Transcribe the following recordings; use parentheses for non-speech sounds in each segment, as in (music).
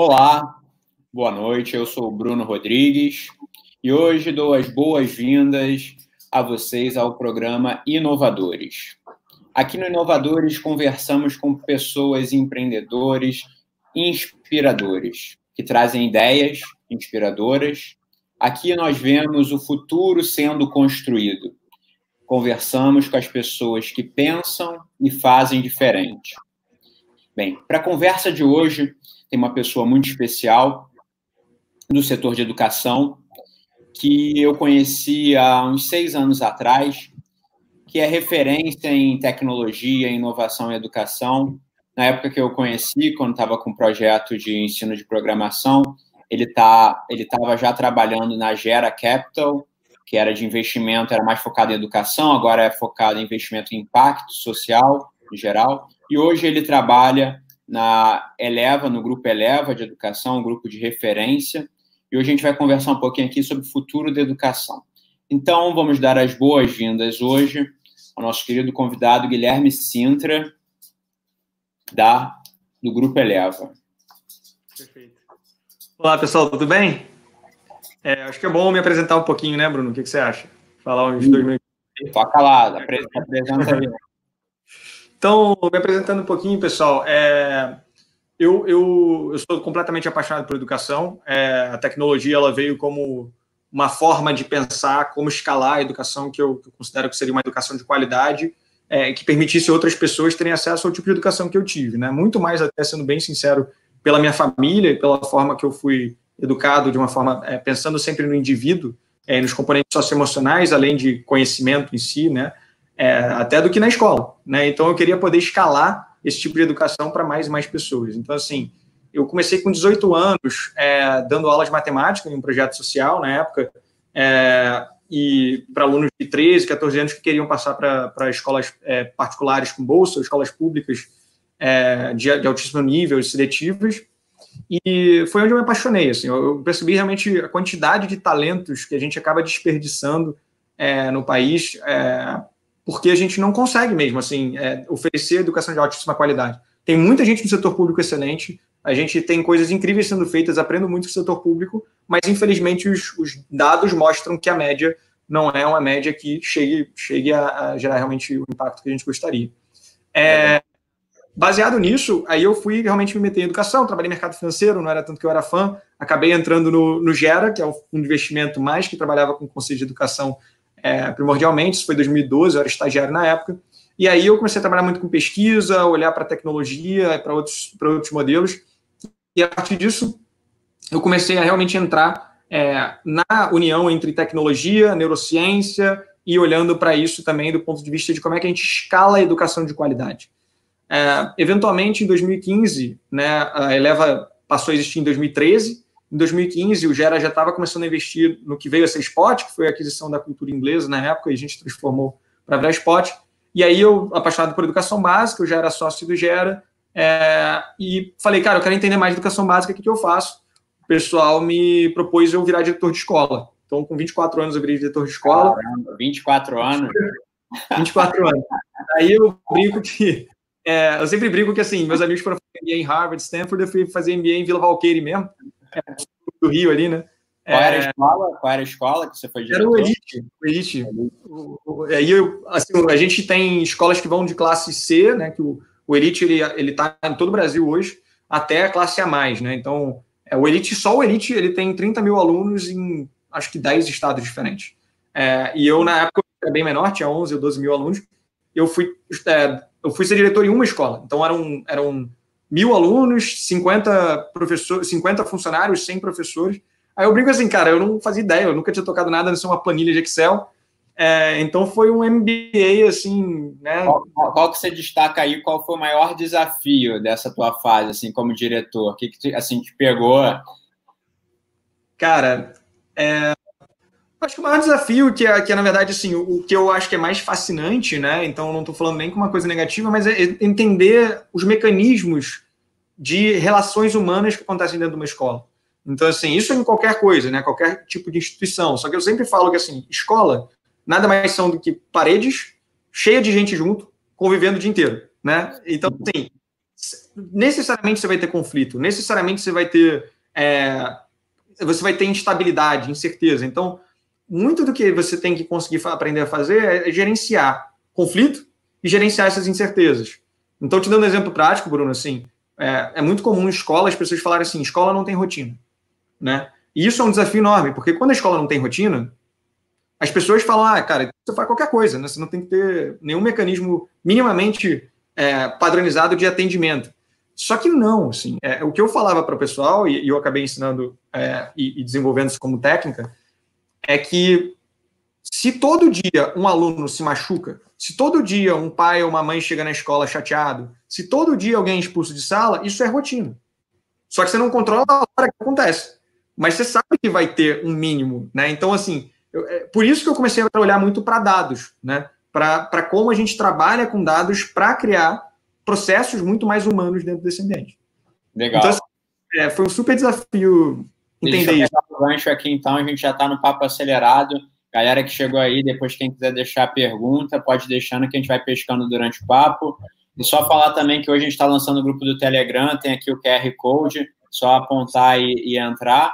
Olá, boa noite. Eu sou o Bruno Rodrigues e hoje dou as boas-vindas a vocês ao programa Inovadores. Aqui no Inovadores conversamos com pessoas empreendedores, inspiradores, que trazem ideias inspiradoras. Aqui nós vemos o futuro sendo construído. Conversamos com as pessoas que pensam e fazem diferente. Bem, para a conversa de hoje, tem uma pessoa muito especial do setor de educação, que eu conheci há uns seis anos atrás, que é referência em tecnologia, inovação e educação. Na época que eu conheci, quando estava com o projeto de ensino de programação, ele tá, ele estava já trabalhando na Gera Capital, que era de investimento, era mais focado em educação, agora é focado em investimento em impacto social em geral. E hoje ele trabalha na Eleva, no grupo Eleva de Educação, um grupo de referência, e hoje a gente vai conversar um pouquinho aqui sobre o futuro da educação. Então, vamos dar as boas-vindas hoje ao nosso querido convidado Guilherme Sintra, da, do Grupo Eleva. Perfeito. Olá, pessoal, tudo bem? É, acho que é bom me apresentar um pouquinho, né, Bruno? O que, que você acha? Falar uns dois minutos. Toca lá, apresenta, apresenta. Então, me apresentando um pouquinho, pessoal, é, eu, eu, eu sou completamente apaixonado por educação. É, a tecnologia ela veio como uma forma de pensar como escalar a educação, que eu, que eu considero que seria uma educação de qualidade, é, que permitisse outras pessoas terem acesso ao tipo de educação que eu tive. Né? Muito mais, até sendo bem sincero, pela minha família e pela forma que eu fui educado, de uma forma é, pensando sempre no indivíduo, é, nos componentes socioemocionais, além de conhecimento em si, né? É, até do que na escola. Né? Então, eu queria poder escalar esse tipo de educação para mais e mais pessoas. Então, assim, eu comecei com 18 anos é, dando aulas de matemática em um projeto social na época, é, e para alunos de 13, 14 anos que queriam passar para escolas é, particulares com bolsa, escolas públicas é, de, de, altíssimo nível, seletivas, e foi onde eu me apaixonei. Assim, eu percebi realmente a quantidade de talentos que a gente acaba desperdiçando é, no país é, porque a gente não consegue mesmo assim é, oferecer educação de altíssima qualidade. Tem muita gente no setor público excelente, a gente tem coisas incríveis sendo feitas, aprendo muito com o setor público, mas infelizmente os, os dados mostram que a média não é uma média que chegue, chegue a, a gerar realmente o impacto que a gente gostaria. É, baseado nisso, aí eu fui realmente me meter em educação, trabalhei em mercado financeiro, não era tanto que eu era fã, acabei entrando no, no Gera, que é um investimento mais que trabalhava com o conselho de educação é, primordialmente, isso foi 2012, eu era estagiário na época, e aí eu comecei a trabalhar muito com pesquisa, olhar para tecnologia, para outros, outros modelos, e a partir disso eu comecei a realmente entrar é, na união entre tecnologia, neurociência, e olhando para isso também do ponto de vista de como é que a gente escala a educação de qualidade. É, eventualmente, em 2015, né, a Eleva passou a existir em 2013, em 2015, o Gera já estava começando a investir no que veio a ser Spot, que foi a aquisição da cultura inglesa na época, e a gente transformou para virar Spot. E aí eu, apaixonado por educação básica, eu já era sócio do Gera, é, e falei, cara, eu quero entender mais educação básica, o que, que eu faço? O pessoal me propôs eu virar diretor de escola. Então, com 24 anos, eu virei diretor de escola. Caramba, 24 anos? 24 anos. Aí eu brinco que... É, eu sempre brinco que, assim, meus amigos foram fazer MBA em Harvard, Stanford, eu fui fazer MBA em Vila Valqueire mesmo do Rio ali, né? Qual era a é. escola? Qual era a escola que você foi diretor? Era o Elite. O Elite. Aí eu, assim, a gente tem escolas que vão de classe C, né? Que o, o Elite ele ele está em todo o Brasil hoje, até a classe A né? Então, é, o Elite só o Elite ele tem 30 mil alunos em acho que 10 estados diferentes. É, e eu na época era bem menor, tinha 11 ou 12 mil alunos. Eu fui é, eu fui ser diretor em uma escola. Então eram eram mil alunos, 50 professores, 50 funcionários, 100 professores. Aí eu brinco assim, cara, eu não fazia ideia, eu nunca tinha tocado nada nessa uma planilha de Excel. É, então foi um MBA assim, né? Qual, qual, que você destaca aí? Qual foi o maior desafio dessa tua fase, assim, como diretor? O que, que assim te pegou? Cara, é, acho que o maior desafio que é, que é na verdade assim, o, o, que eu acho que é mais fascinante, né? Então não estou falando nem com uma coisa negativa, mas é entender os mecanismos de relações humanas que acontecem dentro de uma escola. Então, assim, isso é em qualquer coisa, né? Qualquer tipo de instituição. Só que eu sempre falo que, assim, escola nada mais são do que paredes cheias de gente junto, convivendo o dia inteiro, né? Então, assim, necessariamente você vai ter conflito, necessariamente você vai ter é, você vai ter instabilidade, incerteza. Então, muito do que você tem que conseguir aprender a fazer é, é gerenciar conflito e gerenciar essas incertezas. Então, te dando um exemplo prático, Bruno, assim, é, é muito comum em escola as pessoas falarem assim, escola não tem rotina, né? E isso é um desafio enorme, porque quando a escola não tem rotina, as pessoas falam, ah, cara, você faz qualquer coisa, né? Você não tem que ter nenhum mecanismo minimamente é, padronizado de atendimento. Só que não, assim, é, o que eu falava para o pessoal, e, e, eu acabei ensinando é, e, e, desenvolvendo isso como técnica, é que se todo dia um aluno se machuca, se todo dia um pai ou uma mãe chega na escola chateado, se todo dia alguém é expulso de sala, isso é rotina. Só que você não controla a hora que acontece. Mas você sabe que vai ter um mínimo, né? Então, assim, eu, é, por isso que eu comecei a olhar muito para dados, né? Para como a gente trabalha com dados para criar processos muito mais humanos dentro desse ambiente. Legal. Então, assim, é, foi um super desafio entender isso. o gancho aqui, então, a gente já está no papo acelerado. Galera que chegou aí, depois quem quiser deixar pergunta, pode deixando que a gente vai pescando durante o papo. E só falar também que hoje a gente está lançando o grupo do Telegram, tem aqui o QR Code, só apontar e, e entrar.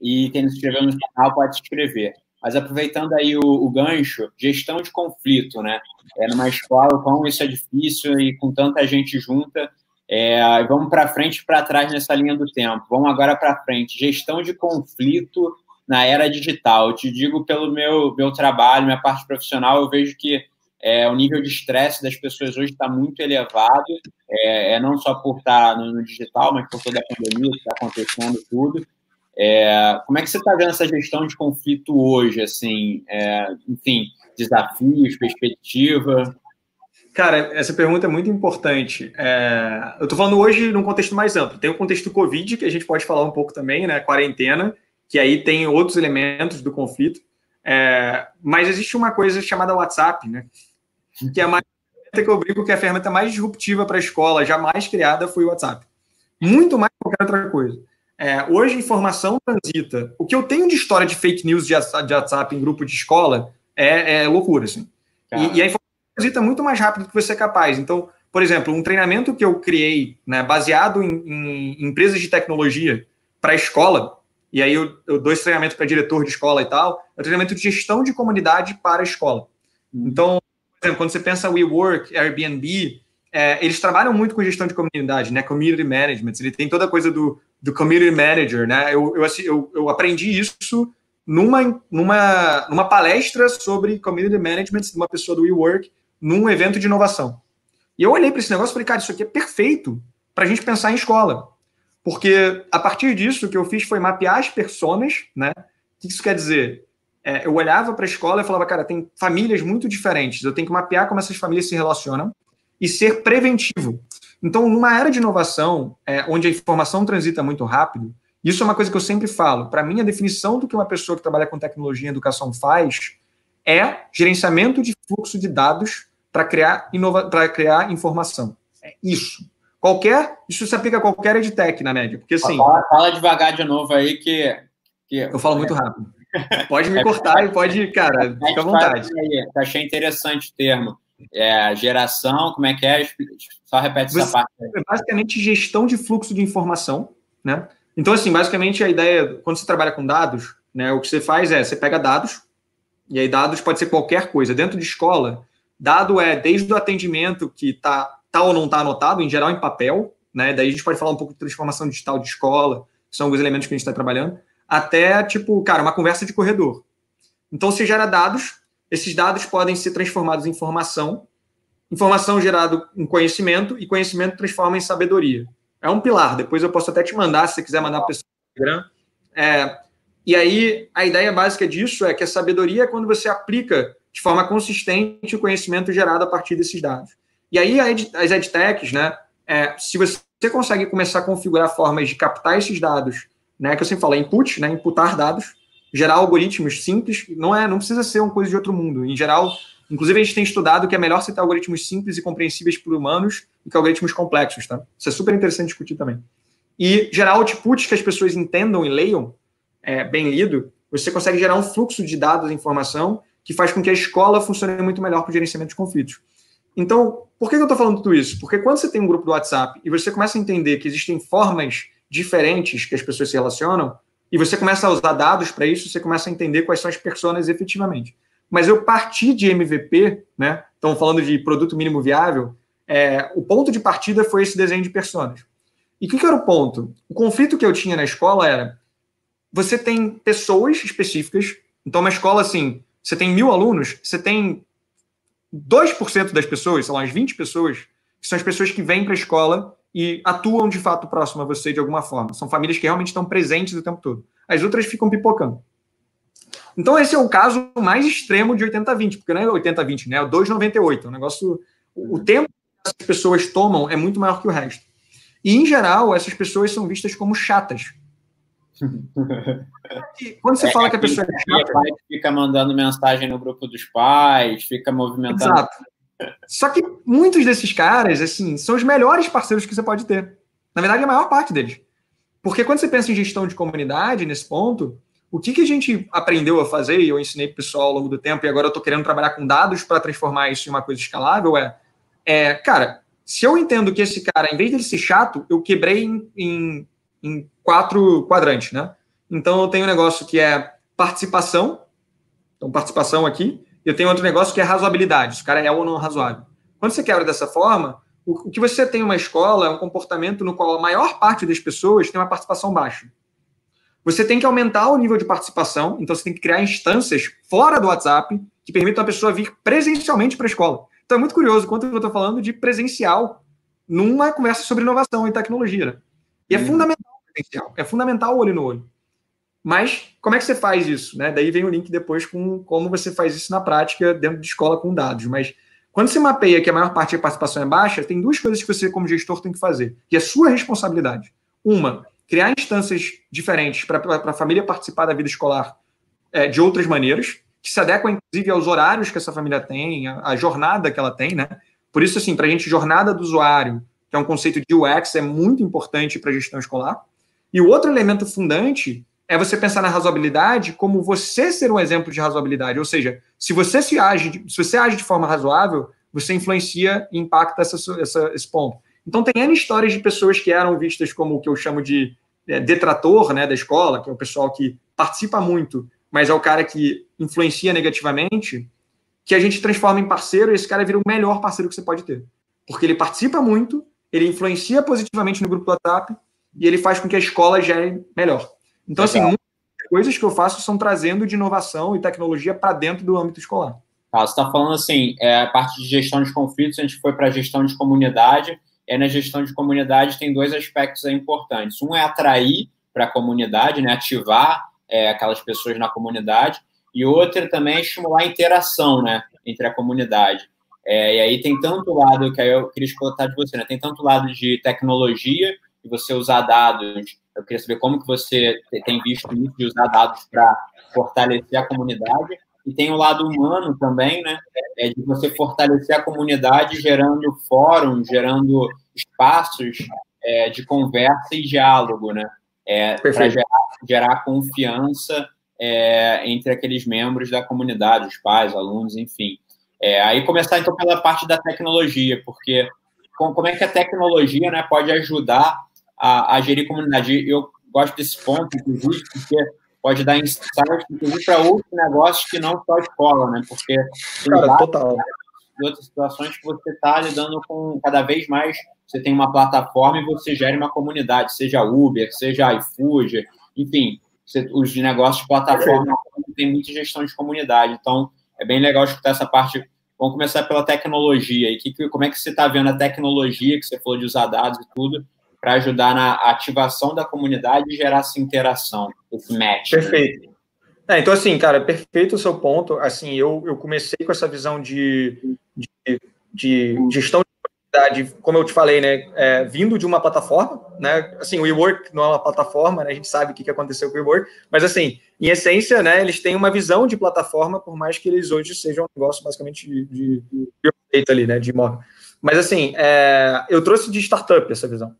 E quem não se inscreveu no canal pode se inscrever. Mas aproveitando aí o, o, gancho, gestão de conflito, né? É numa escola, como isso é difícil e com tanta gente junta. É, vamos para frente e para trás nessa linha do tempo. Vamos agora para frente. Gestão de conflito na era digital. Eu te digo pelo meu, meu trabalho, minha parte profissional, eu vejo que é, o nível de estresse das pessoas hoje está muito elevado, é, é, não só por estar tá no, no, digital, mas por toda a pandemia que está acontecendo tudo. É, como é que você está vendo essa gestão de conflito hoje, assim, é, enfim, desafios, perspectiva? Cara, essa pergunta é muito importante. É, eu estou falando hoje num contexto mais amplo. Tem o contexto Covid, que a gente pode falar um pouco também, né? Quarentena, que aí tem outros elementos do conflito. É, mas existe uma coisa chamada WhatsApp, né? Que é a mais que eu brinco que a ferramenta mais disruptiva para a escola jamais criada foi o WhatsApp. Muito mais que qualquer outra coisa. É, hoje, informação transita. O que eu tenho de história de fake news de WhatsApp em grupo de escola é, é loucura, assim. E, e, a informação transita muito mais rápido do que você é capaz. Então, por exemplo, um treinamento que eu criei, né, baseado em, em empresas de tecnologia para a escola, e aí eu, eu dou esse treinamento para diretor de escola e tal, é um treinamento de gestão de comunidade para a escola. Hum. Então, por exemplo, quando você pensa WeWork, Airbnb, é, eles trabalham muito com gestão de comunidade, né? Community management. Ele tem toda a coisa do, do community manager, né? Eu, eu, eu, eu aprendi isso numa, numa, numa palestra sobre community management de uma pessoa do WeWork num evento de inovação. E eu olhei para esse negócio e falei, cara, isso aqui é perfeito para a gente pensar em escola. Porque a partir disso, o que eu fiz foi mapear as personas, né? O que isso quer dizer? É, eu olhava para a escola e falava, cara, tem famílias muito diferentes, eu tenho que mapear como essas famílias se relacionam e ser preventivo. Então, numa era de inovação, é, onde a informação transita muito rápido, isso é uma coisa que eu sempre falo. Para mim, a definição do que uma pessoa que trabalha com tecnologia e educação faz é gerenciamento de fluxo de dados para criar, inova criar informação. É isso. Qualquer, isso se aplica a qualquer edtech, na média. Porque assim. Fala, fala devagar de novo aí que. que... Eu falo muito rápido. Pode me é, cortar e pode, cara, fica à vontade. Aí, achei interessante o termo é, geração, como é que é? Só repete Você, essa parte. É basicamente gestão de fluxo de informação, né? Então, assim, basicamente a ideia, quando você trabalha com dados, né, o que você faz é, você pega dados, e aí dados pode ser qualquer coisa. Dentro de escola, dado é desde o atendimento que está tá ou não está anotado, em geral em papel, né? Daí a gente pode falar um pouco de transformação digital de escola, são alguns elementos que a gente está trabalhando, até, tipo, cara, uma conversa de corredor. Então, você gera dados esses dados podem ser transformados em informação, informação gerada em conhecimento, e conhecimento transforma em sabedoria. É um pilar. Depois eu posso até te mandar, se você quiser mandar para o Instagram. É, e aí, a ideia básica disso é que a sabedoria é quando você aplica de forma consistente o conhecimento gerado a partir desses dados. E aí, as edtechs, né, é, se você consegue começar a configurar formas de captar esses dados, né, que eu sempre falo, é input, né, imputar dados, gerar algoritmos simples, não é, não precisa ser uma coisa de outro mundo. Em geral, inclusive a gente tem estudado que é melhor você ter algoritmos simples e compreensíveis por humanos do que algoritmos complexos, tá? Isso é super interessante discutir também. E gerar outputs que as pessoas entendam e leiam, é, bem lido, você consegue gerar um fluxo de dados e informação que faz com que a escola funcione muito melhor para o gerenciamento de conflitos. Então, por que eu estou falando tudo isso? Porque quando você tem um grupo do WhatsApp e você começa a entender que existem formas diferentes que as pessoas se relacionam, e você começa a usar dados para isso, você começa a entender quais são as pessoas efetivamente. Mas eu parti de MVP, né? Estamos falando de produto mínimo viável. É, o ponto de partida foi esse desenho de personas. E o que, que era o ponto? O conflito que eu tinha na escola era: você tem pessoas específicas. Então, uma escola assim, você tem mil alunos, você tem 2% das pessoas, são as 20 pessoas, que são as pessoas que vêm para a escola e atuam de fato próximo a você de alguma forma. São famílias que realmente estão presentes o tempo todo. As outras ficam pipocando. Então, esse é o caso mais extremo de 80-20, porque não é 80-20, né? É 2,98. É um negócio. O tempo que as pessoas tomam é muito maior que o resto. E, em geral, essas pessoas são vistas como chatas. (laughs) quando você é, fala que a pessoa é chata. Pai fica mandando mensagem no grupo dos pais, fica movimentando. Exato. Só que muitos desses caras, assim, são os melhores parceiros que você pode ter. Na verdade, a maior parte deles. Porque quando você pensa em gestão de comunidade, nesse ponto, o que, que a gente aprendeu a fazer, e eu ensinei para o pessoal ao longo do tempo, e agora eu estou querendo trabalhar com dados para transformar isso em uma coisa escalável, é, é, cara, se eu entendo que esse cara, em vez de ele ser chato, eu quebrei em, em, em quatro quadrantes, né? Então eu tenho um negócio que é participação, então participação aqui, e eu tenho outro negócio que é razoabilidade, se o cara é ou não razoável. Quando você quebra dessa forma, o, que você tem uma escola é um comportamento no qual a maior parte das pessoas tem uma participação baixa. Você tem que aumentar o nível de participação, então você tem que criar instâncias fora do WhatsApp que permitam a pessoa vir presencialmente para a escola. Então é muito curioso quanto eu estou falando de presencial numa conversa sobre inovação e tecnologia. Né? E é uhum. fundamental é fundamental o olho no olho. Mas como é que você faz isso? Né? Daí vem o link depois com como você faz isso na prática dentro de escola com dados. Mas quando você mapeia que a maior parte da participação é baixa, tem duas coisas que você, como gestor, tem que fazer, que é sua responsabilidade. Uma, criar instâncias diferentes para a família participar da vida escolar é, de outras maneiras, que se adequam, inclusive, aos horários que essa família tem, a, a jornada que ela tem, né? Por isso, assim, para a gente, jornada do usuário, que é um conceito de UX, é muito importante para a gestão escolar. E o outro elemento fundante é você pensar na razoabilidade como você ser um exemplo de razoabilidade. Ou seja, se você se age, se você age de forma razoável, você influencia e impacta essa, essa, esse ponto. Então, tem N histórias de pessoas que eram vistas como o que eu chamo de é, detrator né, da escola, que é o pessoal que participa muito, mas é o cara que influencia negativamente, que a gente transforma em parceiro e esse cara vira o melhor parceiro que você pode ter. Porque ele participa muito, ele influencia positivamente no grupo do WhatsApp e ele faz com que a escola gere melhor. Então, assim, Legal. assim, muitas coisas que eu faço são trazendo de inovação e tecnologia para dentro do âmbito escolar. Ah, você está falando assim, é, a parte de gestão de conflitos, a gente foi para a gestão de comunidade, é na gestão de comunidade tem dois aspectos importantes. Um é atrair para a comunidade, né, ativar é, aquelas pessoas na comunidade, e outra também é estimular a interação né, entre a comunidade. É, e aí tem tanto lado, que aí eu queria escutar de você, né, tem tanto lado de tecnologia, você usar dados, eu queria saber como que você tem visto isso de usar dados para fortalecer a comunidade, e tem o lado humano também, né? É de você fortalecer a comunidade gerando fóruns, gerando espaços é, de conversa e diálogo, né? É, para gerar, gerar, confiança é, entre aqueles membros da comunidade, os pais, alunos, enfim. É, aí começar então pela parte da tecnologia, porque como é que a tecnologia né, pode ajudar a, a gerir comunidade? Eu gosto desse ponto, inclusive, porque pode dar insight, inclusive, para outros negócios que não só escola, né? Porque Cara, total. outras situações que você está lidando com cada vez mais. Você tem uma plataforma e você gera uma comunidade, seja Uber, seja iFood, enfim, você, os negócios de plataforma tem muita gestão de comunidade. Então, é bem legal escutar essa parte. Vamos começar pela tecnologia. E que, como é que você está vendo a tecnologia, que você falou de usar dados e tudo, para ajudar na ativação da comunidade e gerar essa interação, esse match. Né? Perfeito. Né? É, então, assim, cara, perfeito o seu ponto. Assim, eu, eu comecei com essa visão de, de, de gestão de comunidade, como eu te falei, né, é, vindo de uma plataforma, né, assim, o WeWork não é uma plataforma, né, a gente sabe o que aconteceu com o WeWork, mas, assim, em essência, né, eles têm uma visão de plataforma, por mais que eles hoje sejam um negócio basicamente de, de, de ali, né, de imóvel. Mas, assim, é, eu trouxe de startup essa visão.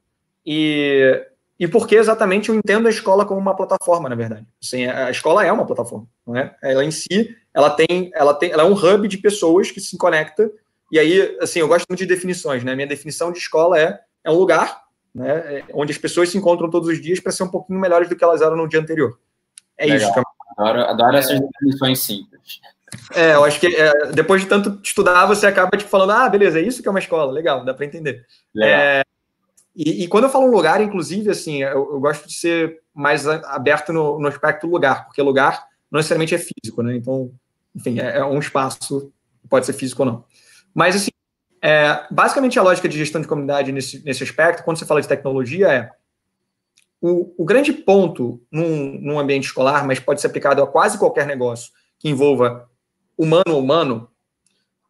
E, e porque exatamente eu entendo a escola como uma plataforma, na verdade. Assim, a escola é uma plataforma, não é? Ela em si, ela tem, ela tem, ela é um hub de pessoas que se conecta E aí, assim, eu gosto muito de definições, né? Minha definição de escola é, é um lugar né, onde as pessoas se encontram todos os dias para ser um pouquinho melhores do que elas eram no dia anterior. É Legal. isso. Adoro, adoro essas definições simples. É, eu acho que é, depois de tanto estudar, você acaba tipo, falando, ah, beleza, é isso que é uma escola, legal, dá para entender. É, e, e, quando eu falo lugar, inclusive, assim, eu, eu gosto de ser mais aberto no, no, aspecto lugar, porque lugar não necessariamente é físico, né? Então, enfim, é, é um espaço, pode ser físico ou não. Mas, assim, é, basicamente a lógica de gestão de comunidade nesse, nesse aspecto, quando você fala de tecnologia, é o, o grande ponto num, num ambiente escolar, mas pode ser aplicado a quase qualquer negócio que envolva humano a humano,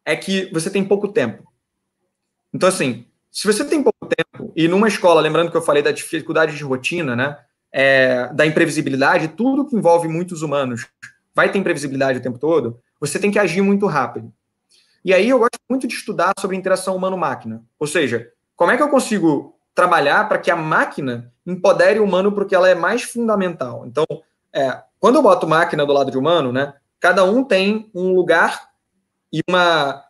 é que você tem pouco tempo. Então, assim, se você tem pouco e numa escola, lembrando que eu falei da dificuldade de rotina, né? É, da imprevisibilidade, tudo que envolve muitos humanos vai ter imprevisibilidade o tempo todo, você tem que agir muito rápido. E aí eu gosto muito de estudar sobre interação humano-máquina. Ou seja, como é que eu consigo trabalhar para que a máquina empodere o humano porque ela é mais fundamental. Então, é, quando eu boto máquina do lado de humano, né, cada um tem um lugar e uma,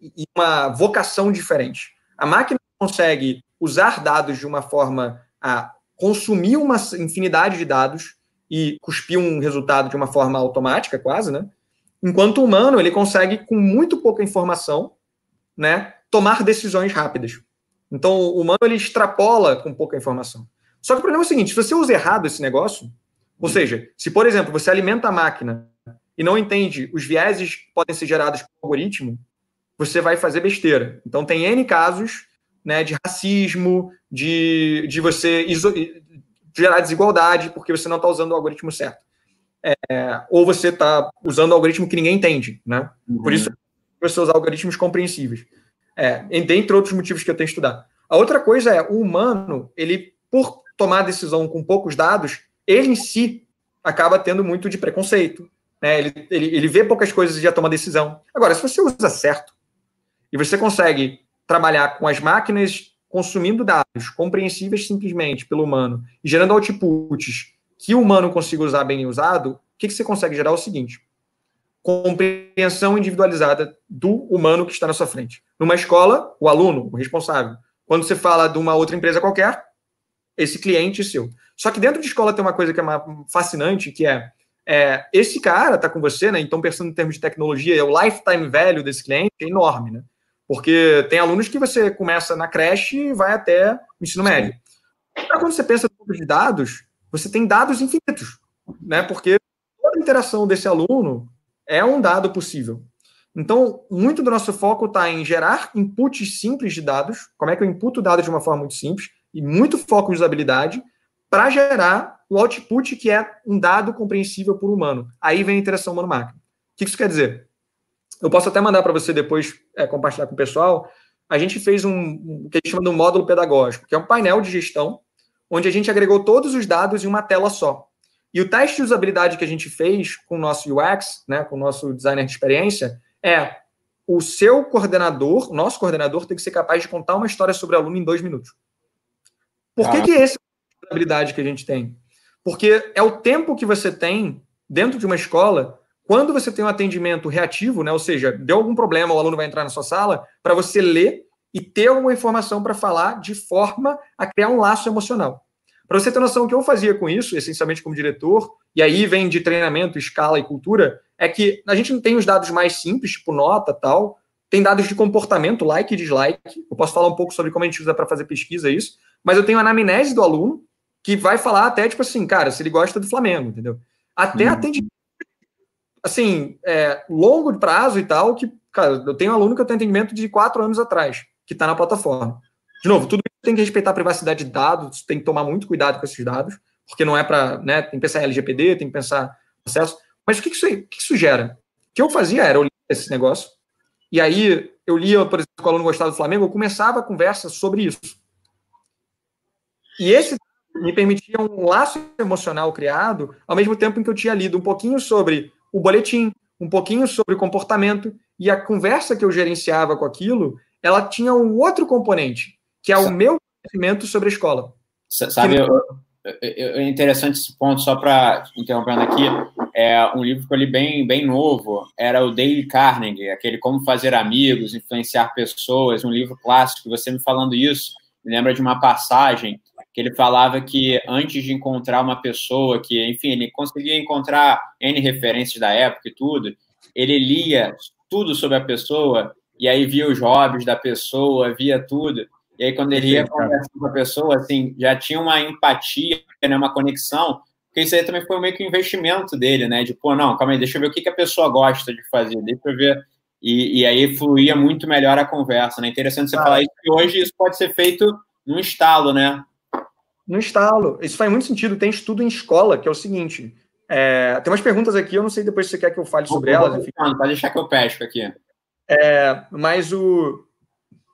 e uma vocação diferente. A máquina consegue usar dados de uma forma a consumir uma infinidade de dados e cuspir um resultado de uma forma automática, quase, né? Enquanto o humano, ele consegue, com muito pouca informação, né, tomar decisões rápidas. Então, o humano, ele extrapola com pouca informação. Só que o problema é o seguinte, se você usa errado esse negócio, ou seja, se, por exemplo, você alimenta a máquina e não entende os vieses que podem ser gerados pelo algoritmo, você vai fazer besteira. Então, tem N casos né, de racismo, de, de você gerar desigualdade porque você não está usando o algoritmo certo. É, ou você está usando o algoritmo que ninguém entende, né? Uhum. Por isso, você usar algoritmos compreensíveis. É, entre outros motivos que eu tenho estudado. A outra coisa é, o humano, ele, por tomar decisão com poucos dados, ele em si acaba tendo muito de preconceito. Né? Ele, ele, ele vê poucas coisas e já toma decisão. Agora, se você usa certo, e você consegue trabalhar com as máquinas consumindo dados compreensíveis simplesmente pelo humano e gerando outputs que o humano consiga usar bem usado, o que, que você consegue gerar é o seguinte: compreensão individualizada do humano que está na sua frente. Numa escola, o aluno, o responsável. Quando você fala de uma outra empresa qualquer, esse cliente seu. Só que dentro de escola tem uma coisa que é fascinante, que é, é esse cara está com você, né? Então, pensando em termos de tecnologia, o lifetime value desse cliente é enorme, né? Porque tem alunos que você começa na creche e vai até o ensino médio. Então, quando você pensa no de dados, você tem dados infinitos, né? Porque toda interação desse aluno é um dado possível. Então, muito do nosso foco está em gerar inputs simples de dados, como é que eu imputo dados de uma forma muito simples, e muito foco em usabilidade, para gerar o output que é um dado compreensível por humano. Aí vem a interação humano-máquina. O que isso quer dizer? Eu posso até mandar para você depois é, compartilhar com o pessoal. A gente fez um, um que a gente chama de um módulo pedagógico, que é um painel de gestão, onde a gente agregou todos os dados em uma tela só. E o teste de usabilidade que a gente fez com o nosso UX, né, com o nosso designer de experiência, é o seu coordenador, o nosso coordenador, tem que ser capaz de contar uma história sobre o aluno em dois minutos. Por que, ah. que essa é a usabilidade que a gente tem? Porque é o tempo que você tem dentro de uma escola quando você tem um atendimento reativo, né, ou seja, deu algum problema, o aluno vai entrar na sua sala, para você ler e ter alguma informação para falar de forma a criar um laço emocional. Para você ter noção, o que eu fazia com isso, essencialmente como diretor, e aí vem de treinamento, escala e cultura, é que a gente não tem os dados mais simples, tipo nota tal, tem dados de comportamento, like e dislike. Eu posso falar um pouco sobre como a gente usa para fazer pesquisa isso, mas eu tenho a anamnese do aluno, que vai falar até, tipo assim, cara, se ele gosta do Flamengo, entendeu? Até hum. atendimento assim, é, longo prazo e tal, que, cara, eu tenho um aluno que eu tenho atendimento de quatro anos atrás, que está na plataforma. De novo, tudo tem que respeitar a privacidade de dados, tem que tomar muito cuidado com esses dados, porque não é para, né, tem que pensar em LGPD, tem que pensar acesso. Mas o que, que, isso, o que isso gera? O que eu fazia era, eu lia esse negócio, e aí eu lia, por exemplo, que o aluno gostava do Flamengo, eu começava a conversa sobre isso. E esse me permitia um laço emocional criado, ao mesmo tempo em que eu tinha lido um pouquinho sobre o boletim, um pouquinho sobre o comportamento, e a conversa que eu gerenciava com aquilo, ela tinha um outro componente, que é o meu conhecimento sobre a escola. Sabe, que... é interessante esse ponto, só para interrompendo aqui, é, um livro que eu li bem, bem novo, era o Dale Carnegie, aquele Como Fazer Amigos, Influenciar Pessoas, um livro clássico. Você me falando isso, me lembra de uma passagem que ele falava que antes de encontrar uma pessoa que, enfim, ele conseguia encontrar N referências da época e tudo, ele lia tudo sobre a pessoa e aí via os hobbies da pessoa, via tudo. E aí, quando ele ia conversar com a pessoa, assim, já tinha uma empatia, né, uma conexão, porque isso aí também foi meio que um investimento dele, né? De, pô, não, calma aí, deixa eu ver o que, que a pessoa gosta de fazer, deixa eu ver. E, e aí fluía muito melhor a conversa, né? Interessante você ah, falar isso, que hoje isso pode ser feito num estalo, né? No estalo. Isso faz muito sentido. Tem estudo em escola, que é o seguinte. É, tem umas perguntas aqui, eu não sei depois se você quer que eu fale sobre elas. Enfim. Não, pode deixar que eu pesco aqui. É, mas o.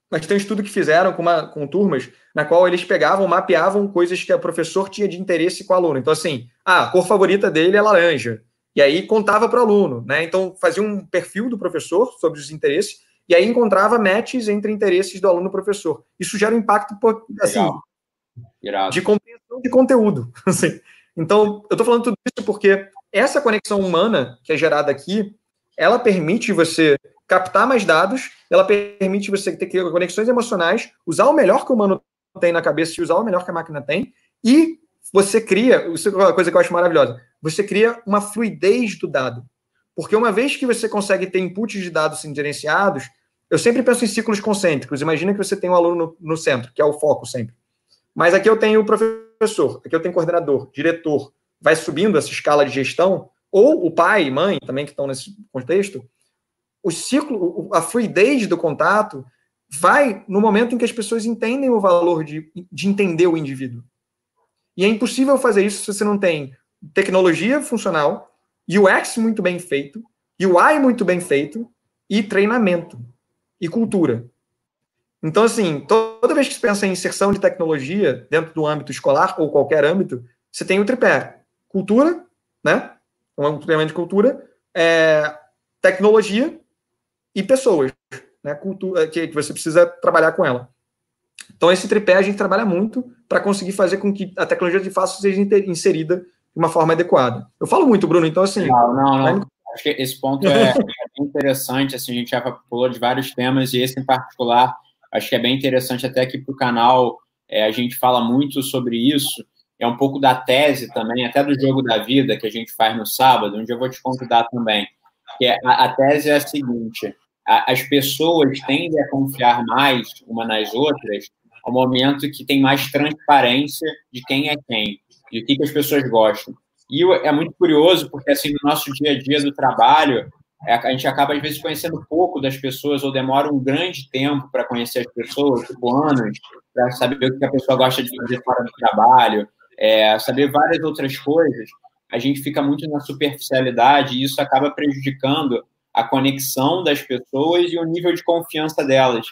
Mas tem um estudo que fizeram com, uma, com turmas, na qual eles pegavam, mapeavam coisas que o professor tinha de interesse com o aluno. Então, assim, ah, a cor favorita dele é laranja. E aí contava para o aluno, né? Então, fazia um perfil do professor sobre os interesses, e aí encontrava matches entre interesses do aluno e professor. Isso gera um impacto, assim, Legal de compreensão de conteúdo. (laughs) Assim. Então, eu estou falando tudo isso porque essa conexão humana que é gerada aqui, ela permite você captar mais dados, ela permite você ter conexões emocionais, usar o melhor que o humano tem na cabeça e usar o melhor que a máquina tem, e você cria, isso é uma coisa que eu acho maravilhosa, você cria uma fluidez do dado. Porque uma vez que você consegue ter inputs de dados gerenciados, eu sempre penso em ciclos concêntricos. Imagina que você tem um aluno no, no centro, que é o foco sempre. Mas aqui eu tenho o professor, aqui eu tenho coordenador, diretor, vai subindo essa escala de gestão, ou o pai e mãe também que estão nesse contexto, o ciclo, a fluidez do contato vai no momento em que as pessoas entendem o valor de, de entender o indivíduo. E é impossível fazer isso se você não tem tecnologia funcional, UX muito bem feito, UI muito bem feito e treinamento e cultura. Então, assim, toda vez que você pensa em inserção de tecnologia dentro do âmbito escolar ou qualquer âmbito, você tem o tripé: cultura, né? Um treinamento de cultura, é, tecnologia e pessoas, né? Cultura, que, que você precisa trabalhar com ela. Então, esse tripé a gente trabalha muito para conseguir fazer com que a tecnologia de fato seja inserida de uma forma adequada. Eu falo muito, Bruno, então assim. Não, não, não. Acho que esse ponto é, é interessante. Assim, a gente já falou de vários temas e esse em particular Acho que é bem interessante até aqui para o canal é, a gente fala muito sobre isso. É um pouco da tese também, até do jogo da vida que a gente faz no sábado, onde eu vou te convidar também. Que é, a, a tese é a seguinte: a, as pessoas tendem a confiar mais uma nas outras ao momento que tem mais transparência de quem é quem, de o que, que as pessoas gostam. E é muito curioso, porque assim, no nosso dia a dia do trabalho, a gente acaba, às vezes, conhecendo pouco das pessoas ou demora um grande tempo para conhecer as pessoas, tipo anos, para saber o que a pessoa gosta de fazer fora do trabalho, é, saber várias outras coisas. A gente fica muito na superficialidade e isso acaba prejudicando a conexão das pessoas e o nível de confiança delas.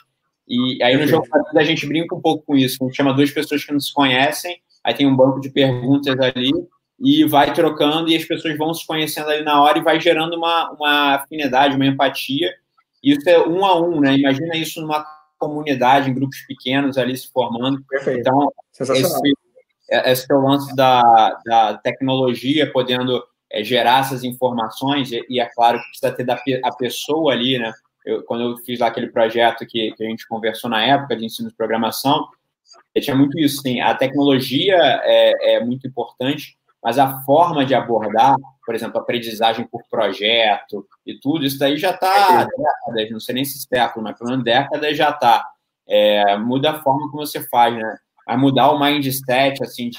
E aí no jogo a gente brinca um pouco com isso. A gente chama duas pessoas que não se conhecem, aí tem um banco de perguntas ali, e vai trocando e as pessoas vão se conhecendo ali na hora e vai gerando uma, uma afinidade, uma empatia. Isso é um a um, né? Imagina isso numa comunidade, em grupos pequenos ali se formando. Perfeito. Então, esse, é, esse é o lance da, da tecnologia podendo é, gerar essas informações e, e, é claro que precisa ter da, a pessoa ali, né? Eu, quando eu fiz lá aquele projeto que, que a gente conversou na época de ensino de programação, tinha muito isso, sim. A tecnologia é, é muito importante, mas a forma de abordar, por exemplo, aprendizagem por projeto e tudo, isso daí já está décadas, não sei nem se século, mas pelo menos décadas já está. É, muda a forma como você faz, né? Vai mudar o mindset, assim, de,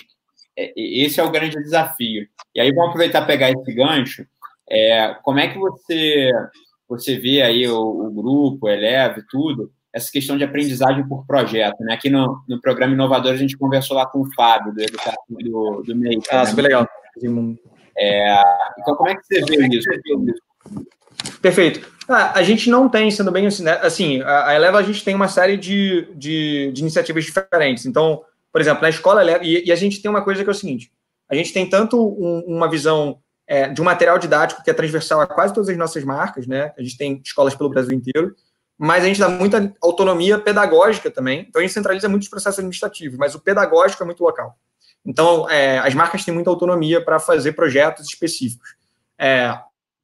é, esse é o grande desafio. E aí vamos aproveitar pegar esse gancho. É, como é que você você vê aí o, o grupo, eleve tudo, essa questão de aprendizagem por projeto. Né? Aqui no, no programa Inovador, a gente conversou lá com o Fábio, do, do, do MEI. Ah, né? super legal. É, então, como é que você vê isso? Perfeito. Ah, a gente não tem, sendo bem assim, né? assim a, a Eleva a gente tem uma série de, de, de, iniciativas diferentes. Então, por exemplo, na escola Eleva, e, e, a gente tem uma coisa que é o seguinte, a gente tem tanto um, uma visão é, de um material didático que é transversal a quase todas as nossas marcas, né? A gente tem escolas pelo Brasil inteiro, mas a gente dá muita autonomia pedagógica também. Então, a gente centraliza muitos processos administrativos, mas o pedagógico é muito local. Então, é, as marcas têm muita autonomia para fazer projetos específicos. é,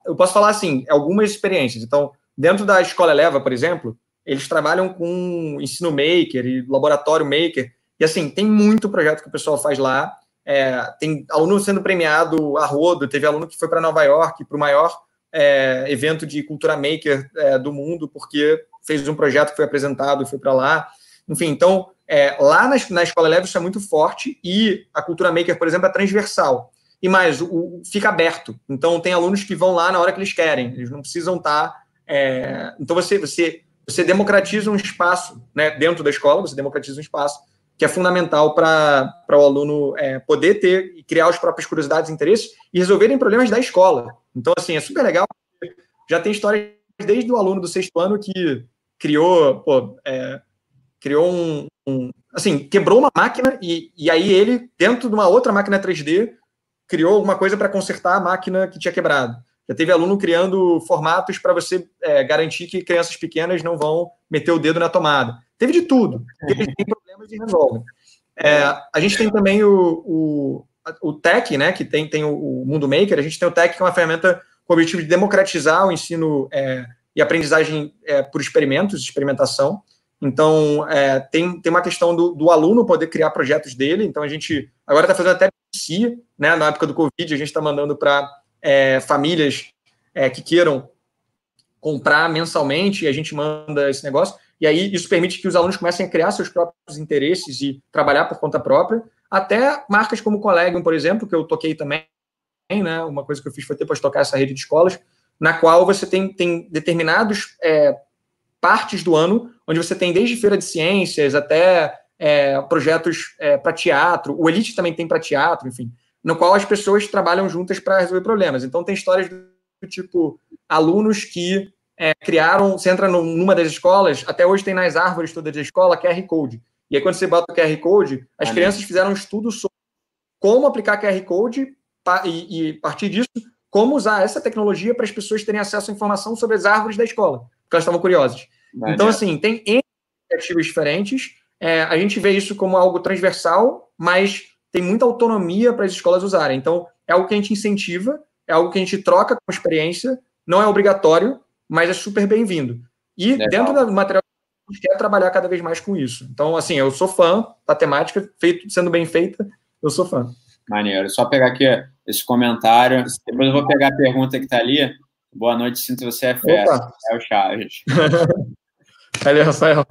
eu posso falar assim, algumas experiências. Então, dentro da escola Eleva, por exemplo, eles trabalham com ensino maker e laboratório maker. E assim, tem muito projeto que o pessoal faz lá. É, tem aluno sendo premiado a rodo, teve aluno que foi para Nova York, para o maior é, evento de cultura maker é, do mundo, porque fez um projeto que foi apresentado e foi para lá. Enfim, então, é, lá na, na escola Eleva isso é muito forte e a cultura maker, por exemplo, é transversal. E mais, o, o, fica aberto. Então, tem alunos que vão lá na hora que eles querem, eles não precisam estar. Tá, é, então, você, você, você democratiza um espaço né, dentro da escola, você democratiza um espaço que é fundamental para o aluno é, poder ter e criar as próprias curiosidades e interesses e resolverem problemas da escola. Então, assim, é super legal. Já tem histórias desde o aluno do sexto ano que criou, pô, é, criou um, um, assim, quebrou uma máquina e, e aí ele, dentro de uma outra máquina 3D, criou alguma coisa para consertar a máquina que tinha quebrado. Já teve aluno criando formatos para você é, garantir que crianças pequenas não vão meter o dedo na tomada. Teve de tudo. Eles têm problemas e resolvem. É, a gente tem também o, o, o Tech, né, que tem, tem o, o, Mundo Maker. A gente tem o Tech, que é uma ferramenta com o objetivo de democratizar o ensino é, e aprendizagem é, por experimentos, experimentação. Então, é, tem, tem uma questão do, do, aluno poder criar projetos dele. Então, a gente agora está fazendo até si, né? Na época do Covid, a gente está mandando para é, famílias é, que queiram comprar mensalmente e a gente manda esse negócio. E aí, isso permite que os alunos comecem a criar seus próprios interesses e trabalhar por conta própria. Até marcas como o Collegium, por exemplo, que eu toquei também, né? Uma coisa que eu fiz foi depois tocar essa rede de escolas, na qual você tem, tem determinados é, partes do ano, onde você tem desde feira de ciências até é, projetos é, para teatro, o Elite também tem para teatro, enfim, no qual as pessoas trabalham juntas para resolver problemas. Então, tem histórias do tipo alunos que é, criaram, você entra numa das escolas, até hoje tem nas árvores todas da escola QR Code. E aí, quando você bota o QR Code, as crianças fizeram um estudo sobre como aplicar QR Code e, e, a partir disso, como usar essa tecnologia para as pessoas terem acesso à informação sobre as árvores da escola, porque elas estavam curiosas. Então, assim, tem iniciativas diferentes. É, a gente vê isso como algo transversal, mas tem muita autonomia para as escolas usarem. Então, é algo que a gente incentiva, é algo que a gente troca com experiência, não é obrigatório, mas é super bem-vindo. E Legal. dentro do material, a gente quer trabalhar cada vez mais com isso. Então, assim, eu sou fã da temática, feito, sendo bem feita, eu sou fã. Maneiro. Só pegar aqui esse comentário, depois eu vou pegar a pergunta que está ali. Boa noite, sinto você é festa. É o Chaves. (laughs) Valeu, Rafael.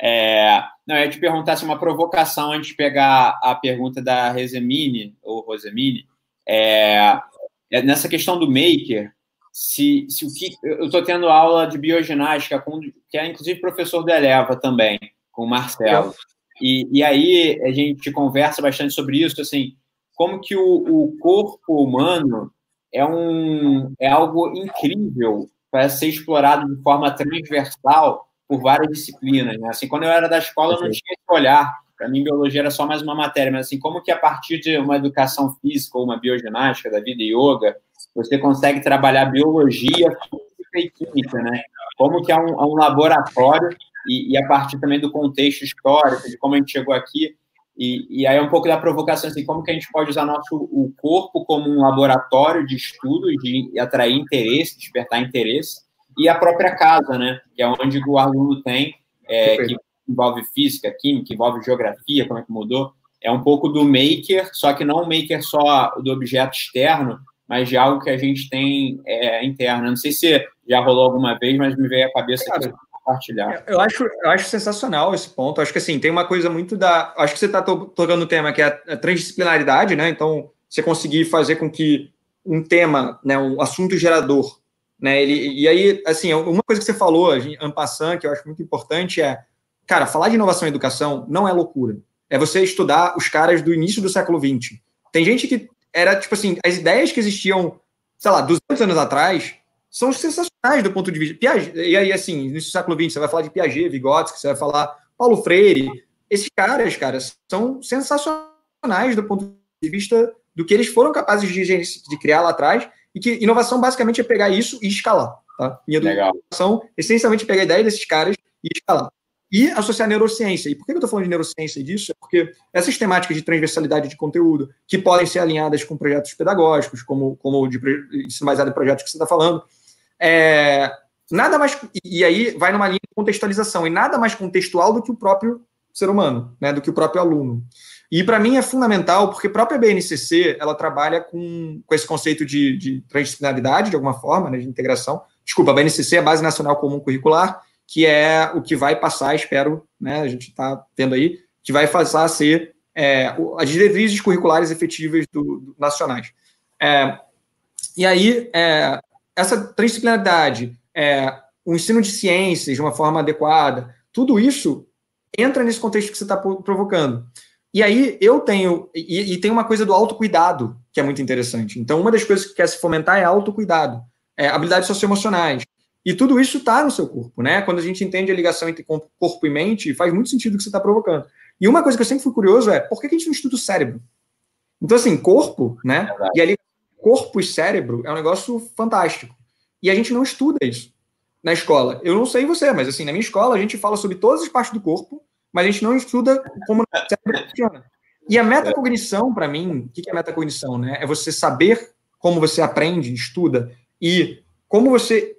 É, não, eu ia te perguntar se uma provocação antes de pegar a pergunta da Resemini, ou Rosemini, é, é nessa questão do maker, se, se o que. Eu estou tendo aula de bioginástica, com, que é inclusive professor do Eleva também, com o Marcelo. E, e aí a gente conversa bastante sobre isso, assim, como que o, o corpo humano é, um, é algo incrível para ser explorado de forma transversal por várias disciplinas. Né? Assim, quando eu era da escola, eu não tinha esse olhar. Para mim, biologia era só mais uma matéria. Mas, assim, como que a partir de uma educação física ou uma bioginástica da vida yoga, você consegue trabalhar biologia, física e química, né? Como que é um, é um laboratório e, e, a partir também do contexto histórico, de como a gente chegou aqui. E, e aí é um pouco da provocação, assim, como que a gente pode usar nosso o corpo como um laboratório de estudo, de atrair interesse, despertar interesse, e a própria casa, né? Que é onde o aluno tem, é, que envolve física, química, envolve geografia, como é que mudou. É um pouco do maker, só que não um maker só do objeto externo, mas de algo que a gente tem é, interno. Não sei se já rolou alguma vez, mas me veio à cabeça Cara, compartilhar. Eu acho, eu acho sensacional esse ponto. Acho que assim, tem uma coisa muito da. Acho que você está tocando o tema que é a transdisciplinaridade, né? Então, você conseguir fazer com que um tema, né, um assunto gerador, né? Ele, e aí, assim, uma coisa que você falou, Ampassan, que eu acho muito importante, é, cara, falar de inovação em educação não é loucura. É você estudar os caras do início do século XX. Tem gente que era, tipo assim, as ideias que existiam, sei lá, 200 anos atrás, são sensacionais do ponto de vista. Piaget, e aí, assim, início do século XX, você vai falar de Piaget, Vygotsky, você vai falar Paulo Freire. Esses caras, cara, são sensacionais do ponto de vista do que eles foram capazes de, de criar lá atrás e que inovação basicamente é pegar isso e escalar. Tá? Minha educação, essencialmente, pegar a ideia desses caras e escalar. E associar neurociência. E por que eu estou falando de neurociência disso? É porque essas temáticas de transversalidade de conteúdo, que podem ser alinhadas com projetos pedagógicos, como, como o de ensino baseado em projetos que você está falando, é, nada mais. E aí vai numa linha de contextualização, e nada mais contextual do que o próprio ser humano, né, do que o próprio aluno. E para mim é fundamental, porque a própria BNCC ela trabalha com, com esse conceito de, de transdisciplinaridade, de alguma forma, né, de integração. Desculpa, a BNCC é a Base Nacional Comum Curricular, que é o que vai passar, espero, né, a gente está tendo aí, que vai passar a ser é, as diretrizes curriculares efetivas do, do nacionais. É, e aí, é, essa transdisciplinaridade, é, o ensino de ciências de uma forma adequada, tudo isso entra nesse contexto que você está provocando. E aí eu tenho, e, e, tem uma coisa do autocuidado, que é muito interessante. Então, uma das coisas que quer se fomentar é autocuidado, é, habilidades socioemocionais. E tudo isso está no seu corpo, né? Quando a gente entende a ligação entre corpo e mente, faz muito sentido o que você está provocando. E uma coisa que eu sempre fui curioso é, por que a gente não estuda o cérebro? Então, assim, corpo, né? É e ali, corpo e cérebro é um negócio fantástico. E a gente não estuda isso na escola. Eu não sei você, mas assim, na minha escola a gente fala sobre todas as partes do corpo, mas a gente não estuda como o cérebro (laughs) funciona. E a metacognição, para mim, o que é metacognição? Né? É você saber como você aprende, estuda, e como você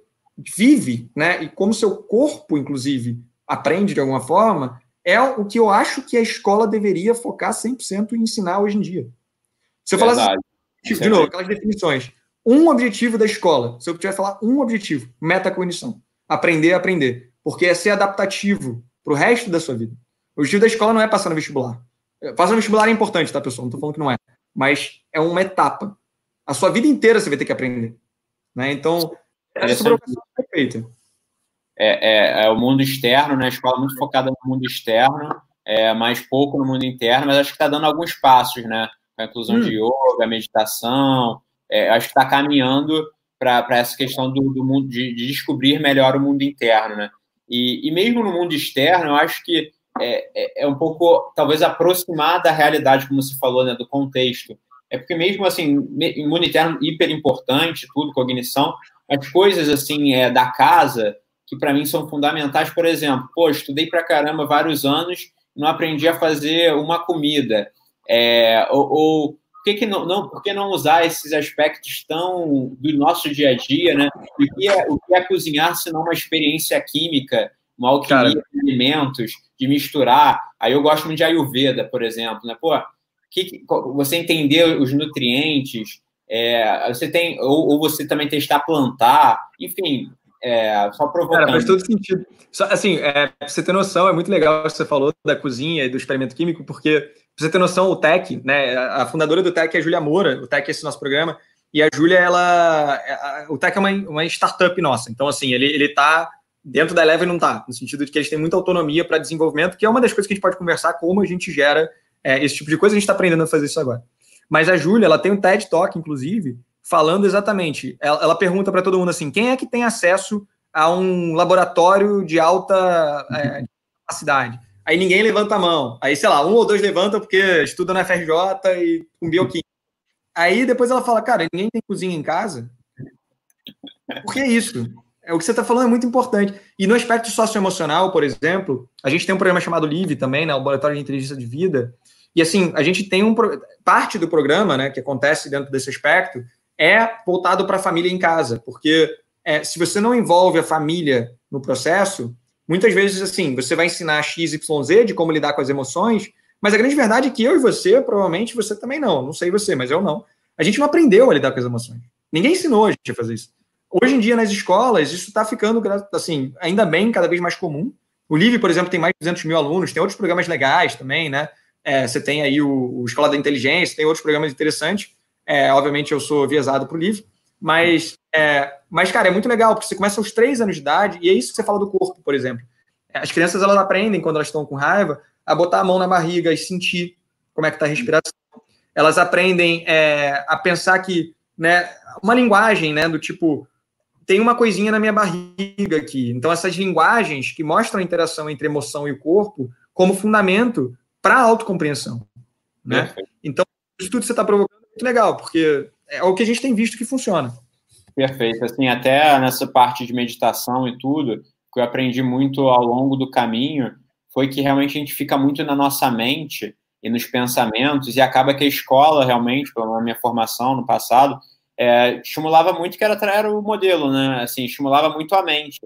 vive, né? E como seu corpo, inclusive, aprende de alguma forma, é o que eu acho que a escola deveria focar 100% em ensinar hoje em dia. Se eu falasse, assim, de novo, aquelas definições, um objetivo da escola, se eu tiver falar um objetivo, metacognição, aprender a aprender, porque é ser adaptativo para o resto da sua vida. O objetivo da escola não é passar no vestibular. Passar no vestibular é importante, tá, pessoal? Não estou falando que não é. Mas é uma etapa. A sua vida inteira você vai ter que aprender. Né? Então, essa provocação é perfeita. É, é, é, o mundo externo, né? A escola é muito focada no mundo externo, é, mais pouco no mundo interno, mas acho que está dando alguns passos, né? A inclusão hum. de yoga, meditação, é, acho que está caminhando para essa questão do, do mundo, de, de, descobrir melhor o mundo interno, né? E, e mesmo no mundo externo, eu acho que é, é, é, um pouco, talvez, aproximar da realidade, como você falou, né, do contexto. É porque mesmo, assim, mundo interno hiper importante, tudo, cognição, as coisas, assim, é, da casa, que para mim são fundamentais, por exemplo, pô, estudei para caramba vários anos, não aprendi a fazer uma comida, é, ou, ou por que, que não, não, por que não usar esses aspectos tão do nosso dia a dia, né? O que é, o que é cozinhar se não uma experiência química, uma alquimia de alimentos, de misturar? Aí eu gosto muito de Ayurveda, por exemplo, né? Pô, que, você entender os nutrientes, é, você tem, ou, ou, você também testar plantar, enfim, é, só provocando. Cara, faz todo sentido. Só, assim, é, pra você ter noção, é muito legal que você falou da cozinha e do experimento químico, porque Pra você ter noção, o Tech, né? A fundadora do Tech é a Júlia Moura, o Tech é esse nosso programa, e a Júlia, ela. O Tech é uma, uma startup nossa. Então, assim, ele, ele tá dentro da Eleven não tá, no sentido de que eles têm muita autonomia para desenvolvimento, que é uma das coisas que a gente pode conversar, como a gente gera é, esse tipo de coisa, a gente está aprendendo a fazer isso agora. Mas a Júlia, ela tem um TED Talk, inclusive, falando exatamente. Ela, ela pergunta para todo mundo assim: quem é que tem acesso a um laboratório de alta é, capacidade? aí ninguém levanta a mão. Aí, sei lá, um ou dois levantam porque estuda na FRJ e com bioquímica. Aí depois ela fala, cara, ninguém tem cozinha em casa? Por que isso? É, o que você está falando é muito importante. E no aspecto socioemocional, por exemplo, a gente tem um programa chamado LIVE também, né, Laboratório de Inteligência de Vida. E assim, a gente tem um parte do programa, né, que acontece dentro desse aspecto, é voltado para a família em casa, porque é, se você não envolve a família no processo, Muitas vezes, assim, você vai ensinar X, Y, Z de como lidar com as emoções, mas a grande verdade é que eu e você, provavelmente você também não. Não sei você, mas eu não. A gente não aprendeu a lidar com as emoções. Ninguém ensinou a gente a fazer isso. Hoje em dia, nas escolas, isso está ficando, assim, ainda bem, cada vez mais comum. O LIVE, por exemplo, tem mais de 200 mil alunos, tem outros programas legais também, né? É, você tem aí o, o, Escola da Inteligência, tem outros programas interessantes. É, obviamente, eu sou viesado para o LIVE, mas é, mas, cara, é muito legal, porque você começa aos três anos de idade, e é isso que você fala do corpo, por exemplo. As crianças, elas aprendem, quando elas estão com raiva, a botar a mão na barriga e sentir como é que está a respiração. Elas aprendem é, a pensar que, né, uma linguagem, né, do tipo, tem uma coisinha na minha barriga aqui. Então, essas linguagens que mostram a interação entre emoção e o corpo como fundamento para a autocompreensão. Né? Então, isso tudo que você está provocando é muito legal, porque é o que a gente tem visto que funciona. Perfeito. Assim, até nessa parte de meditação e tudo, que eu aprendi muito ao longo do caminho, foi que realmente a gente fica muito na nossa mente e nos pensamentos, e acaba que a escola, realmente, pela minha formação no passado, é, estimulava muito que era, era o modelo, né? Assim, estimulava muito a mente.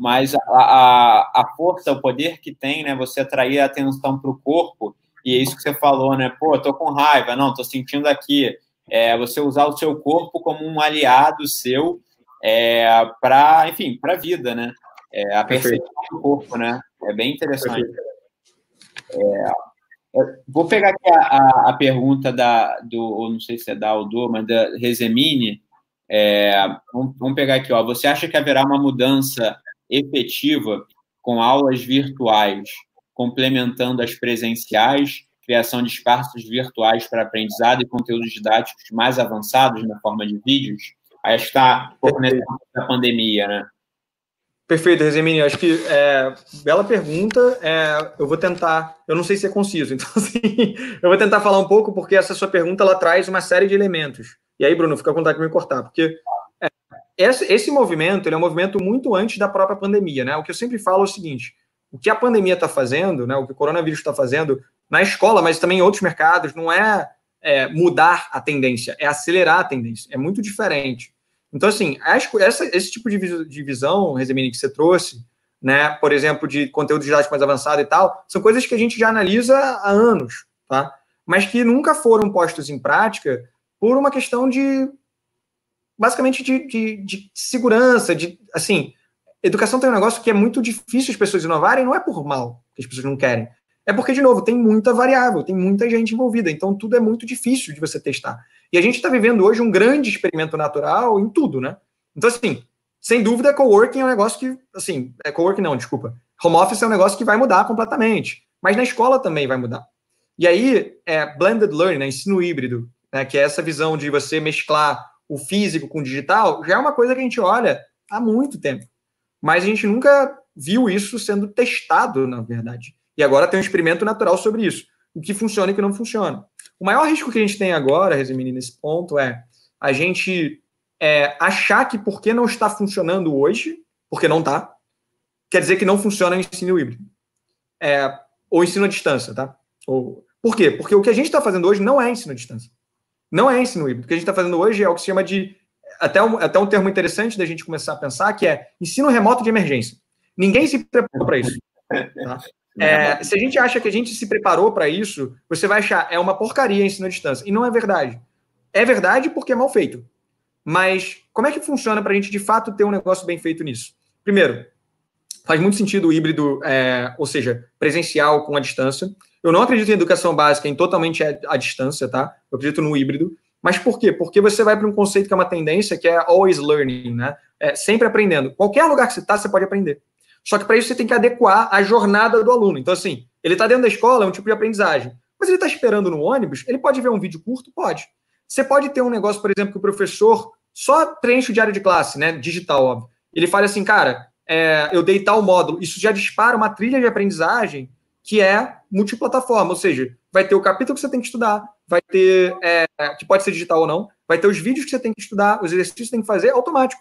Mas a, a, a força, o poder que tem, né? Você atrair a atenção para o corpo, e é isso que você falou, né? Pô, tô com raiva, não, tô sentindo aqui. É, você usar o seu corpo como um aliado seu é, para, enfim, para a vida, né? É, a percepção do corpo, né? É bem interessante. É, vou pegar aqui a, a, a, pergunta da, do, não sei se é da ou do, mas da Rezemini. É, vamos, vamos, pegar aqui, ó. Você acha que haverá uma mudança efetiva com aulas virtuais, complementando as presenciais, criação de espaços virtuais para aprendizado e conteúdos didáticos mais avançados na forma de vídeos? Aí está nessa pandemia, né? Perfeito, Rezemini. Acho que é, bela pergunta. É, eu vou tentar. Eu não sei se é conciso, (laughs) então assim, eu vou tentar falar um pouco porque essa sua pergunta ela traz uma série de elementos. E aí, Bruno, fica com vontade de me cortar, porque esse, esse, movimento ele é um movimento muito antes da própria pandemia, né? O que eu sempre falo é o seguinte: o que a pandemia está fazendo, né? O que o coronavírus está fazendo na escola, mas também em outros mercados, não é, é mudar a tendência, é acelerar a tendência. É muito diferente. Então, assim, acho essa, esse tipo de visão, Rezemini, que você trouxe, né, por exemplo, de conteúdo didático mais avançado e tal, são coisas que a gente já analisa há anos, tá? Mas que nunca foram postos em prática por uma questão de, basicamente, de, de, de segurança, de, assim, educação tem um negócio que é muito difícil as pessoas inovarem, não é por mal, que as pessoas não querem, é porque, de novo, tem muita variável, tem muita gente envolvida, então tudo é muito difícil de você testar. E a gente está vivendo hoje um grande experimento natural em tudo, né? Então, assim, sem dúvida, coworking é um negócio que, assim, é coworking não, desculpa. Home office é um negócio que vai mudar completamente. Mas na escola também vai mudar. E aí, é, blended learning, né, ensino híbrido, né, que é essa visão de você mesclar o físico com o digital, já é uma coisa que a gente olha há muito tempo. Mas a gente nunca viu isso sendo testado, na verdade. E agora tem um experimento natural sobre isso. O que funciona e o que não funciona. O maior risco que a gente tem agora, resumindo nesse ponto, é a gente é, achar que porque não está funcionando hoje, porque não está, quer dizer que não funciona o ensino híbrido. É, ou ensino à distância, tá? Ou, por quê? Porque o que a gente está fazendo hoje não é ensino à distância. Não é ensino híbrido. O que a gente está fazendo hoje é o que se chama de. Até um, até um termo interessante da gente começar a pensar, que é ensino remoto de emergência. Ninguém se preparou para isso. Tá? (laughs) É, se a gente acha que a gente se preparou para isso, você vai achar é uma porcaria ensino à distância. E não é verdade. É verdade porque é mal feito. Mas como é que funciona para a gente de fato ter um negócio bem feito nisso? Primeiro, faz muito sentido o híbrido, é, ou seja, presencial com a distância. Eu não acredito em educação básica em totalmente à distância, tá? Eu acredito no híbrido. Mas por quê? Porque você vai para um conceito que é uma tendência, que é always learning, né? É, sempre aprendendo. Qualquer lugar que você está, você pode aprender. Só que para isso você tem que adequar a jornada do aluno. Então, assim, ele está dentro da escola, é um tipo de aprendizagem. Mas ele está esperando no ônibus, ele pode ver um vídeo curto? Pode. Você pode ter um negócio, por exemplo, que o professor só preenche o diário de classe, né? Digital, óbvio. Ele fala assim, cara, é, eu dei tal módulo. Isso já dispara uma trilha de aprendizagem que é multiplataforma, ou seja, vai ter o capítulo que você tem que estudar, vai ter, é, que pode ser digital ou não, vai ter os vídeos que você tem que estudar, os exercícios que você tem que fazer automático.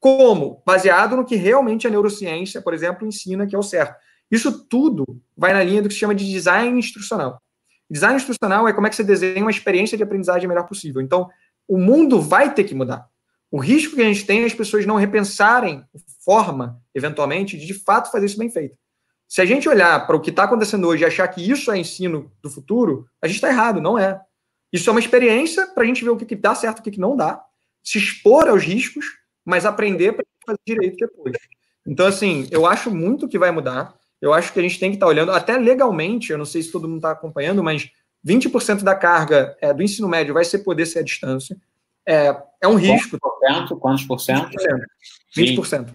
Como? Baseado no que realmente a neurociência, por exemplo, ensina que é o certo. Isso tudo vai na linha do que se chama de design instrucional. Design instrucional é como é que você desenha uma experiência de aprendizagem melhor possível. Então, o mundo vai ter que mudar. O risco que a gente tem é as pessoas não repensarem forma, eventualmente, de de fato fazer isso bem feito. Se a gente olhar para o que está acontecendo hoje e achar que isso é ensino do futuro, a gente está errado, não é. Isso é uma experiência para a gente ver o que, que dá certo, o que, que não dá, se expor aos riscos mas aprender para fazer direito depois. Então, assim, eu acho muito que vai mudar. Eu acho que a gente tem que estar tá olhando, até legalmente, eu não sei se todo mundo está acompanhando, mas 20% da carga é, do ensino médio vai ser poder ser à distância. É, é um risco. Quantos por cento? 20%. 20%.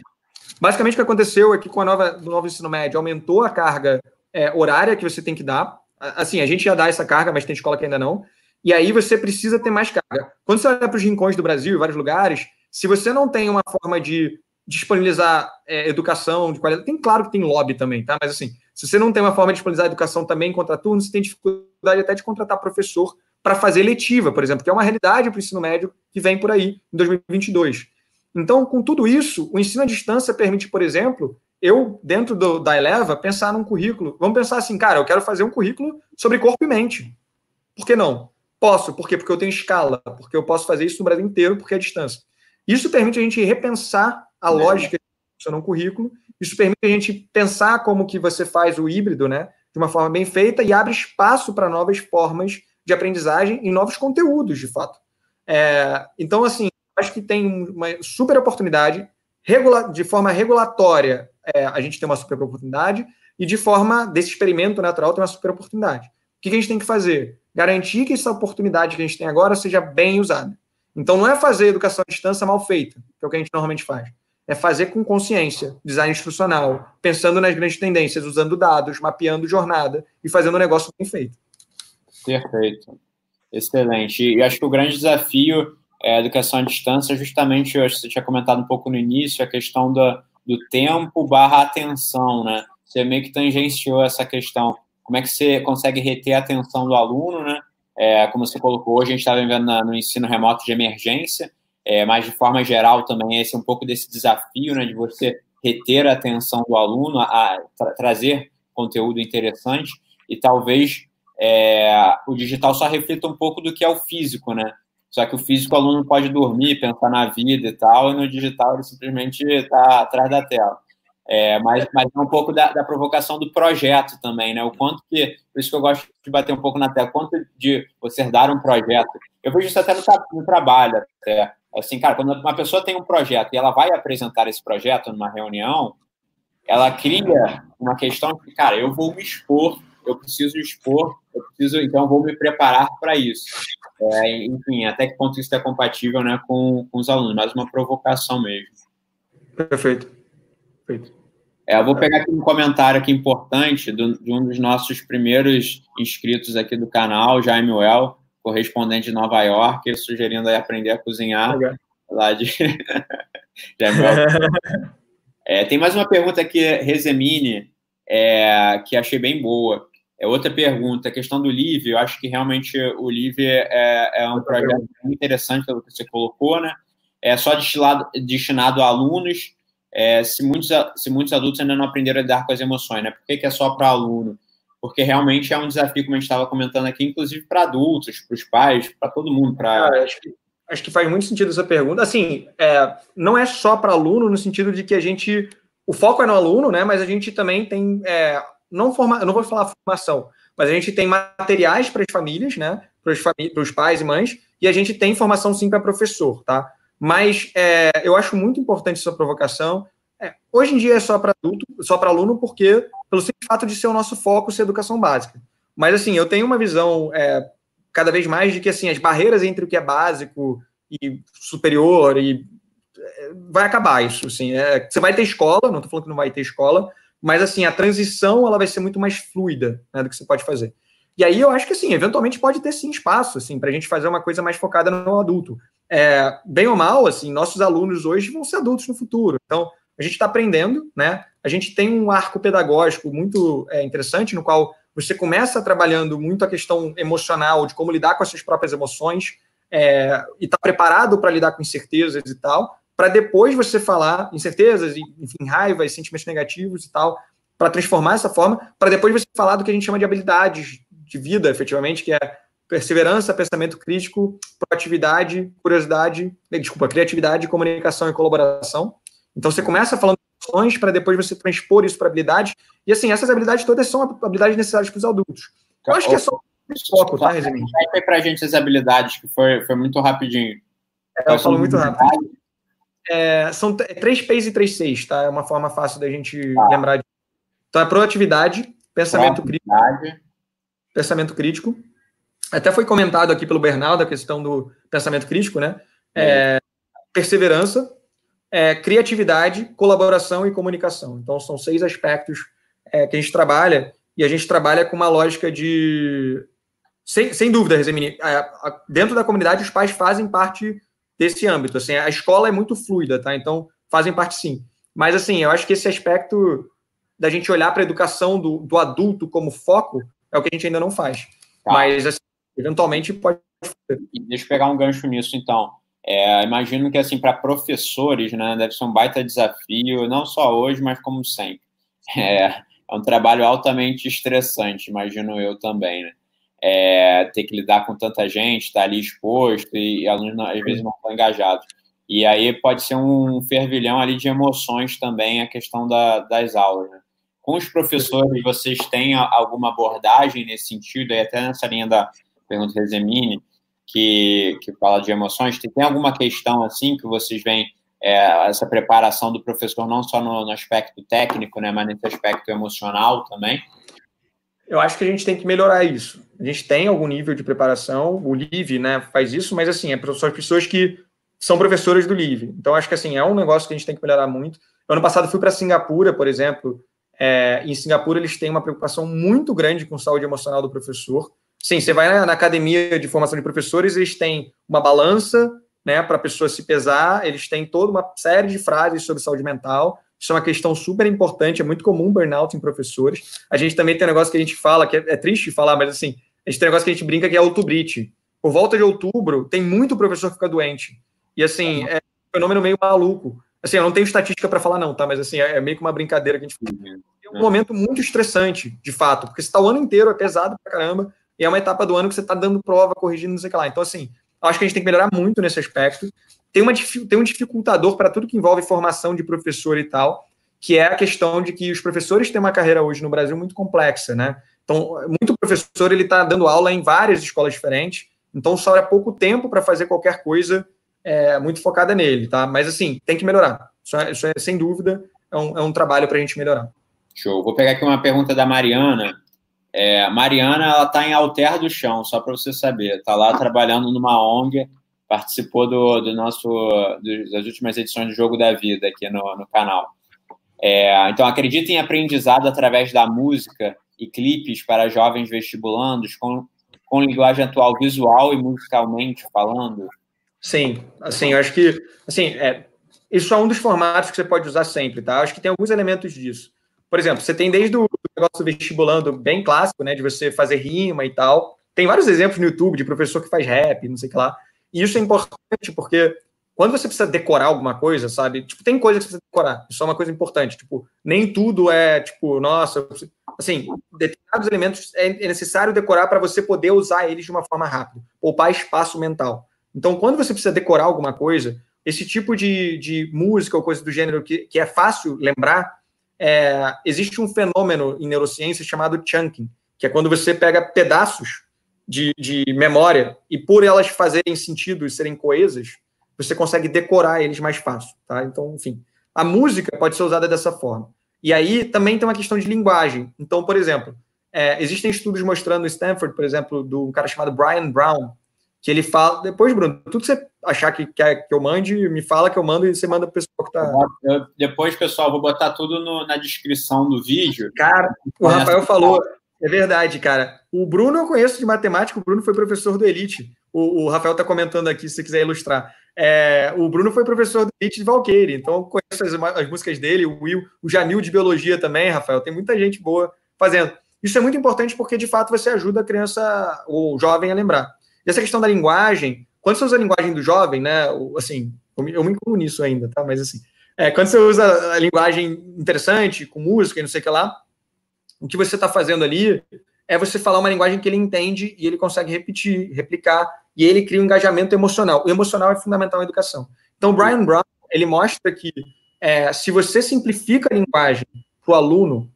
Basicamente, o que aconteceu é que com a nova, do novo ensino médio aumentou a carga é, horária que você tem que dar. Assim, a gente já dá essa carga, mas tem escola que ainda não. E aí você precisa ter mais carga. Quando você olha para os rincões do Brasil, vários lugares, se você não tem uma forma de disponibilizar é, educação de qualidade, tem claro que tem lobby também, tá? Mas assim, se você não tem uma forma de disponibilizar educação também em contraturno, você tem dificuldade até de contratar professor para fazer letiva, por exemplo, que é uma realidade para o ensino médio que vem por aí em 2022. Então, com tudo isso, o ensino à distância permite, por exemplo, eu, dentro do, da Eleva, pensar num currículo. Vamos pensar assim, cara, eu quero fazer um currículo sobre corpo e mente. Por que não? Posso. Por quê? Porque eu tenho escala. Porque eu posso fazer isso no Brasil inteiro, porque é distância. Isso permite a gente repensar a lógica de funcionar um currículo. Isso permite a gente pensar como que você faz o híbrido, né? De uma forma bem feita e abre espaço para novas formas de aprendizagem e novos conteúdos, de fato. É, então, assim, acho que tem uma super oportunidade. Regula de forma regulatória, é, a gente tem uma super oportunidade. E de forma desse experimento natural, tem uma super oportunidade. O que a gente tem que fazer? Garantir que essa oportunidade que a gente tem agora seja bem usada. Então, não é fazer educação à distância mal feita, que é o que a gente normalmente faz. É fazer com consciência, design instrucional, pensando nas grandes tendências, usando dados, mapeando jornada e fazendo o negócio bem feito. Perfeito. Excelente. E acho que o grande desafio é a educação à distância, justamente, eu acho que você tinha comentado um pouco no início, a questão do, tempo barra atenção, né? Você meio que tangenciou essa questão. Como é que você consegue reter a atenção do aluno, né? É, como você colocou, hoje a gente está vivendo no ensino remoto de emergência, é, mas de forma geral também esse é um pouco desse desafio, né? De você reter a atenção do aluno, a, a tra trazer conteúdo interessante e talvez é, o digital só reflita um pouco do que é o físico, né? Só que o físico o aluno pode dormir, pensar na vida e tal, e no digital ele simplesmente está atrás da tela. É, mas, mas é um pouco da, da, provocação do projeto também, né? O quanto que, por isso que eu gosto de bater um pouco na tela, quanto de você dar um projeto. Eu vejo isso até no, no trabalho, até. Assim, cara, quando uma pessoa tem um projeto e ela vai apresentar esse projeto numa reunião, ela cria uma questão que, cara, eu vou me expor, eu preciso expor, eu preciso, então vou me preparar para isso. É, enfim, até que ponto isso é compatível né, com, com os alunos, mais uma provocação mesmo. Perfeito. Perfeito. É, eu vou pegar aqui um comentário aqui importante do, de um dos nossos primeiros inscritos aqui do canal, Jaime Well, correspondente de Nova York, sugerindo aí aprender a cozinhar okay. lá de (laughs) Jaime well. (laughs) é, Tem mais uma pergunta aqui, Rezemini, é, que achei bem boa. É outra pergunta, a questão do Live, eu acho que realmente o Live é, é um projeto muito interessante pelo que você colocou, né? É só destinado, destinado a alunos, é, se, muitos, se muitos adultos ainda não aprenderam a lidar com as emoções, né? Por que, que é só para aluno? Porque realmente é um desafio, como a gente estava comentando aqui, inclusive para adultos, para os pais, para todo mundo. Pra... Ah, acho, que, acho que faz muito sentido essa pergunta. Assim, é, não é só para aluno, no sentido de que a gente. O foco é no aluno, né? Mas a gente também tem é, não forma, eu não vou falar formação, mas a gente tem materiais para as famílias, né? Para os, famí os pais e mães, e a gente tem formação sim para professor, tá? Mas é, eu acho muito importante essa provocação. É, hoje em dia é só para adulto, só para aluno, porque pelo simples fato de ser o nosso foco ser educação básica. Mas assim, eu tenho uma visão é, cada vez mais de que assim as barreiras entre o que é básico e superior e é, vai acabar isso. Assim, é, você vai ter escola, não estou falando que não vai ter escola, mas assim, a transição ela vai ser muito mais fluida né, do que você pode fazer. E aí eu acho que assim, eventualmente pode ter sim espaço assim, para a gente fazer uma coisa mais focada no adulto. É, bem ou mal, assim, nossos alunos hoje vão ser adultos no futuro. Então, a gente está aprendendo, né? A gente tem um arco pedagógico muito é, interessante, no qual você começa trabalhando muito a questão emocional, de como lidar com as suas próprias emoções, é, e está preparado para lidar com incertezas e tal para depois você falar incertezas, enfim, raivas, sentimentos negativos e tal, para transformar essa forma, para depois você falar do que a gente chama de habilidades de vida, efetivamente, que é perseverança, pensamento crítico, proatividade, curiosidade, desculpa, criatividade, comunicação e colaboração. Então você começa falando de ações para depois você transpor isso para habilidades. E assim, essas habilidades todas são habilidades necessárias para os adultos. Eu acho que é só foco, tá, resumindo? Para a gente as habilidades, que foi, foi muito rapidinho. É, eu falo muito rápido. É, são três P's e três C's, tá? É uma forma fácil da gente tá. lembrar. De... Então, é proatividade, pensamento proatividade. crítico. Pensamento crítico. Até foi comentado aqui pelo Bernardo a questão do pensamento crítico, né? É, perseverança, é, criatividade, colaboração e comunicação. Então, são seis aspectos é, que a gente trabalha, e a gente trabalha com uma lógica de. Sem, sem dúvida, Rezemini, dentro da comunidade, os pais fazem parte desse âmbito. Assim, a escola é muito fluida, tá? Então, fazem parte sim. Mas, assim, eu acho que esse aspecto da gente olhar para a educação do, do adulto como foco é o que a gente ainda não faz. Tá. Mas, assim, eventualmente, pode Deixa eu pegar um gancho nisso, então. É, imagino que, assim, para professores, né, deve ser um baita desafio, não só hoje, mas como sempre. É, é um trabalho altamente estressante, imagino eu também, né? É, ter que lidar com tanta gente, estar tá ali exposto e, e alunos às vezes não estão engajados. E aí pode ser um fervilhão ali de emoções também a questão da, das aulas. Né? Com os professores, vocês têm alguma abordagem nesse sentido, e até nessa linha da pergunta Rezemini, que, que fala de emoções, tem alguma questão assim que vocês veem é, essa preparação do professor não só no, no, aspecto técnico, né, mas nesse aspecto emocional também? Eu acho que a gente tem que melhorar isso. A gente tem algum nível de preparação, o LIVE né, faz isso, mas assim, é para as pessoas que são professores do LIVE. Então, acho que assim, é um negócio que a gente tem que melhorar muito. Ano passado fui para Singapura, por exemplo, é, em Singapura eles têm uma preocupação muito grande com saúde emocional do professor. Sim, você vai na, na academia de formação de professores, eles têm uma balança, né, para a pessoa se pesar, eles têm toda uma série de frases sobre saúde mental. Isso é uma questão super importante, é muito comum burnout em professores. A gente também tem um negócio que a gente fala, que é, é triste falar, mas assim, a gente tem um negócio que a gente brinca que é outubrite. Por volta de outubro, tem muito professor que fica doente. E assim, é um fenômeno meio maluco. Assim, eu não tenho estatística para falar, não, tá? Mas assim, é, é meio que uma brincadeira que a gente faz. Uhum. É um momento muito estressante, de fato, porque você está o ano inteiro, é pesado pra caramba, e é uma etapa do ano que você está dando prova, corrigindo, não sei o que lá. Então, assim, acho que a gente tem que melhorar muito nesse aspecto. Tem, uma, tem um dificultador para tudo que envolve formação de professor e tal, que é a questão de que os professores têm uma carreira hoje no Brasil muito complexa, né? Então, muito professor ele está dando aula em várias escolas diferentes, então sobra pouco tempo para fazer qualquer coisa é, muito focada nele, tá? Mas assim, tem que melhorar. Isso é, isso é sem dúvida, é um, é um trabalho para a gente melhorar. Show. Vou pegar aqui uma pergunta da Mariana. É, Mariana, ela está em Alter do Chão, só para você saber. Está lá trabalhando numa ONG, participou do, do nosso das últimas edições do Jogo da Vida aqui no, no canal. É, então, acredita em aprendizado através da música e clipes para jovens vestibulandos com, com linguagem atual visual e musicalmente falando? Sim, assim, eu acho que assim, é, isso é um dos formatos que você pode usar sempre, tá? Eu acho que tem alguns elementos disso. Por exemplo, você tem desde o negócio vestibulando bem clássico, né, de você fazer rima e tal. Tem vários exemplos no YouTube de professor que faz rap, não sei o que lá. E isso é importante porque quando você precisa decorar alguma coisa, sabe? Tipo, tem coisa que você precisa decorar. Isso é uma coisa importante. Tipo, nem tudo é, tipo, nossa, assim, determinados elementos é necessário decorar para você poder usar eles de uma forma rápida, poupar espaço mental. Então, quando você precisa decorar alguma coisa, esse tipo de, de música ou coisa do gênero que, que é fácil lembrar, é, existe um fenômeno em neurociência chamado chunking, que é quando você pega pedaços de, de memória e por elas fazerem sentido e serem coesas, você consegue decorar eles mais fácil, tá? Então, enfim, a música pode ser usada dessa forma. E aí também tem uma questão de linguagem. Então, por exemplo, é, existem estudos mostrando no Stanford, por exemplo, do um cara chamado Brian Brown, que ele fala. Depois, Bruno, tudo que você achar que quer que eu mande, me fala que eu mando e você manda para o pessoal que está. Depois, pessoal, vou botar tudo no, na descrição do vídeo. Cara, o Rafael falou. É verdade, cara. O Bruno eu conheço de matemática, o Bruno foi professor do Elite. O, o Rafael está comentando aqui, se você quiser ilustrar. É, o Bruno foi professor do Elite de Valqueire, então conheço as, as músicas dele, o Will, o Jamil de Biologia também, Rafael. Tem muita gente boa fazendo. Isso é muito importante porque, de fato, você ajuda a criança, o jovem, a lembrar. E essa questão da linguagem, quando você usa a linguagem do jovem, né, assim, eu me, eu me incluo nisso ainda, tá? Mas assim, é, quando você usa a linguagem interessante, com música e não sei o que lá, o que você está fazendo ali é você falar uma linguagem que ele entende e ele consegue repetir, replicar, e ele cria um engajamento emocional. O emocional é fundamental na educação. Então, Brian Brown, ele mostra que é, se você simplifica a linguagem para o aluno,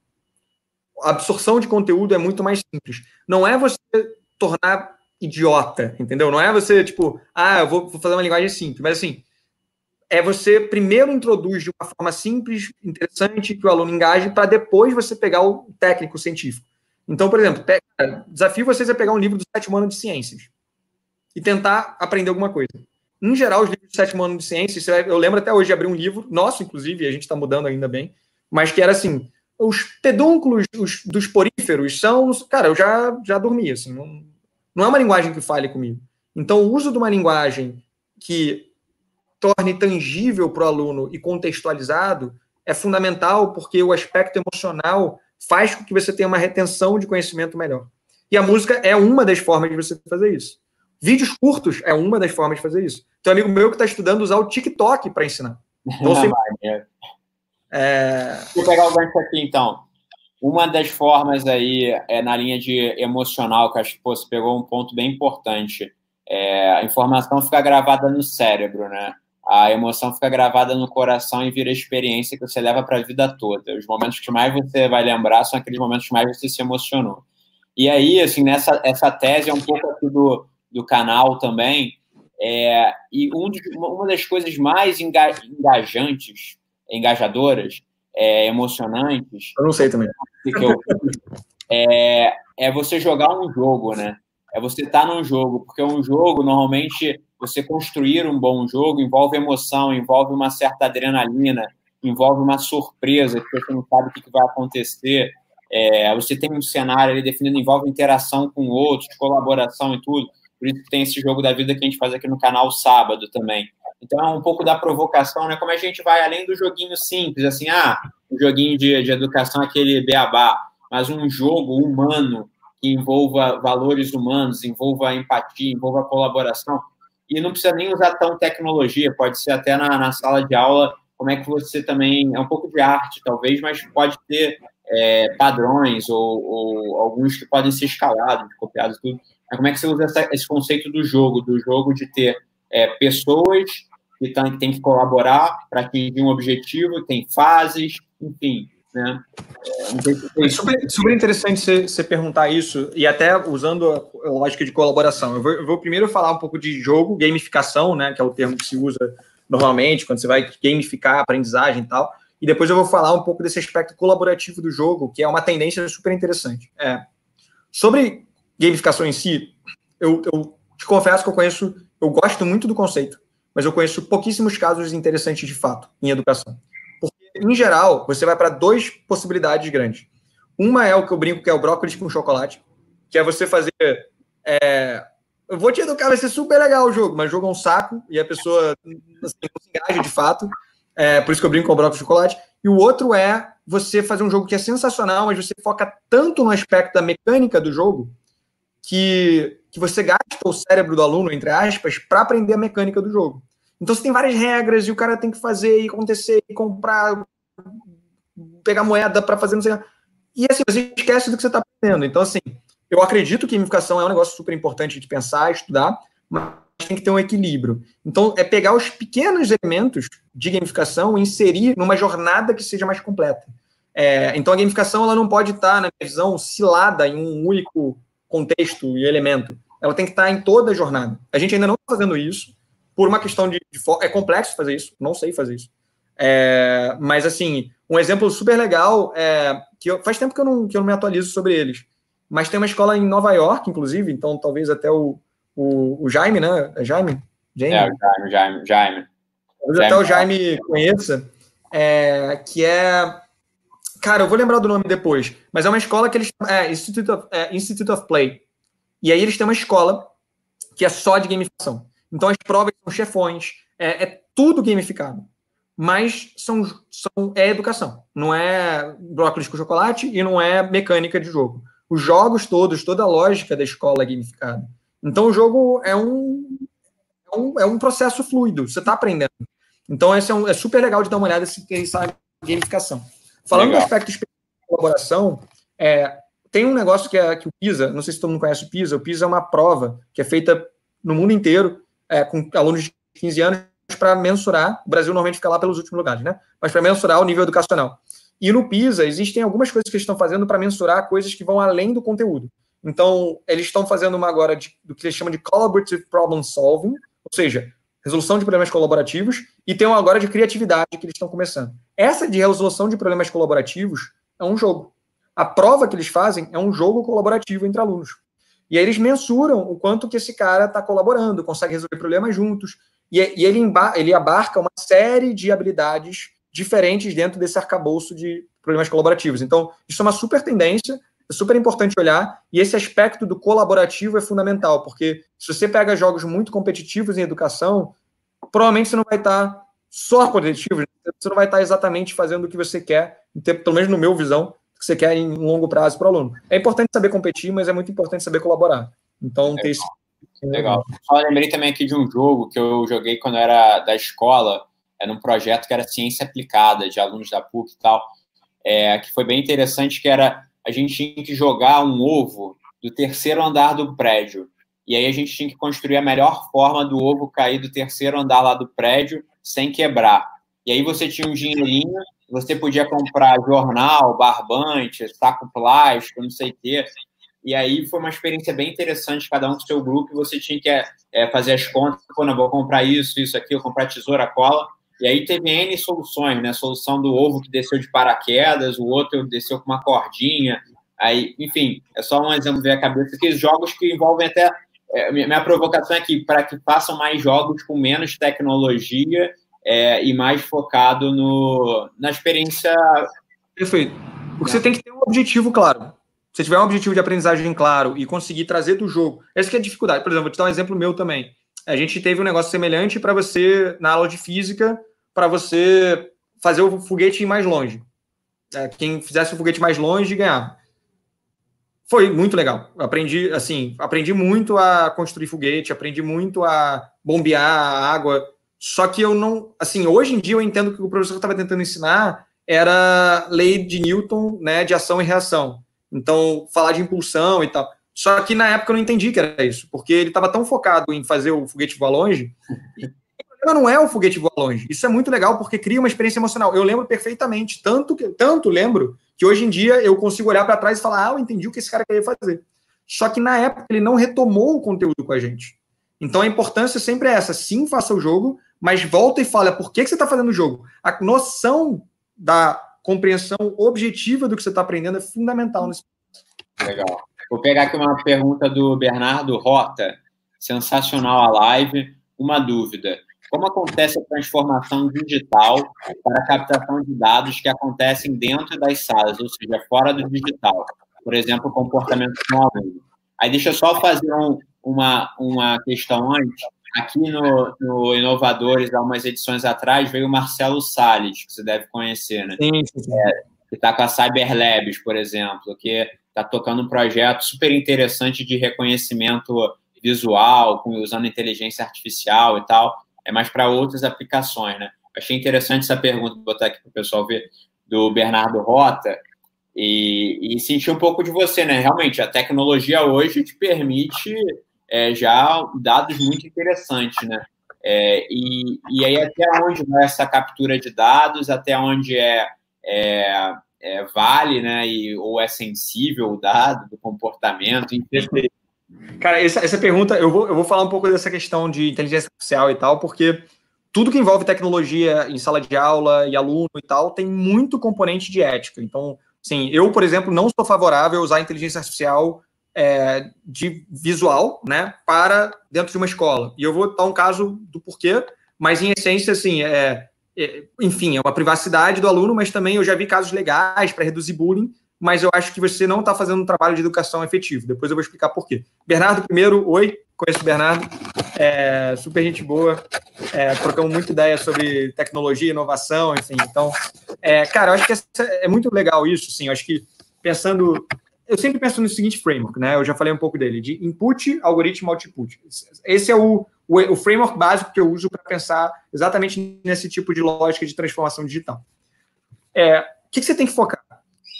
a absorção de conteúdo é muito mais simples. Não é você tornar idiota, entendeu? Não é você, tipo, ah, eu vou, fazer uma linguagem simples, mas assim, é você primeiro introduz de uma forma simples, interessante, que o aluno engaje, para depois você pegar o técnico científico. Então, por exemplo, desafio vocês a pegar um livro do sétimo ano de ciências e tentar aprender alguma coisa. Em geral, os livros do sétimo ano de ciências, eu lembro até hoje de abrir um livro, nosso, inclusive, a gente está mudando ainda bem, mas que era assim, os pedúnculos os, dos poríferos são, cara, eu já, já dormi, assim, não, não é uma linguagem que fale comigo. Então, o uso de uma linguagem que torne tangível para o aluno e contextualizado é fundamental, porque o aspecto emocional faz com que você tenha uma retenção de conhecimento melhor. E a música é uma das formas de você fazer isso. Vídeos curtos é uma das formas de fazer isso. Tem um amigo meu que está estudando usar o TikTok para ensinar. Então, (laughs) você... é... Vou pegar o gancho aqui, então. Uma das formas aí é na linha de emocional, que acho que pô, você pegou um ponto bem importante. É, a informação fica gravada no cérebro, né? A emoção fica gravada no coração e vira experiência que você leva para a vida toda. Os momentos que mais você vai lembrar são aqueles momentos que mais você se emocionou. E aí, assim, nessa essa tese é um pouco aqui do, do canal também. É, e um de, uma das coisas mais engajantes, engajadoras, é, emocionantes. Eu não sei também. Eu, é, é você jogar um jogo, né? É você estar tá num jogo, porque um jogo, normalmente, você construir um bom jogo envolve emoção, envolve uma certa adrenalina, envolve uma surpresa, porque você não sabe o que vai acontecer. É, você tem um cenário ali definido, envolve interação com outros, colaboração e tudo. Por isso que tem esse jogo da vida que a gente faz aqui no canal sábado também. Então um pouco da provocação, né? Como a gente vai além do joguinho simples, assim, ah, um joguinho de, de educação, aquele beabá, mas um jogo humano que envolva valores humanos, envolva empatia, envolva colaboração. E não precisa nem usar tão tecnologia, pode ser até na, na sala de aula, como é que você também. É um pouco de arte, talvez, mas pode ter é, padrões ou, ou, alguns que podem ser escalados, copiados, tudo. Mas como é que você usa essa, esse conceito do jogo, do jogo de ter é, pessoas que têm tem que colaborar para atingir um objetivo, tem fases, enfim. Né? É, é super, super interessante você, perguntar isso, e até usando a lógica de colaboração. Eu vou, eu vou, primeiro falar um pouco de jogo, gamificação, né, que é o termo que se usa normalmente, quando você vai gamificar aprendizagem e tal, e depois eu vou falar um pouco desse aspecto colaborativo do jogo, que é uma tendência super interessante. É, sobre gamificação em si, eu, eu te confesso que eu conheço, eu gosto muito do conceito, mas eu conheço pouquíssimos casos interessantes de fato em educação. Porque, em geral, você vai para duas possibilidades grandes. Uma é o que eu brinco, que é o brócolis com chocolate, que é você fazer. É, eu vou te educar, vai ser super legal o jogo, mas o jogo é um saco e a pessoa assim, não se engaja de fato. É, por isso que eu brinco com o brócolis com chocolate. E o outro é você fazer um jogo que é sensacional, mas você foca tanto no aspecto da mecânica do jogo que, que você gasta o cérebro do aluno, entre aspas, para aprender a mecânica do jogo. Então você tem várias regras e o cara tem que fazer e acontecer e comprar, pegar moeda para fazer não sei E assim, você esquece do que você está aprendendo. Então, assim, eu acredito que gamificação é um negócio super importante de pensar, estudar, mas tem que ter um equilíbrio. Então, é pegar os pequenos elementos de gamificação e inserir numa jornada que seja mais completa. É, então, a gamificação ela não pode estar, na minha visão, cilada em um único contexto e elemento. Ela tem que estar em toda a jornada. A gente ainda não está fazendo isso por uma questão de, de é complexo fazer isso. Não sei fazer isso. É, mas assim, um exemplo super legal é que eu, faz tempo que eu, não, que eu não me atualizo sobre eles. Mas tem uma escola em Nova York, inclusive, então talvez até o, o, o Jaime, né? É Jaime? Jaime? É, o Jaime, Jaime, Jaime. Talvez até o Jaime conheça, é, que é Cara, eu vou lembrar do nome depois, mas é uma escola que eles. É Institute of, é, Institute of Play. E aí eles têm uma escola que é só de gamificação. Então as provas são chefões, é, é tudo gamificado. Mas são, são, é educação. Não é brócolis com chocolate e não é mecânica de jogo. Os jogos todos, toda a lógica da escola é gamificada. Então o jogo é um, é um, é um processo fluido, você está aprendendo. Então esse é, um, é super legal de dar uma olhada se tem essa gamificação. Falando Legal. do aspecto de colaboração, é, tem um negócio que é que o PISA, não sei se todo mundo conhece o PISA, o PISA é uma prova que é feita no mundo inteiro é, com alunos de 15 anos para mensurar, o Brasil normalmente fica lá pelos últimos lugares, né? Mas para mensurar o nível educacional. E no PISA existem algumas coisas que eles estão fazendo para mensurar coisas que vão além do conteúdo. Então, eles estão fazendo uma agora de, do que eles chamam de Collaborative Problem Solving, ou seja, resolução de problemas colaborativos, e tem uma agora de criatividade que eles estão começando. Essa de resolução de problemas colaborativos é um jogo. A prova que eles fazem é um jogo colaborativo entre alunos. E aí eles mensuram o quanto que esse cara está colaborando, consegue resolver problemas juntos. E, e ele, ele abarca uma série de habilidades diferentes dentro desse arcabouço de problemas colaborativos. Então, isso é uma super tendência, é super importante olhar, e esse aspecto do colaborativo é fundamental, porque se você pega jogos muito competitivos em educação, provavelmente você não vai estar só competitivo, você não vai estar exatamente fazendo o que você quer, pelo menos no meu visão, que você quer em longo prazo para o aluno. É importante saber competir, mas é muito importante saber colaborar. Então, ter esse Legal. Lembrei também aqui de um jogo que eu joguei quando eu era da escola, era um projeto que era ciência aplicada, de alunos da PUC e tal, é, que foi bem interessante, que era a gente tinha que jogar um ovo do terceiro andar do prédio. E aí a gente tinha que construir a melhor forma do ovo cair do terceiro andar lá do prédio sem quebrar. E aí você tinha um dinheirinho, você podia comprar jornal, barbante, saco plástico, não sei o quê. E aí foi uma experiência bem interessante, cada um com seu grupo, você tinha que é, fazer as contas, não, vou comprar isso, isso aqui, vou comprar tesoura, cola. E aí teve N soluções, né? Solução do ovo que desceu de paraquedas, o outro desceu com uma cordinha. Aí, enfim, é só um exemplo ver a cabeça que jogos que envolvem até. É, minha provocação é que para que façam mais jogos com menos tecnologia é, e mais focado no, na experiência. Perfeito. Porque você tem que ter um objetivo claro. Se tiver um objetivo de aprendizagem claro e conseguir trazer do jogo, essa que é a dificuldade. Por exemplo, vou te dar um exemplo meu também. A gente teve um negócio semelhante para você, na aula de física, para você fazer o foguete ir mais longe. É, quem fizesse o foguete mais longe ganhava. Foi muito legal. Aprendi, assim, aprendi muito a construir foguete, aprendi muito a bombear a água. Só que eu não, assim, hoje em dia eu entendo que o professor estava tentando ensinar era lei de Newton, né, de ação e reação. Então, falar de impulsão e tal. Só que na época eu não entendi que era isso, porque ele estava tão focado em fazer o foguete voar longe. E o problema não é o foguete voar longe. Isso é muito legal porque cria uma experiência emocional. Eu lembro perfeitamente, tanto que tanto lembro que hoje em dia eu consigo olhar para trás e falar: "Ah, eu entendi o que esse cara queria fazer". Só que na época ele não retomou o conteúdo com a gente. Então a importância sempre é essa: sim, faça o jogo, mas volta e fala por que, que você está fazendo o jogo. A noção da compreensão objetiva do que você está aprendendo é fundamental nesse Legal. Vou pegar aqui uma pergunta do Bernardo Rota. Sensacional a live. Uma dúvida. Como acontece a transformação digital para a captação de dados que acontecem dentro das salas, ou seja, fora do digital? Por exemplo, comportamento do aluno. Aí deixa eu só fazer um, uma, uma questão antes. Aqui no, no, Inovadores, há umas edições atrás, veio o Marcelo Salles, que você deve conhecer, né? Sim, sim. É, que está com a Cyber Labs, por exemplo, que está tocando um projeto super interessante de reconhecimento visual, usando inteligência artificial e tal, é mais para outras aplicações, né? Achei interessante essa pergunta, vou botar aqui para o pessoal ver, do Bernardo Rota, e, e sentir um pouco de você, né? Realmente, a tecnologia hoje te permite é, já dados muito interessantes, né? É, e, e aí, até onde vai essa captura de dados, até onde é, é é, vale, né? E, ou é sensível o dado do comportamento. Cara, essa, essa pergunta, eu vou, eu vou falar um pouco dessa questão de inteligência artificial e tal, porque tudo que envolve tecnologia em sala de aula e aluno e tal tem muito componente de ética. Então, sim, eu, por exemplo, não sou favorável a usar inteligência artificial é, de visual, né, para dentro de uma escola. E eu vou dar um caso do porquê, mas em essência, assim, é, enfim, é uma privacidade do aluno, mas também eu já vi casos legais para reduzir bullying, mas eu acho que você não está fazendo um trabalho de educação efetivo. Depois eu vou explicar por quê. Bernardo, primeiro, oi, conheço o Bernardo, é, super gente boa, é, trocamos muita ideia sobre tecnologia, inovação, enfim. Então, é, cara, eu acho que é muito legal isso, sim. Eu acho que pensando eu sempre penso no seguinte framework, né? Eu já falei um pouco dele, de input, algoritmo, output. Esse é o, o, o framework básico que eu uso para pensar exatamente nesse tipo de lógica de transformação digital. É, o que, que você tem que focar?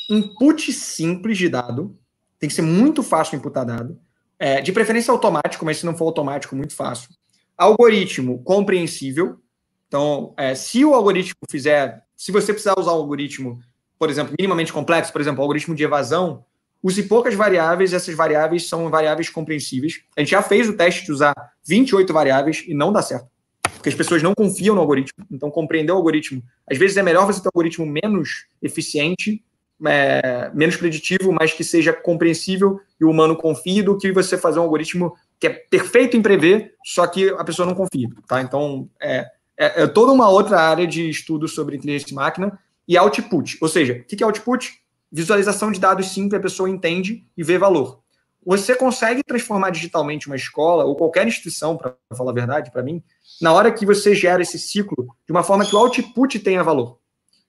Input simples de dado, tem que ser muito fácil imputar dado, é, de preferência automático, mas se não for automático, muito fácil. Algoritmo compreensível. Então, é, se o algoritmo fizer, se você precisar usar um algoritmo, por exemplo, minimamente complexo, por exemplo, algoritmo de evasão, use poucas variáveis, essas variáveis são variáveis compreensíveis. A gente já fez o teste de usar 28 variáveis e não dá certo. Porque as pessoas não confiam no algoritmo. Então, compreender o algoritmo. Às vezes é melhor você ter um algoritmo menos eficiente, é, menos preditivo, mas que seja compreensível e o humano confie, do que você fazer um algoritmo que é perfeito em prever, só que a pessoa não confia. Tá? Então, é, é, é toda uma outra área de estudo sobre inteligência de máquina e output. Ou seja, o que é output? Visualização de dados simples, a pessoa entende e vê valor. Você consegue transformar digitalmente uma escola ou qualquer instituição, para falar a verdade, para mim, na hora que você gera esse ciclo de uma forma que o output tenha valor.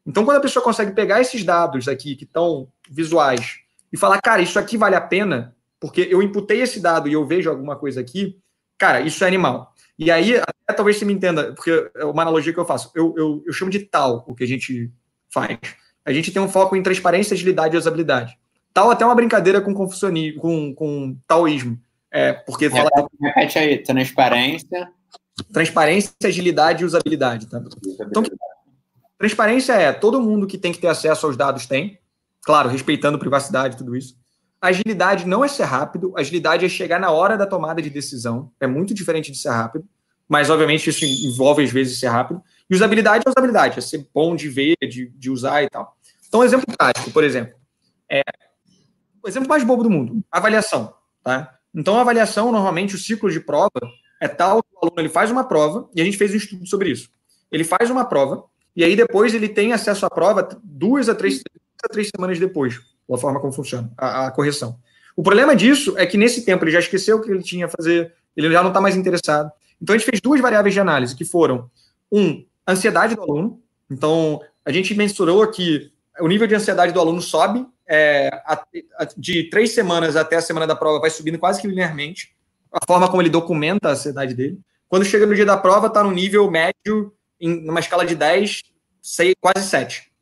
Então, quando a pessoa consegue pegar esses dados aqui que estão visuais e falar, cara, isso aqui vale a pena, porque eu imputei esse dado e eu vejo alguma coisa aqui, Cara, isso é animal. E aí, até talvez você me entenda, porque é uma analogia que eu faço. Eu, eu, eu chamo de tal o que a gente faz. A gente tem um foco em transparência, agilidade e usabilidade. Tal até uma brincadeira com confucionismo, com, com taoísmo. É, porque fala... Repete aí, transparência. Transparência, agilidade e usabilidade. Tá? Então, transparência é todo mundo que tem que ter acesso aos dados tem, claro, respeitando privacidade e tudo isso. Agilidade não é ser rápido, agilidade é chegar na hora da tomada de decisão. É muito diferente de ser rápido, mas obviamente isso envolve às vezes ser rápido. E usabilidade é usabilidade, é ser bom de ver, de, de usar e tal. Então, um exemplo prático, por exemplo, é o exemplo mais bobo do mundo, avaliação, tá? Então, a avaliação, normalmente, o ciclo de prova é tal que o aluno ele faz uma prova, e a gente fez um estudo sobre isso. Ele faz uma prova, e aí depois ele tem acesso à prova duas a três, a três semanas depois a forma como funciona a, a, correção. O problema disso é que nesse tempo ele já esqueceu o que ele tinha a fazer, ele já não está mais interessado. Então a gente fez duas variáveis de análise, que foram, um, ansiedade do aluno. Então a gente mensurou que o nível de ansiedade do aluno sobe, é, a, a, de três semanas até a semana da prova vai subindo quase que linearmente, a forma como ele documenta a ansiedade dele. Quando chega no dia da prova, está no nível médio, em numa escala de 10, 6, quase 7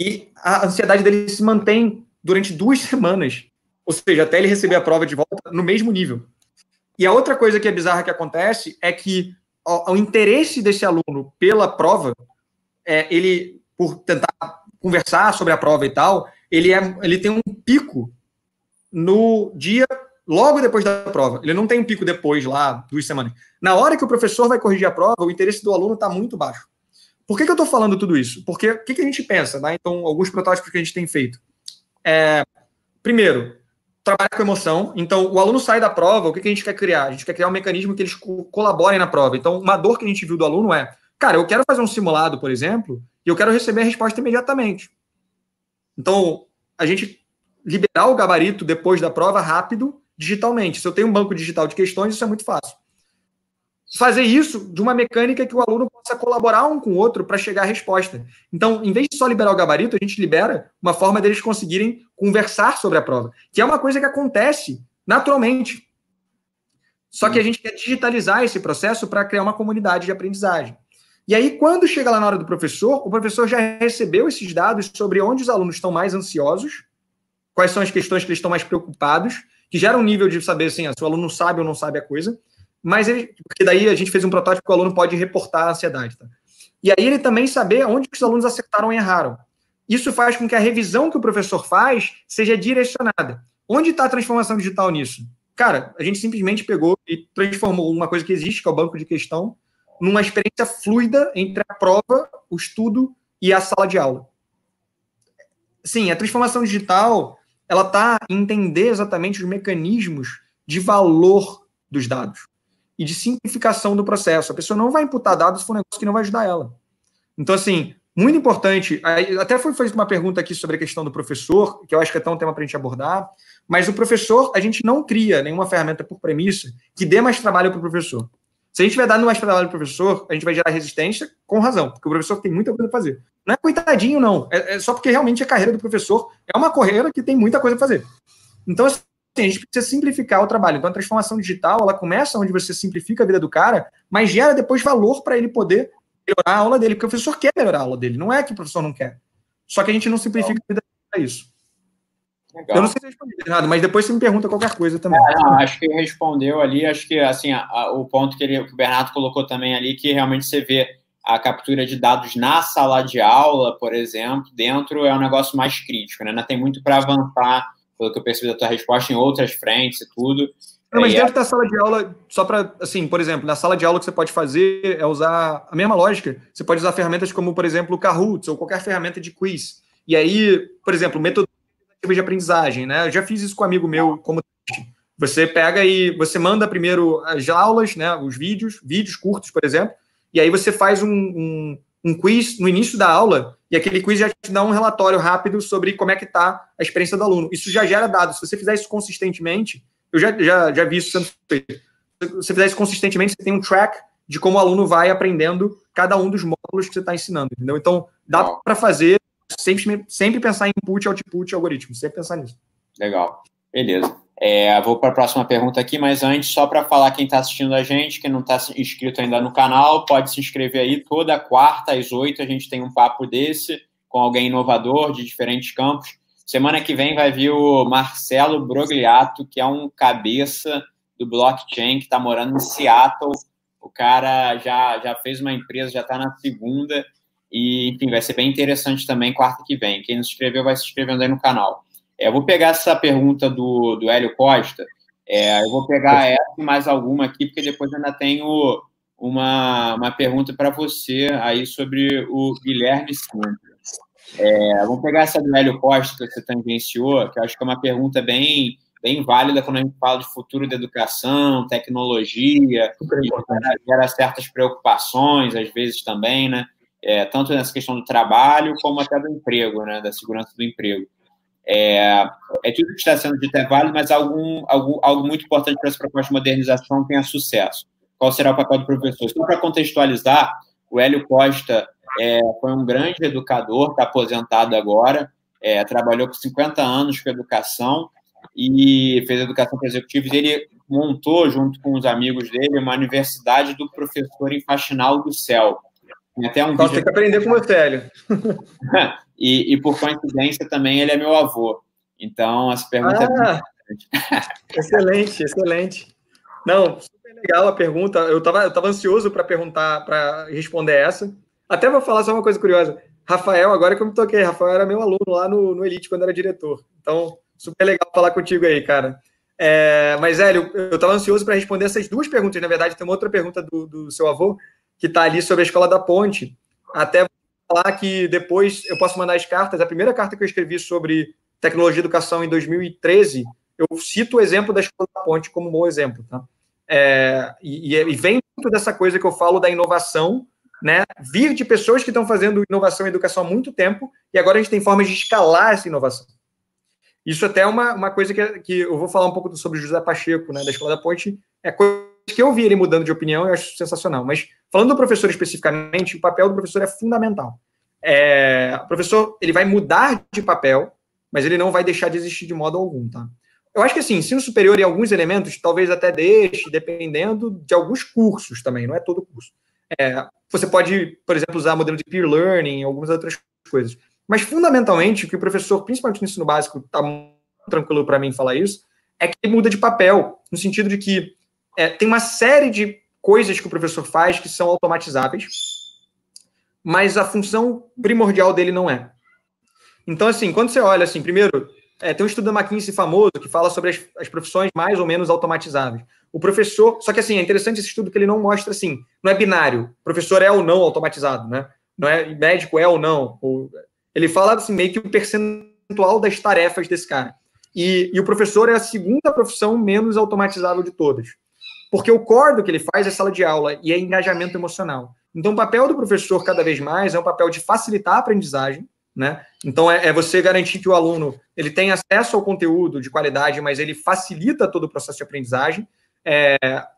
e a ansiedade dele se mantém durante duas (laughs) semanas, ou seja, até ele receber a prova de volta no mesmo nível. E a outra coisa que é bizarra que acontece é que o, o interesse desse aluno pela prova, é, ele, por tentar conversar sobre a prova e tal, ele, é, ele tem um pico no dia logo depois da prova. Ele não tem um pico depois, lá, duas semanas. Na hora que o professor vai corrigir a prova, o interesse do aluno está muito baixo. Por que, que eu estou falando tudo isso? Porque o que, que, a gente pensa? Né? Então, alguns protótipos que a gente tem feito. É, primeiro, trabalhar com emoção. Então, o aluno sai da prova, o que, que a gente quer criar? A gente quer criar um mecanismo que eles co colaborem na prova. Então, uma dor que a gente viu do aluno é, cara, eu quero fazer um simulado, por exemplo, e eu quero receber a resposta imediatamente. Então, a gente liberar o gabarito depois da prova rápido, digitalmente. Se eu tenho um banco digital de questões, isso é muito fácil fazer isso de uma mecânica que o aluno possa colaborar um com o outro para chegar à resposta. Então, em vez de só liberar o gabarito, a gente libera uma forma deles conseguirem conversar sobre a prova, que é uma coisa que acontece naturalmente. Só que a gente quer digitalizar esse processo para criar uma comunidade de aprendizagem. E aí, quando chega lá na hora do professor, o professor já recebeu esses dados sobre onde os alunos estão mais ansiosos, quais são as questões que eles estão mais preocupados, que gera um nível de saber assim, se o aluno sabe ou não sabe a coisa mas ele, porque daí a gente fez um protótipo que o aluno pode reportar a ansiedade. Tá? E aí ele também saber onde os alunos acertaram e erraram. Isso faz com que a revisão que o professor faz seja direcionada. Onde está a transformação digital nisso? Cara, a gente simplesmente pegou e transformou uma coisa que existe, que é o banco de questão, numa experiência fluida entre a prova, o estudo e a sala de aula. Sim, a transformação digital, ela está em entender exatamente os mecanismos de valor dos dados e de simplificação do processo. A pessoa não vai imputar dados for um negócio que não vai ajudar ela. Então, assim, muito importante. Até foi feita uma pergunta aqui sobre a questão do professor, que eu acho que é até um tema para a gente abordar. Mas o professor, a gente não cria nenhuma ferramenta por premissa que dê mais trabalho para o professor. Se a gente vai dar mais trabalho para o professor, a gente vai gerar resistência com razão, porque o professor tem muita coisa para fazer. Não é coitadinho, não. É, é, só porque realmente a carreira do professor é uma carreira que tem muita coisa para fazer. Então, assim, a gente precisa simplificar o trabalho. Então, a transformação digital, ela começa onde você simplifica a vida do cara, mas gera depois valor para ele poder melhorar a aula dele, porque o professor quer melhorar a aula dele, não é que o professor não quer. Só que a gente não simplifica a vida para isso. Legal. Eu não sei se respondi errado, mas depois você me pergunta qualquer coisa também. É, não, acho que respondeu ali, acho que assim, a, a, o ponto que, ele, que o Bernardo colocou também ali, que realmente você vê a captura de dados na sala de aula, por exemplo, dentro é um negócio mais crítico, né? Ainda tem muito para avançar pelo que eu percebi da tua resposta, em outras frentes e tudo. Não, mas dentro é... da sala de aula, só para, assim, por exemplo, na sala de aula que você pode fazer é usar a mesma lógica. Você pode usar ferramentas como, por exemplo, o Kahoot ou qualquer ferramenta de quiz. E aí, por exemplo, método de aprendizagem, né? Eu já fiz isso com um amigo meu como você pega e você manda primeiro as aulas, né, os vídeos, vídeos curtos, por exemplo, e aí você faz um, um, um quiz no início da aula e aquele quiz já te dá um relatório rápido sobre como é que está a experiência do aluno. Isso já gera dados. Se você fizer isso consistentemente, eu já, já, já vi isso sendo feito. Se você fizer isso consistentemente, você tem um track de como o aluno vai aprendendo cada um dos módulos que você está ensinando, entendeu? Então, dá para fazer, sempre, sempre pensar em input, output, algoritmo, sempre pensar nisso. Legal, beleza. É, vou para a próxima pergunta aqui, mas antes, só para falar quem está assistindo a gente, quem não está inscrito ainda no canal, pode se inscrever aí. Toda quarta às oito a gente tem um papo desse com alguém inovador de diferentes campos. Semana que vem vai vir o Marcelo Brogliato, que é um cabeça do blockchain que está morando em Seattle. O cara já, já fez uma empresa, já está na segunda. E, enfim, vai ser bem interessante também quarta que vem. Quem não se inscreveu vai se inscrevendo aí no canal. É, eu vou pegar essa pergunta do, do Hélio Costa, é, eu vou pegar essa e mais alguma aqui, porque depois ainda tenho uma, uma pergunta para você aí sobre o Guilherme Sintra. É, vamos pegar essa do Hélio Costa que você tangenciou, que eu acho que é uma pergunta bem, bem válida quando a gente fala de futuro da educação, tecnologia, gera, gera certas preocupações, às vezes também, né? É, tanto nessa questão do trabalho como até do emprego, né? Da segurança do emprego. É, é tudo que está sendo dito é válido, mas algum, algum, algo muito importante para essa proposta de modernização tenha sucesso. Qual será o papel do professor? Só para contextualizar, o Hélio Costa é, foi um grande educador, está aposentado agora, é, trabalhou por 50 anos com educação e fez educação para executivos. Ele montou, junto com os amigos dele, uma universidade do professor em Faxinal do Céu. Tem até um vídeo... tem que aprender com o Hélio. (laughs) E, e, por coincidência também ele é meu avô. Então, essa pergunta ah, é (laughs) Excelente, excelente. Não, super legal a pergunta. Eu estava eu tava ansioso para perguntar, para responder essa. Até vou falar só uma coisa curiosa. Rafael, agora que eu me toquei, Rafael era meu aluno lá no, no Elite quando era diretor. Então, super legal falar contigo aí, cara. É, mas, Hélio, eu estava ansioso para responder essas duas perguntas. Na verdade, tem uma outra pergunta do, do seu avô, que está ali sobre a Escola da Ponte. Até falar que depois eu posso mandar as cartas. A primeira carta que eu escrevi sobre tecnologia e educação em 2013, eu cito o exemplo da Escola da Ponte como um bom exemplo. Tá? É, e, e, vem muito dessa coisa que eu falo da inovação, né? vir de pessoas que estão fazendo inovação e educação há muito tempo, e agora a gente tem formas de escalar essa inovação. Isso até é uma, uma coisa que, que eu vou falar um pouco sobre José Pacheco, né, da Escola da Ponte, é coisa que eu vi ele mudando de opinião, eu acho sensacional. Mas falando do professor especificamente, o papel do professor é fundamental. É, o professor ele vai mudar de papel, mas ele não vai deixar de existir de modo algum, tá? Eu acho que assim, ensino superior em alguns elementos, talvez até deixe, dependendo de alguns cursos também, não é todo curso. É, você pode, por exemplo, usar modelo de peer learning, algumas outras coisas. Mas fundamentalmente, o que o professor, principalmente no ensino básico, está tranquilo para mim falar isso, é que ele muda de papel, no sentido de que é, tem uma série de coisas que o professor faz que são automatizáveis, mas a função primordial dele não é. Então, assim, quando você olha, assim, primeiro, é, tem um estudo da McKinsey famoso que fala sobre as, as, profissões mais ou menos automatizáveis. O professor, só que assim, é interessante esse estudo que ele não mostra assim, não é binário, professor é ou não automatizado, né? Não é médico é ou não. Ou, ele fala assim, meio que o percentual das tarefas desse cara. E, e o professor é a segunda profissão menos automatizável de todas. Porque o core do que ele faz é sala de aula e é engajamento emocional. Então, o papel do professor, cada vez mais, é um papel de facilitar a aprendizagem, né? Então, é, é, você garantir que o aluno ele tem acesso ao conteúdo de qualidade, mas ele facilita todo o processo de aprendizagem, é,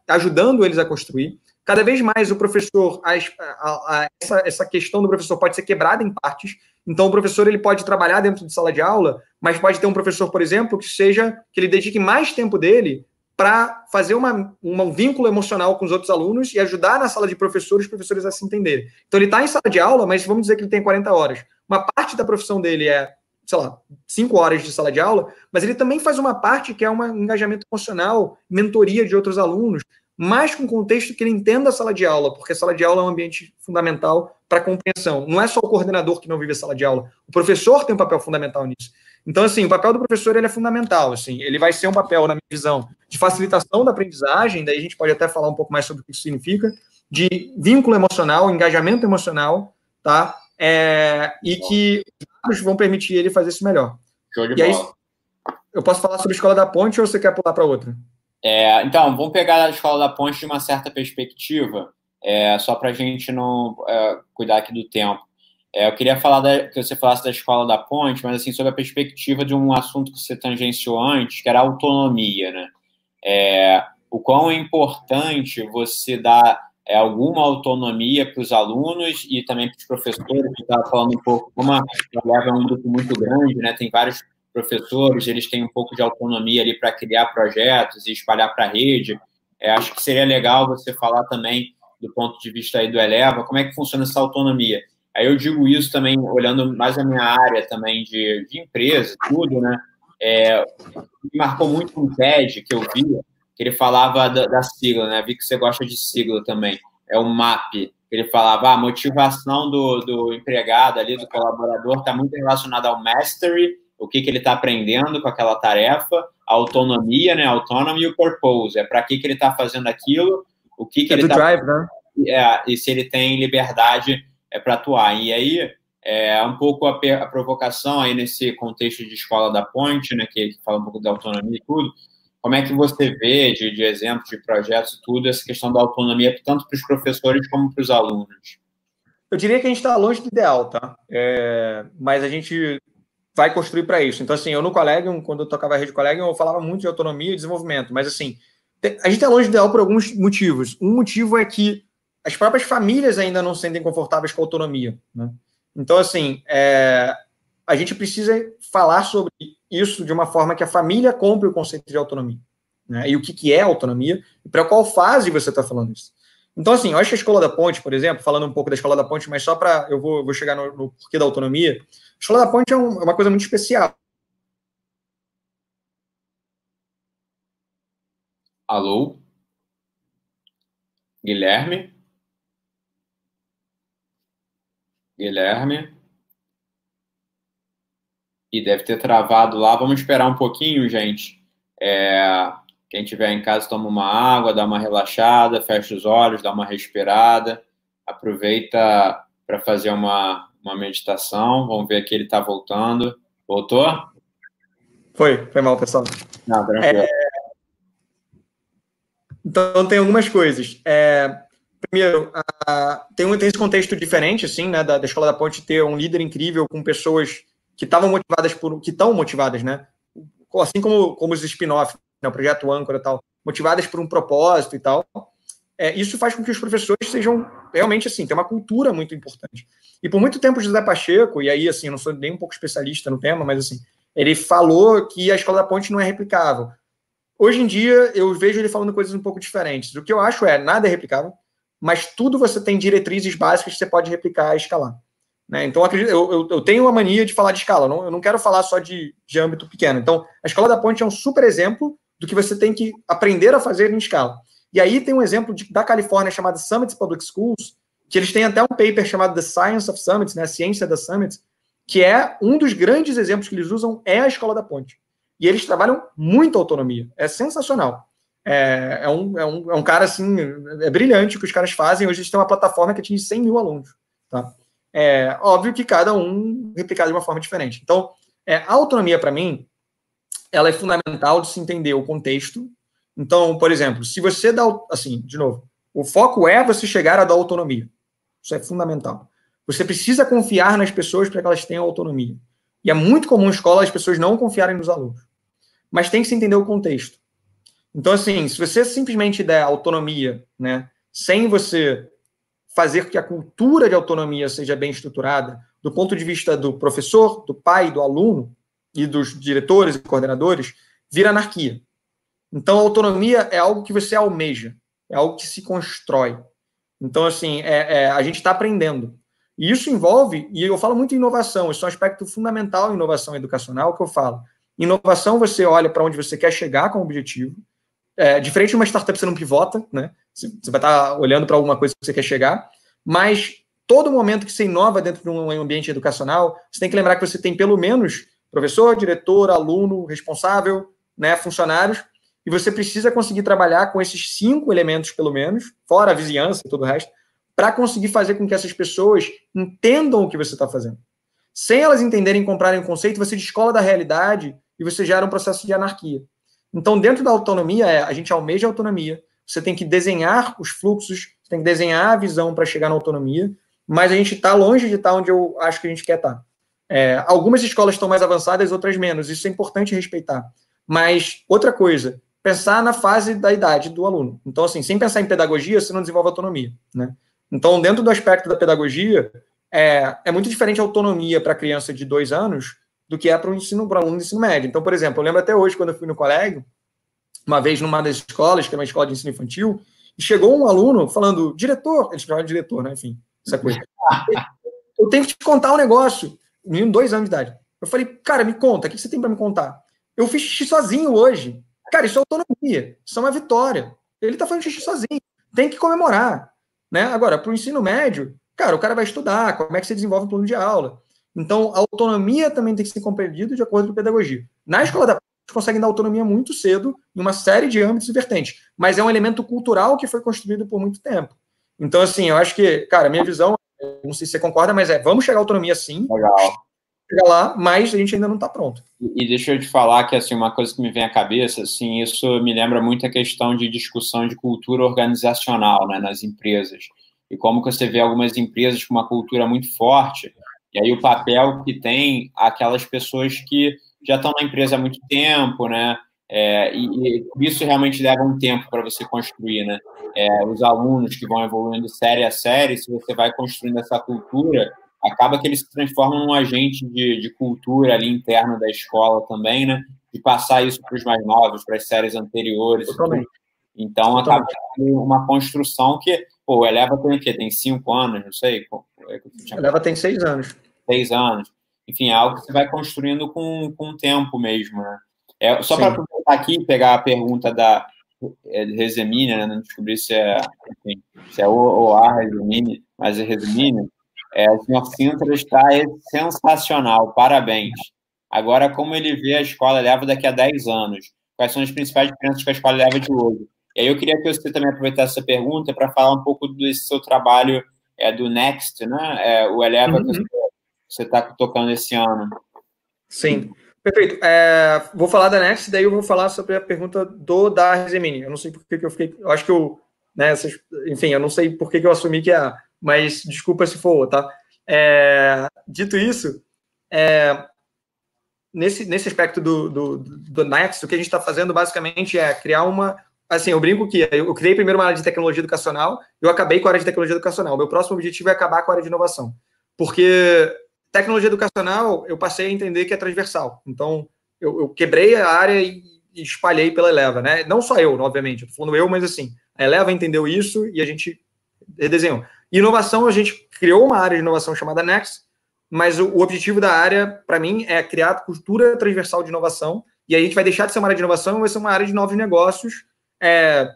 ajudando eles a construir. Cada vez mais o professor, a, a, a, essa, essa questão do professor pode ser quebrada em partes. Então, o professor ele pode trabalhar dentro de sala de aula, mas pode ter um professor, por exemplo, que seja que ele dedique mais tempo dele para fazer uma, um vínculo emocional com os outros alunos e ajudar na sala de professores, os professores a se entenderem. Então, ele está em sala de aula, mas vamos dizer que ele tem 40 horas. Uma parte da profissão dele é, sei lá, 5 horas de sala de aula, mas ele também faz uma parte que é um engajamento emocional, mentoria de outros alunos, mais com contexto que ele entenda a sala de aula, porque a sala de aula é um ambiente fundamental para a compreensão. Não é só o coordenador que não vive a sala de aula, o professor tem um papel fundamental nisso. Então, assim, o papel do professor ele é fundamental. Assim, ele vai ser um papel, na minha visão, de facilitação da aprendizagem, daí a gente pode até falar um pouco mais sobre o que isso significa, de vínculo emocional, engajamento emocional, tá? É, e que os dados vão permitir ele fazer isso melhor. Show de e bola. Aí, eu posso falar sobre a escola da ponte ou você quer pular para outra? É, então, vamos pegar a escola da ponte de uma certa perspectiva, é, só para a gente não é, cuidar aqui do tempo. É, eu queria falar da, que você falasse da escola da ponte, mas assim sobre a perspectiva de um assunto que você tangenciou antes, que era a autonomia, né? É, o quão é importante você dar é, alguma autonomia para os alunos e também para os professores, que estava falando um pouco, como a Leva é um grupo muito grande, né? Tem vários professores eles têm um pouco de autonomia ali para criar projetos e espalhar para a rede. É, acho que seria legal você falar também do ponto de vista aí do Eleva, como é que funciona essa autonomia. Aí eu digo isso também olhando mais a minha área também de, de empresa, tudo, né? É, me marcou muito um TED que eu vi, que ele falava da, da, sigla, né? Vi que você gosta de sigla também. É o MAP. Ele falava, ah, a motivação do, do empregado ali, do colaborador, está muito relacionada ao mastery, o que, que ele está aprendendo com aquela tarefa, a autonomia, né? Autonomy e o purpose. É para que, que ele está fazendo aquilo, o que, que é ele está. drive, né? É, e se ele tem liberdade é, para atuar. E aí, é um pouco a, a, provocação aí nesse contexto de escola da ponte, né, que, que, fala um pouco da autonomia e tudo. Como é que você vê, de, de exemplos, de projetos e tudo, essa questão da autonomia, tanto para os professores como para os alunos? Eu diria que a gente está longe do ideal, tá? É, mas a gente vai construir para isso. Então, assim, eu no Collegium, quando eu tocava a rede Collegium, eu falava muito de autonomia e desenvolvimento, mas, assim, a gente está longe do ideal por alguns motivos. Um motivo é que as próprias famílias ainda não se sentem confortáveis com a autonomia, né? Então, assim, é, a gente precisa falar sobre isso de uma forma que a família compre o conceito de autonomia. Né? E o que, que é autonomia e para qual fase você está falando isso. Então, assim, eu acho que a Escola da Ponte, por exemplo, falando um pouco da Escola da Ponte, mas só para. Eu vou, vou chegar no, no, porquê da autonomia. Escola da Ponte é, um, é uma coisa muito especial. Alô? Guilherme? Guilherme. E deve ter travado lá. Vamos esperar um pouquinho, gente. É, quem tiver em casa, toma uma água, dá uma relaxada, fecha os olhos, dá uma respirada. Aproveita para fazer uma, uma meditação. Vamos ver que ele está voltando. Voltou? Foi, foi mal, pessoal. Não, tranquilo. É... Então, tem algumas coisas. É primeiro, uh, tem, um, tem esse contexto diferente, assim, né, da, da Escola da Ponte ter um líder incrível com pessoas que estavam motivadas por, que estão motivadas, né, assim como, como os spin-off, né, o projeto Âncora e tal, motivadas por um propósito e tal, é, isso faz com que os professores sejam realmente, assim, tem uma cultura muito importante. E por muito tempo, José Pacheco, e aí, assim, eu não sou nem um pouco especialista no tema, mas, assim, ele falou que a Escola da Ponte não é replicável. Hoje em dia, eu vejo ele falando coisas um pouco diferentes. O que eu acho é, nada é replicável, mas tudo você tem diretrizes básicas que você pode replicar e escalar. Né? Então, eu, eu, eu, tenho a mania de falar de escala, não, eu não quero falar só de, de âmbito pequeno. Então, a escola da ponte é um super exemplo do que você tem que aprender a fazer em escala. E aí tem um exemplo de, da Califórnia chamado Summits Public Schools, que eles têm até um paper chamado The Science of Summits, né, a ciência da Summits, que é um dos grandes exemplos que eles usam é a escola da ponte. E eles trabalham muito autonomia. É sensacional. É, é, um, é, um, é um cara, assim, é brilhante o que os caras fazem. Hoje eles têm uma plataforma que atinge 100 mil alunos. Tá? É óbvio que cada um replicado de uma forma diferente. Então, é, a autonomia, para mim, ela é fundamental de se entender o contexto. Então, por exemplo, se você dá, assim, de novo, o foco é você chegar a dar autonomia. Isso é fundamental. Você precisa confiar nas pessoas para que elas tenham autonomia. E é muito comum em escola as pessoas não confiarem nos alunos. Mas tem que se entender o contexto. Então, assim, se você simplesmente der autonomia, né, sem você fazer que a cultura de autonomia seja bem estruturada, do ponto de vista do professor, do pai, do aluno e dos diretores e coordenadores, vira anarquia. Então, autonomia é algo que você almeja, é algo que se constrói. Então, assim, é, é a gente está aprendendo. E isso envolve, e eu falo muito em inovação, isso é um aspecto fundamental em inovação educacional que eu falo. Inovação, você olha para onde você quer chegar com o objetivo, é, diferente de uma startup, você não pivota, né? Você vai estar olhando para alguma coisa que você quer chegar, mas todo momento que você inova dentro de um ambiente educacional, você tem que lembrar que você tem pelo menos professor, diretor, aluno, responsável, né, funcionários, e você precisa conseguir trabalhar com esses cinco elementos, pelo menos, fora a vizinhança e todo o resto, para conseguir fazer com que essas pessoas entendam o que você está fazendo. Sem elas entenderem e comprarem o conceito, você descola da realidade e você gera um processo de anarquia. Então, dentro da autonomia, é, a gente almeja a autonomia, você tem que desenhar os fluxos, você tem que desenhar a visão para chegar na autonomia, mas a gente está longe de estar tá onde eu acho que a gente quer estar. Tá. É, algumas escolas estão mais avançadas, outras menos, isso é importante respeitar. Mas, outra coisa, pensar na fase da idade do aluno. Então, assim, sem pensar em pedagogia, você não desenvolve autonomia, né? Então, dentro do aspecto da pedagogia, é, é muito diferente a autonomia para criança de dois anos do que é para o ensino para aluno do ensino médio. Então, por exemplo, eu lembro até hoje quando eu fui no colégio, uma vez numa das escolas, que é uma escola de ensino infantil, e chegou um aluno falando, diretor, ele chamava de diretor, né? Enfim, essa coisa. (laughs) eu tenho que te contar um negócio. Menino, dois anos de idade. Eu falei, cara, me conta, o que você tem para me contar? Eu fiz xixi sozinho hoje. Cara, isso é autonomia, isso é uma vitória. Ele está fazendo xixi sozinho, tem que comemorar. Né? Agora, para o ensino médio, cara, o cara vai estudar, como é que você desenvolve um plano de aula. Então, a autonomia também tem que ser compreendida de acordo com a pedagogia. Na escola da conseguem dar autonomia muito cedo em uma série de âmbitos e vertentes, mas é um elemento cultural que foi construído por muito tempo. Então, assim, eu acho que, cara, minha visão, não sei se você concorda, mas é, vamos chegar à autonomia sim. Legal. Chegar lá, mas a gente ainda não está pronto. E, deixa eu te falar que, assim, uma coisa que me vem à cabeça, assim, isso me lembra muito a questão de discussão de cultura organizacional, né, nas empresas. E como você vê algumas empresas com uma cultura muito forte, e aí o papel que tem aquelas pessoas que já estão na empresa há muito tempo, né? É, e, e, isso realmente leva um tempo para você construir, né? É, os alunos que vão evoluindo série a série, se você vai construindo essa cultura, acaba que eles se transformam num agente de, de cultura ali interno da escola também, né? De passar isso para os mais novos, para as séries anteriores. Totalmente. Então, Totalmente. acaba sendo uma construção que, pô, o Eleva tem o quê? Tem cinco anos, não sei? É Eleva tem seis anos. Seis anos enfim, é algo que você vai construindo com, com o tempo mesmo, né? É, só para aproveitar aqui e pegar a pergunta da é, né? Não descobri se é, enfim, se é o ou a Resemine, mas é Resemine. É, o senhor Sintra está sensacional, parabéns. Agora, como ele vê a escola leva daqui a 10 anos? Quais são as principais diferenças que a escola leva de hoje? E aí eu queria que você também aproveitasse essa pergunta para falar um pouco desse seu trabalho é, do Next, né? É, o Eleva uhum. que você está tocando esse ano. Sim, perfeito. É, vou falar da Next, daí eu vou falar sobre a pergunta do da Rezemini. Eu não sei por que, que eu fiquei. Eu acho que eu. Né, essas, enfim, eu não sei por que, que eu assumi que é, mas desculpa se for, tá? É, dito isso, é, nesse, nesse aspecto do, do, do Next, o que a gente está fazendo basicamente é criar uma. Assim, eu brinco que eu criei primeiro uma área de tecnologia educacional, eu acabei com a área de tecnologia educacional. Meu próximo objetivo é acabar com a área de inovação. Porque Tecnologia educacional, eu passei a entender que é transversal. Então, eu, eu quebrei a área e, e, espalhei pela Eleva, né? Não só eu, obviamente, eu tô falando eu, mas assim, a Eleva entendeu isso e a gente redesenhou. Inovação, a gente criou uma área de inovação chamada Next, mas o, objetivo da área, para mim, é criar cultura transversal de inovação, e a gente vai deixar de ser uma área de inovação vai ser uma área de novos negócios é,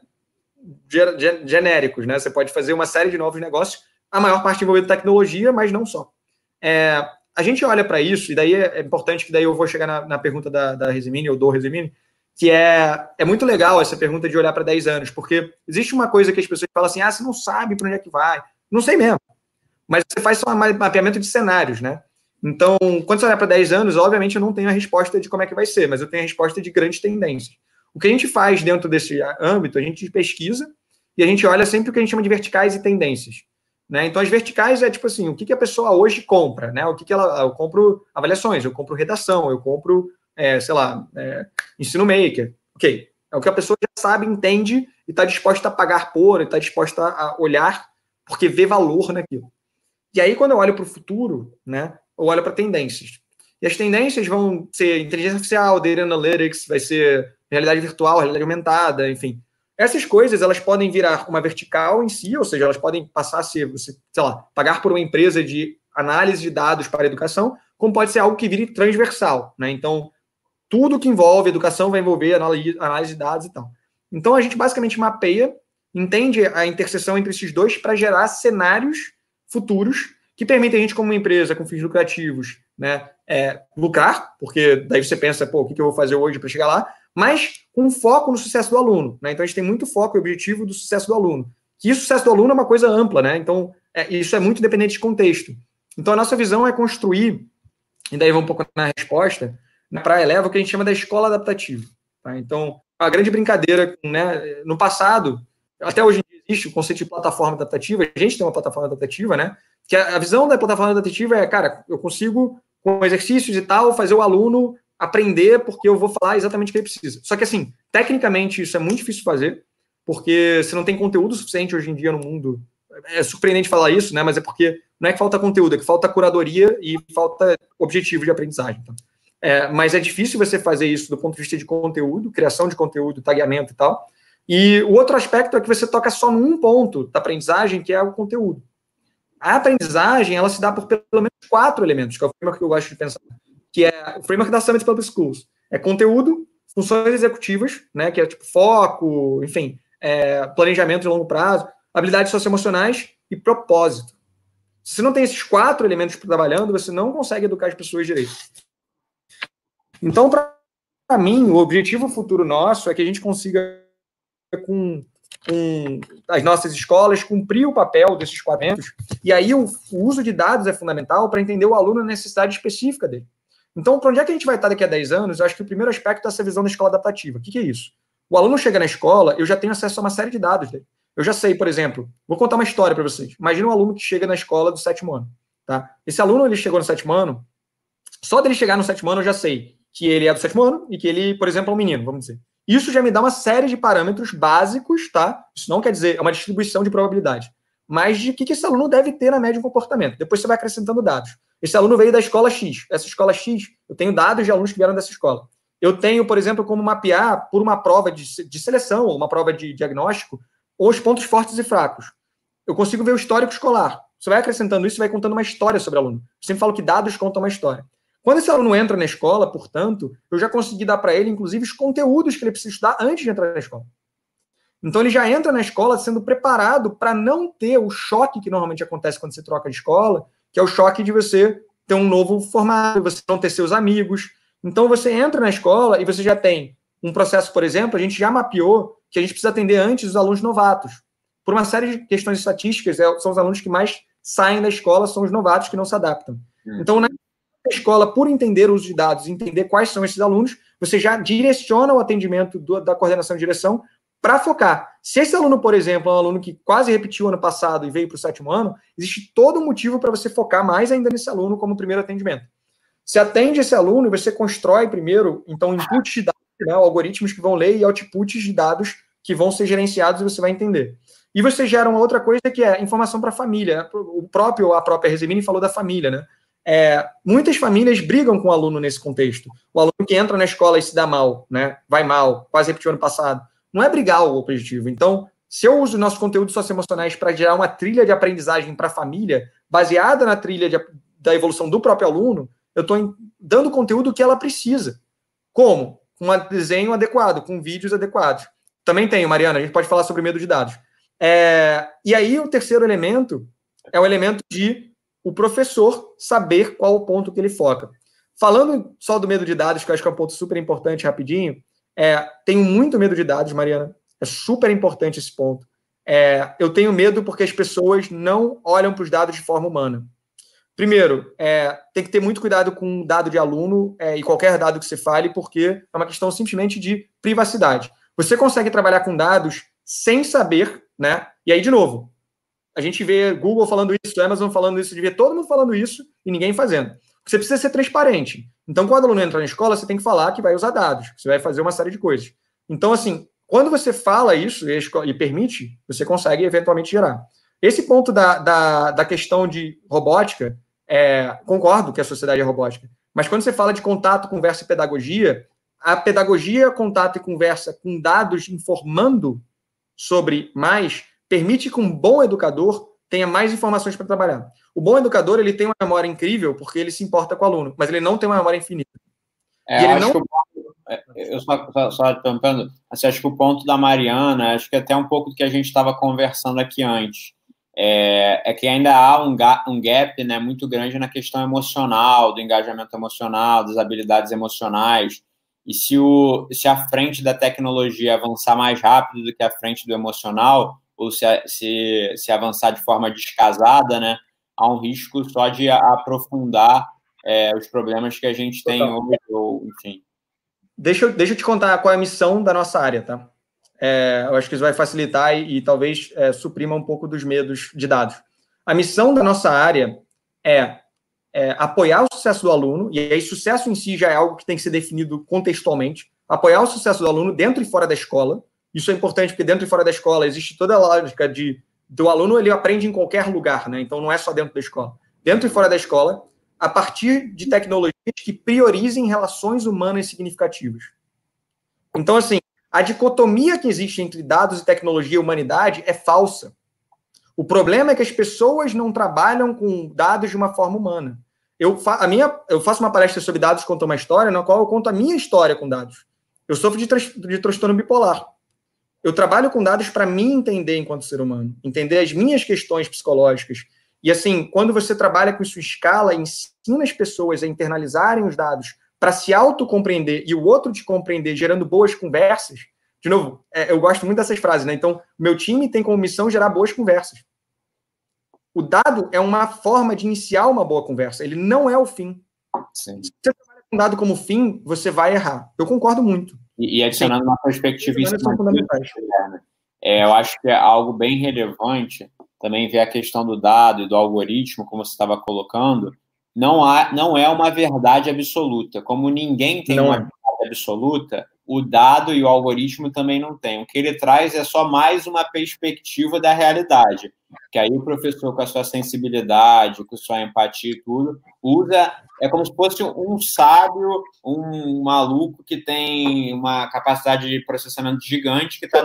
genéricos, né? Você pode fazer uma série de novos negócios, a maior parte envolvendo tecnologia, mas não só. É, a gente olha para isso, e daí é, é importante que daí eu vou chegar na, na pergunta da, da Resimini, ou do Resimini, que é, é muito legal essa pergunta de olhar para 10 anos, porque existe uma coisa que as pessoas falam assim, ah, você não sabe para onde é que vai. Não sei mesmo. Mas você faz só um mapeamento de cenários, né? Então, quando você olha para 10 anos, obviamente eu não tenho a resposta de como é que vai ser, mas eu tenho a resposta de grandes tendências. O que a gente faz dentro desse âmbito, a gente pesquisa e a gente olha sempre o que a gente chama de verticais e tendências. Né? Então, as verticais é tipo assim, o que, que a pessoa hoje compra, né? O que, que ela. Eu compro avaliações, eu compro redação, eu compro, é, sei lá, é, ensino maker. Ok. É o que a pessoa já sabe, entende e está disposta a pagar por, está disposta a olhar, porque vê valor naquilo. E aí, quando eu olho para o futuro, né, eu olho para tendências. E as tendências vão ser inteligência artificial, data analytics, vai ser realidade virtual, realidade aumentada, enfim. Essas coisas elas podem virar uma vertical em si, ou seja, elas podem passar a ser, você, sei lá, pagar por uma empresa de análise de dados para a educação, como pode ser algo que vire transversal, né? Então, tudo que envolve educação vai envolver análise de dados e tal. Então, a gente basicamente mapeia, entende a interseção entre esses dois para gerar cenários futuros que permitem a gente, como empresa com fins lucrativos, né, é, lucrar, porque daí você pensa, pô, o que eu vou fazer hoje para chegar lá, mas com foco no sucesso do aluno. Né? Então, a gente tem muito foco e objetivo do sucesso do aluno. Que o sucesso do aluno é uma coisa ampla, né? Então, é, isso é muito dependente de contexto. Então, a nossa visão é construir, e daí vamos um pouco na resposta, na Praia Eleva, o que a gente chama da escola adaptativa. Tá? Então, a grande brincadeira, né, no passado, até hoje existe o conceito de plataforma adaptativa, a gente tem uma plataforma adaptativa, né? Que a, a visão da plataforma adaptativa é, cara, eu consigo, com exercícios e tal, fazer o aluno aprender porque eu vou falar exatamente o que ele precisa. Só que, assim, tecnicamente isso é muito difícil de fazer, porque você não tem conteúdo suficiente hoje em dia no mundo. É surpreendente falar isso, né? Mas é porque não é que falta conteúdo, é que falta curadoria e falta objetivo de aprendizagem. Tá? é, mas é difícil você fazer isso do ponto de vista de conteúdo, criação de conteúdo, tagueamento e tal. E o outro aspecto é que você toca só num ponto da aprendizagem, que é o conteúdo. A aprendizagem, ela se dá por pelo menos quatro elementos, que é o framework que eu gosto de pensar, que é o framework da Summit Public Schools. É conteúdo, funções executivas, né, que é tipo foco, enfim, é, planejamento de longo prazo, habilidades socioemocionais e propósito. Se não tem esses quatro elementos trabalhando, você não consegue educar as pessoas direito. Então, para mim, o objetivo futuro nosso é que a gente consiga, com, com as nossas escolas, cumprir o papel desses elementos. E aí, o, o uso de dados é fundamental para entender o aluno na necessidade específica dele. Então, para onde é que a gente vai estar daqui a 10 anos? Eu acho que o primeiro aspecto é essa visão da escola adaptativa. O que, que é isso? O aluno chega na escola, eu já tenho acesso a uma série de dados dele. Eu já sei, por exemplo, vou contar uma história para vocês. Imagina um aluno que chega na escola do sétimo ano. Tá? Esse aluno ele chegou no sétimo ano, só dele chegar no sétimo ano eu já sei que ele é do sétimo ano e que ele, por exemplo, é um menino, vamos dizer. Isso já me dá uma série de parâmetros básicos, tá? Isso não quer dizer, é uma distribuição de probabilidade. Mas de que, esse aluno deve ter na média de comportamento. Depois você vai acrescentando dados. Esse aluno veio da escola X. Essa escola X, eu tenho dados de alunos que vieram dessa escola. Eu tenho, por exemplo, como mapear por uma prova de, de seleção ou uma prova de diagnóstico os pontos fortes e fracos. Eu consigo ver o histórico escolar. Você vai acrescentando isso e vai contando uma história sobre o aluno. Eu sempre falo que dados contam uma história. Quando esse aluno entra na escola, portanto, eu já consegui dar para ele, inclusive, os conteúdos que ele precisa estudar antes de entrar na escola. Então, ele já entra na escola sendo preparado para não ter o choque que normalmente acontece quando você troca de escola, que é o choque de você ter um novo formato, você não ter seus amigos. Então, você entra na escola e você já tem um processo, por exemplo, a gente já mapeou que a gente precisa atender antes os alunos novatos. Por uma série de questões estatísticas, é, são os alunos que mais saem da escola, são os novatos que não se adaptam. Hum. Então, na escola, por entender o uso de dados, entender quais são esses alunos, você já direciona o atendimento do, da coordenação de direção para focar. Se esse aluno, por exemplo, é um aluno que quase repetiu ano passado e veio para o sétimo ano, existe todo motivo para você focar mais ainda nesse aluno como primeiro atendimento. Você atende esse aluno e você constrói primeiro, então, inputs de dados, né, algoritmos que vão ler e outputs de dados que vão ser gerenciados e você vai entender. E você gera uma outra coisa que é informação para a família. O próprio, a própria Resemini falou da família, né? É, muitas famílias brigam com o aluno nesse contexto. O aluno que entra na escola e se dá mal, né? Vai mal, quase repetiu ano passado. Não é brigar o objetivo. Então, se eu uso nossos conteúdos socioemocionais para gerar uma trilha de aprendizagem para a família, baseada na trilha de, da evolução do próprio aluno, eu estou dando conteúdo que ela precisa. Como? Com um desenho adequado, com vídeos adequados. Também tenho, Mariana, a gente pode falar sobre medo de dados. É, e aí, o terceiro elemento é o elemento de o professor saber qual o ponto que ele foca. Falando só do medo de dados, que eu acho que é um ponto super importante, rapidinho, é, tenho muito medo de dados, Mariana. É super importante esse ponto. É, eu tenho medo porque as pessoas não olham para os dados de forma humana. Primeiro, é, tem que ter muito cuidado com dado de aluno é, e qualquer dado que você fale, porque é uma questão simplesmente de privacidade. Você consegue trabalhar com dados sem saber, né? E aí, de novo, a gente vê Google falando isso, Amazon falando isso, de ver todo mundo falando isso e ninguém fazendo. Você precisa ser transparente. Então, quando o aluno entra na escola, você tem que falar que vai usar dados, você vai fazer uma série de coisas. Então, assim, quando você fala isso e, e permite, você consegue eventualmente gerar. Esse ponto da, da, da questão de robótica, é, concordo que a sociedade é robótica, mas quando você fala de contato, conversa e pedagogia, a pedagogia, contato e conversa com dados informando sobre mais permite que um bom educador tenha mais informações para trabalhar. O bom educador ele tem uma memória incrível porque ele se importa com o aluno, mas ele não tem uma memória infinita. É, ele não... É, eu só, só, só tampando, assim, acho que o ponto da Mariana, acho que até um pouco do que a gente estava conversando aqui antes, é, é, que ainda há um gap, um gap né, muito grande na questão emocional, do engajamento emocional, das habilidades emocionais. E se, o, se a frente da tecnologia avançar mais rápido do que a frente do emocional, ou se, se, se avançar de forma descasada, né, há um risco só de aprofundar é, os problemas que a gente tem hoje, ou enfim. Deixa eu, deixa eu te contar qual é a missão da nossa área, tá? É, eu acho que isso vai facilitar e, e talvez é, suprima um pouco dos medos de dados. A missão da nossa área é é, apoiar o sucesso do aluno, e aí sucesso em si já é algo que tem que ser definido contextualmente, apoiar o sucesso do aluno dentro e fora da escola. Isso é importante porque dentro e fora da escola existe toda a lógica de do aluno ele aprende em qualquer lugar, né? Então não é só dentro da escola. Dentro e fora da escola, a partir de tecnologias que priorizem relações humanas significativas. Então, assim, a dicotomia que existe entre dados e tecnologia e humanidade é falsa. O problema é que as pessoas não trabalham com dados de uma forma humana. Eu, fa a minha, eu faço uma palestra sobre dados, conto uma história, na qual eu conto a minha história com dados. Eu sofro de, de transtorno bipolar. Eu trabalho com dados para me entender enquanto ser humano, entender as minhas questões psicológicas. E assim, quando você trabalha com sua escala, ensina as pessoas a internalizarem os dados para se autocompreender e o outro te compreender, gerando boas conversas. De novo, é, eu gosto muito dessas frases, né? Então, meu time tem como missão gerar boas conversas. O dado é uma forma de iniciar uma boa conversa, ele não é o fim. Sim. Se você trabalha com dado como fim, você vai errar. Eu concordo muito. E, e adicionando Sim. uma perspectiva em cima né? é, eu acho que é algo bem relevante também ver a questão do dado e do algoritmo, como você estava colocando, não, há, não é uma verdade absoluta. Como ninguém tem não uma é. verdade absoluta, o dado e o algoritmo também não tem. O que ele traz é só mais uma perspectiva da realidade. Que aí o professor, com a sua sensibilidade, com a sua empatia e tudo, usa. É como se fosse um sábio, um maluco que tem uma capacidade de processamento gigante que está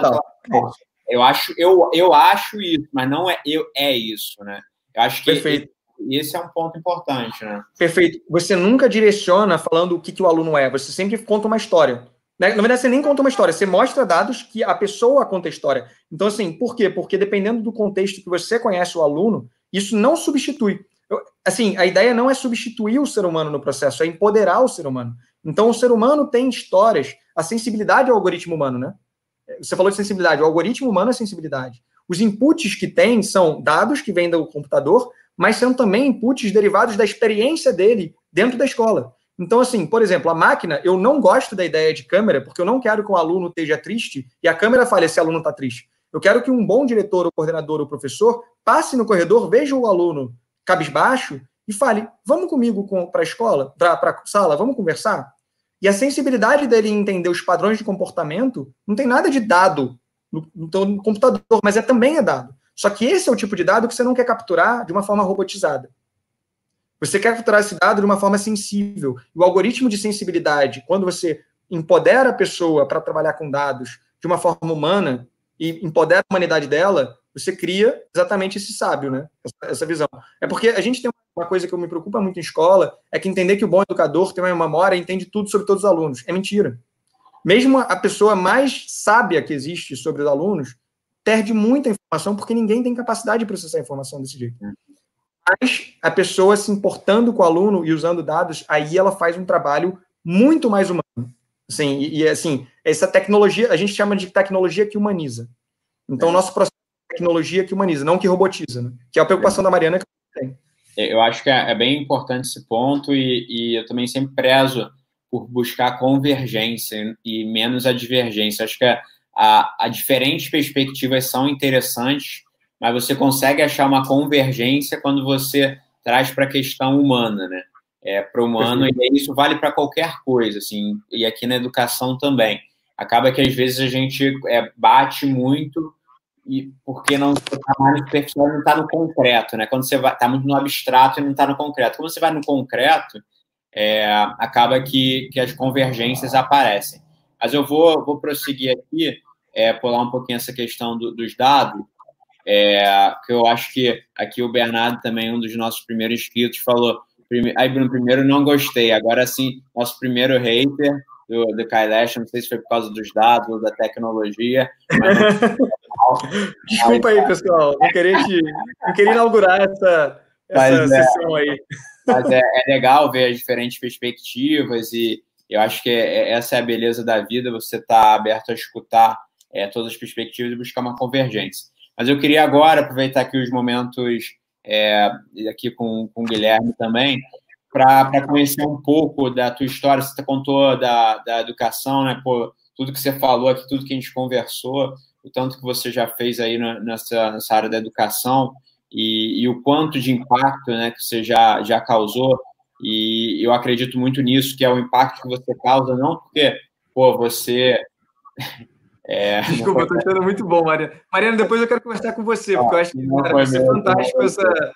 eu acho, eu, eu acho isso, mas não é, eu, é isso, né? Eu acho que Perfeito. esse é um ponto importante, né? Perfeito. Você nunca direciona falando o que, que o aluno é, você sempre conta uma história. Né? Na verdade, você nem conta uma história, você mostra dados que a pessoa conta a história. Então, assim, por quê? Porque dependendo do contexto que você conhece o aluno, isso não substitui. Eu, assim, a ideia não é substituir o ser humano no processo, é empoderar o ser humano. Então, o ser humano tem histórias, a sensibilidade ao algoritmo humano, né? Você falou de sensibilidade, o algoritmo humano é sensibilidade. Os inputs que tem são dados que vêm do computador, mas são também inputs derivados da experiência dele dentro da escola. Então, assim, por exemplo, a máquina, eu não gosto da ideia de câmera, porque eu não quero que o aluno esteja triste e a câmera fale se o aluno está triste. Eu quero que um bom diretor, ou coordenador, ou professor passe no corredor, veja o aluno cabisbaixo e fale: vamos comigo para a escola, para a sala, vamos conversar? E a sensibilidade dele em entender os padrões de comportamento não tem nada de dado no, no computador, mas é também é dado. Só que esse é o tipo de dado que você não quer capturar de uma forma robotizada. Você quer capturar esse dado de uma forma sensível. O algoritmo de sensibilidade, quando você empodera a pessoa para trabalhar com dados de uma forma humana e empodera a humanidade dela, você cria exatamente esse sábio, né? Essa, essa, visão. É porque a gente tem uma coisa que me preocupa muito em escola, é que entender que o bom educador tem uma memória e entende tudo sobre todos os alunos. É mentira. Mesmo a pessoa mais sábia que existe sobre os alunos perde muita informação porque ninguém tem capacidade de processar a informação desse jeito. Mas a pessoa se importando com o aluno e usando dados, aí ela faz um trabalho muito mais humano. Assim, e, e assim, essa tecnologia, a gente chama de tecnologia que humaniza. Então, o nosso processo é tecnologia que humaniza, não que robotiza, né? que é a preocupação da Mariana que tem. Eu acho que é, é bem importante esse ponto e, e eu também sempre prezo por buscar convergência e menos a divergência. Acho que a, a diferentes perspectivas são interessantes, mas você consegue achar uma convergência quando você traz para a questão humana, né? É, para o humano, e isso vale para qualquer coisa, assim, e aqui na educação também. Acaba que às vezes a gente é, bate muito e porque não está mais superficial não está no concreto, né? Quando você está muito no abstrato e não está no concreto. Quando você vai no concreto, é, acaba que, que as convergências aparecem. Mas eu vou, vou prosseguir aqui, é, pular um pouquinho essa questão do, dos dados, é, que eu acho que aqui o Bernardo também, um dos nossos primeiros inscritos, falou. Aí, Bruno, primeiro não gostei, agora sim, nosso primeiro hater do, do Kailash, não sei se foi por causa dos dados ou da tecnologia. Mas... (laughs) Desculpa aí, pessoal, não queria, te, não queria inaugurar essa, essa mas, é. sessão é, aí. Mas é, é, legal ver as diferentes perspectivas e eu acho que é, essa é a beleza da vida, você estar tá aberto a escutar é, todas as perspectivas e buscar uma convergência. Mas eu queria agora aproveitar aqui os momentos é, aqui com, com o Guilherme também, para conhecer um pouco da tua história. Você contou da, da educação, né? Pô, tudo que você falou aqui, tudo que a gente conversou, o tanto que você já fez aí nessa, nessa área da educação e, e o quanto de impacto né, que você já, já causou. E eu acredito muito nisso, que é o impacto que você causa, não porque pô, você é, Desculpa, eu estou achando muito bom, Mariana. Mariana, depois eu quero conversar com você, porque eu acho que vai ser fantástico essa,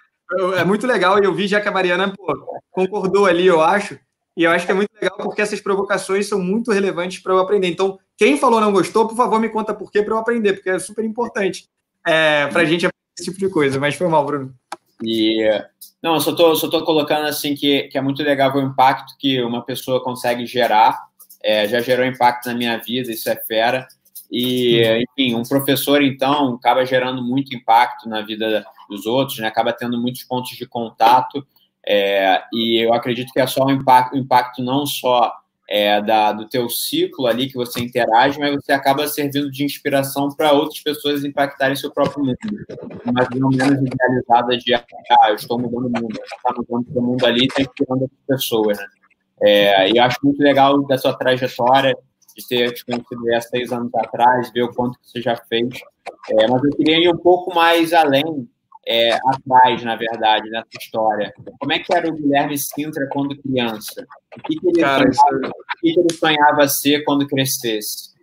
é muito legal e eu vi já que a Mariana pô, concordou ali, eu acho. E eu acho que é muito legal porque essas provocações são muito relevantes para eu aprender. Então, quem falou não gostou, por favor, me conta por quê para eu aprender, porque é super importante é, para a gente aprender esse tipo de coisa. Mas foi mal, Bruno. E não, só tô, só tô colocando assim que, que é muito legal o impacto que uma pessoa consegue gerar. É, já gerou impacto na minha vida, isso é fera. E, enfim, um professor, então, acaba gerando muito impacto na vida dos outros, né? acaba tendo muitos pontos de contato. É, e eu acredito que é só um impacto, impacto não só é, da, do teu ciclo ali que você interage, mas você acaba servindo de inspiração para outras pessoas impactarem seu próprio mundo. Uma visão menos idealizada de, ah, eu estou mudando o mundo, está mudando o mundo ali e está inspirando outras pessoas, né? É, e eu acho muito legal da sua trajetória, de ter te conhecido há seis anos atrás, ver o quanto que você já fez. É, mas eu queria ir um pouco mais além é, atrás, na verdade, nessa história. Como é que era o Guilherme Sintra quando criança? O que, que, ele, Cara, sonhava, o que, que ele sonhava ser quando crescesse?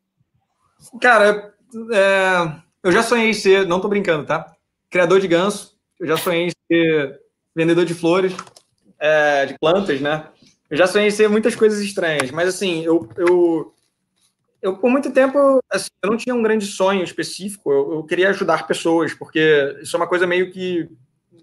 Cara, é, eu já sonhei ser, não tô brincando, tá? Criador de ganso. Eu já sonhei ser vendedor de flores, é, de plantas, né? Eu já sonhei ser muitas coisas estranhas, mas assim, eu, eu eu por muito tempo assim, eu não tinha um grande sonho específico. Eu, eu, queria ajudar pessoas, porque isso é uma coisa meio que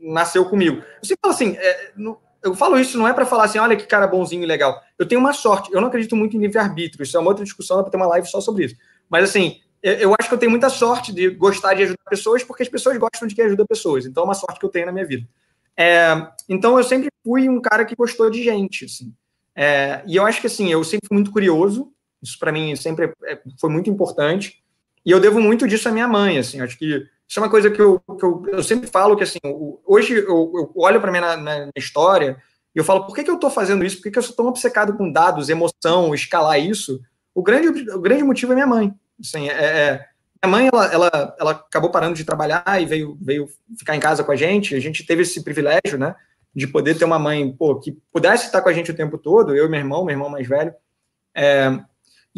nasceu comigo. Eu sempre falo assim, é, no, eu falo isso não é para falar assim, olha que cara bonzinho e legal. Eu tenho uma sorte. Eu não acredito muito em livre arbítrio. Isso é uma outra discussão, dá para ter uma live só sobre isso. Mas assim, eu acho que eu tenho muita sorte de gostar de ajudar pessoas, porque as pessoas gostam de quem ajuda pessoas. Então é uma sorte que eu tenho na minha vida. É, então eu sempre fui um cara que gostou de gente, assim. É, e eu acho que assim, eu sempre fui muito curioso isso para mim sempre é, foi muito importante. E eu devo muito disso à minha mãe, assim. Acho que isso é uma coisa que eu, que eu, eu sempre falo que, assim, hoje eu, eu olho para mim na, na, história e eu falo, por que, que eu estou fazendo isso? Por que, que eu sou tão obcecado com dados, emoção, escalar isso? O grande, o grande motivo é minha mãe. Assim, é, é, minha mãe, ela, ela, ela acabou parando de trabalhar e veio, veio ficar em casa com a gente. A gente teve esse privilégio, né, de poder ter uma mãe, pô, que pudesse estar com a gente o tempo todo, eu e meu irmão, meu irmão mais velho. É,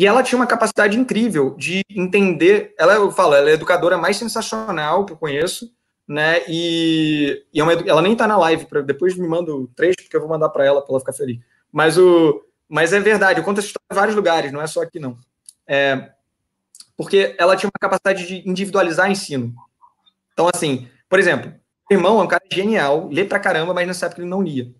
e ela tinha uma capacidade incrível de entender. Ela, eu falo, ela é a educadora mais sensacional que eu conheço, né? E, e é uma, ela nem tá na live, pra, depois me manda o trecho, porque eu vou mandar para ela, para ela ficar feliz. Mas, o, mas é verdade, eu conto essa história em vários lugares, não é só aqui, não. É, porque ela tinha uma capacidade de individualizar ensino. Então, assim, por exemplo, meu irmão é um cara genial, lê pra caramba, mas nessa época ele não lia.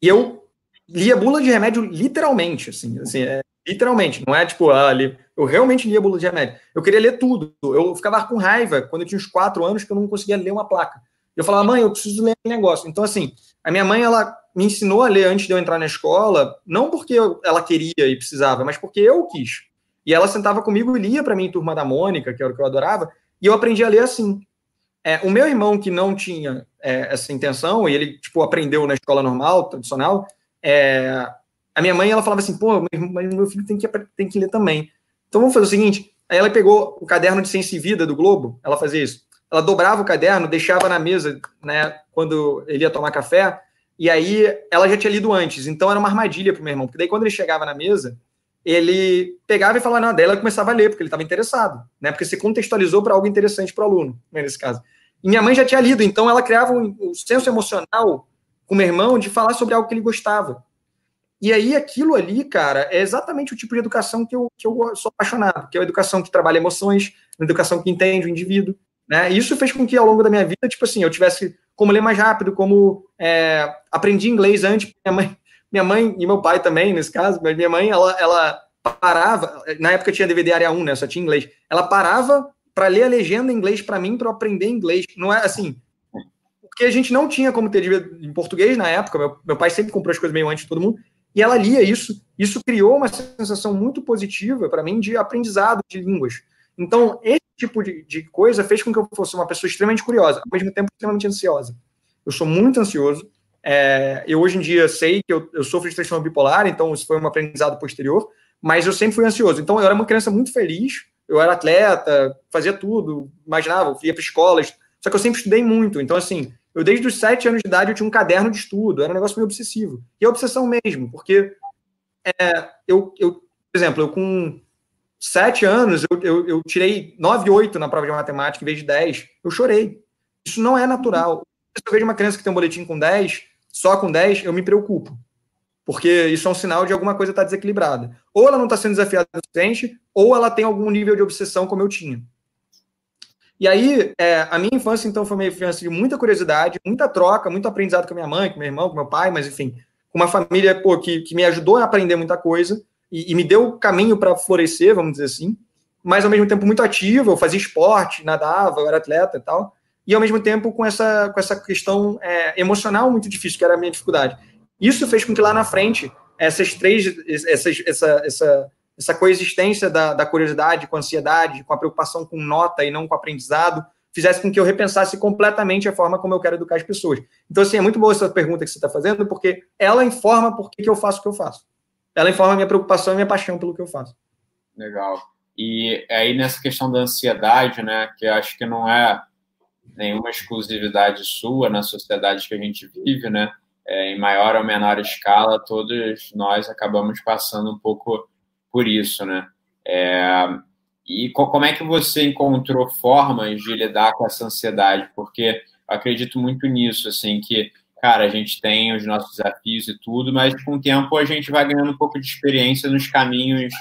E eu lia bula de remédio literalmente, assim, assim é, Literalmente, não é tipo, ah, ali. Eu realmente lia de remédio. Eu queria ler tudo. Eu ficava com raiva quando eu tinha uns quatro anos que eu não conseguia ler uma placa. Eu falava, mãe, eu preciso ler um negócio. Então, assim, a minha mãe, ela me ensinou a ler antes de eu entrar na escola, não porque ela queria e precisava, mas porque eu quis. E ela sentava comigo e lia para mim Turma da Mônica, que era o que eu adorava, e eu aprendi a ler assim. É, o meu irmão, que não tinha é, essa intenção, e ele, tipo, aprendeu na escola normal, tradicional, é, a minha mãe, ela falava assim, pô, mas meu filho tem que, tem que ler também. Então vamos fazer o seguinte, aí ela pegou o caderno de Ciência e Vida do Globo, ela fazia isso. Ela dobrava o caderno, deixava na mesa, né, quando ele ia tomar café, e aí ela já tinha lido antes, então era uma armadilha para o meu irmão, porque daí quando ele chegava na mesa, ele pegava e falava nada dela e começava a ler, porque ele estava interessado, né? Porque se contextualizou para algo interessante para o aluno, né, nesse caso. E minha mãe já tinha lido, então ela criava um, um senso emocional com o meu irmão de falar sobre algo que ele gostava. E aí, aquilo ali, cara, é exatamente o tipo de educação que eu, que eu sou apaixonado, que é a educação que trabalha emoções, uma educação que entende o indivíduo. Né? E isso fez com que, ao longo da minha vida, tipo assim, eu tivesse como ler mais rápido, como é, aprendi inglês antes. Minha mãe, minha mãe e meu pai também, nesse caso, mas minha mãe, ela, ela parava, na época tinha DVD área 1, né? Só tinha inglês. Ela parava para ler a legenda em inglês para mim, para aprender inglês. Não é assim. Porque a gente não tinha como ter em português na época. Meu, meu pai sempre comprou as coisas meio antes de todo mundo. E ela lia isso, isso criou uma sensação muito positiva para mim de aprendizado de línguas. Então, esse tipo de, de, coisa fez com que eu fosse uma pessoa extremamente curiosa, ao mesmo tempo extremamente ansiosa. Eu sou muito ansioso. É, eu hoje em dia sei que eu, eu sofro de transtorno bipolar, então isso foi um aprendizado posterior, mas eu sempre fui ansioso. Então, eu era uma criança muito feliz, eu era atleta, fazia tudo, imaginava, ia para escolas, só que eu sempre estudei muito. Então, assim, eu, desde os sete anos de idade, eu tinha um caderno de estudo, era um negócio meio obsessivo. E é obsessão mesmo, porque é, eu, eu, por exemplo, eu com sete anos, eu, eu, eu tirei 9, 8 na prova de matemática em vez de 10. Eu chorei. Isso não é natural. se eu vejo uma criança que tem um boletim com 10, só com 10, eu me preocupo. Porque isso é um sinal de alguma coisa estar tá desequilibrada. Ou ela não está sendo desafiada o suficiente, ou ela tem algum nível de obsessão, como eu tinha. E aí, é, a minha infância, então, foi uma infância de muita curiosidade, muita troca, muito aprendizado com a minha mãe, com meu irmão, com meu pai, mas enfim, com uma família pô, que, que me ajudou a aprender muita coisa e, e me deu caminho para florescer, vamos dizer assim, mas ao mesmo tempo muito ativo, eu fazia esporte, nadava, eu era atleta e tal, e ao mesmo tempo com essa, com essa questão é, emocional muito difícil, que era a minha dificuldade. Isso fez com que lá na frente, essas três, essas, essa, essa essa coexistência da, da curiosidade com a ansiedade, com a preocupação com nota e não com aprendizado, fizesse com que eu repensasse completamente a forma como eu quero educar as pessoas. Então, assim, é muito boa essa pergunta que você está fazendo, porque ela informa por que eu faço o que eu faço. Ela informa a minha preocupação e minha paixão pelo que eu faço. Legal. E aí, nessa questão da ansiedade, né, que acho que não é nenhuma exclusividade sua na sociedade que a gente vive, né, é, em maior ou menor escala, todos nós acabamos passando um pouco por isso, né? É, e como é que você encontrou formas de lidar com essa ansiedade? Porque acredito muito nisso, assim, que, cara, a gente tem os nossos desafios e tudo, mas com o tempo a gente vai ganhando um pouco de experiência nos caminhos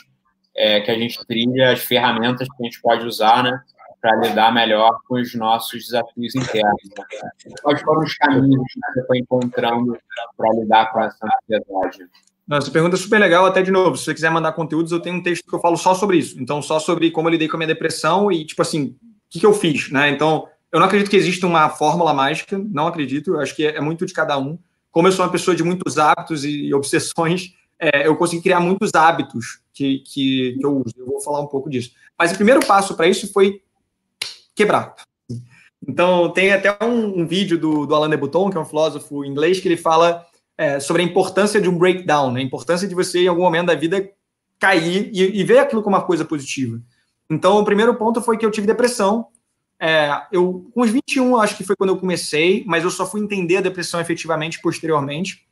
é, que a gente trilha, as ferramentas que a gente pode usar, né? Para lidar melhor com os nossos desafios internos. Né? Quais foram os caminhos que você foi encontrando para lidar com essa ansiedade? Essa pergunta é super legal, até de novo, se você quiser mandar conteúdos, eu tenho um texto que eu falo só sobre isso. Então, só sobre como eu lidei com a minha depressão e, tipo assim, o que, que eu fiz, né? Então, eu não acredito que exista uma fórmula mágica, não acredito, acho que é, é muito de cada um. Como eu sou uma pessoa de muitos hábitos e obsessões, é, eu consegui criar muitos hábitos que, que, que, eu uso. Eu vou falar um pouco disso. Mas o primeiro passo para isso foi quebrar. Então, tem até um, um vídeo do, do Alain de Botton, que é um filósofo inglês, que ele fala é, sobre a importância de um breakdown, né? a importância de você, em algum momento da vida, cair e, e ver aquilo como uma coisa positiva. Então, o primeiro ponto foi que eu tive depressão. É, eu, com os 21, acho que foi quando eu comecei, mas eu só fui entender a depressão efetivamente posteriormente.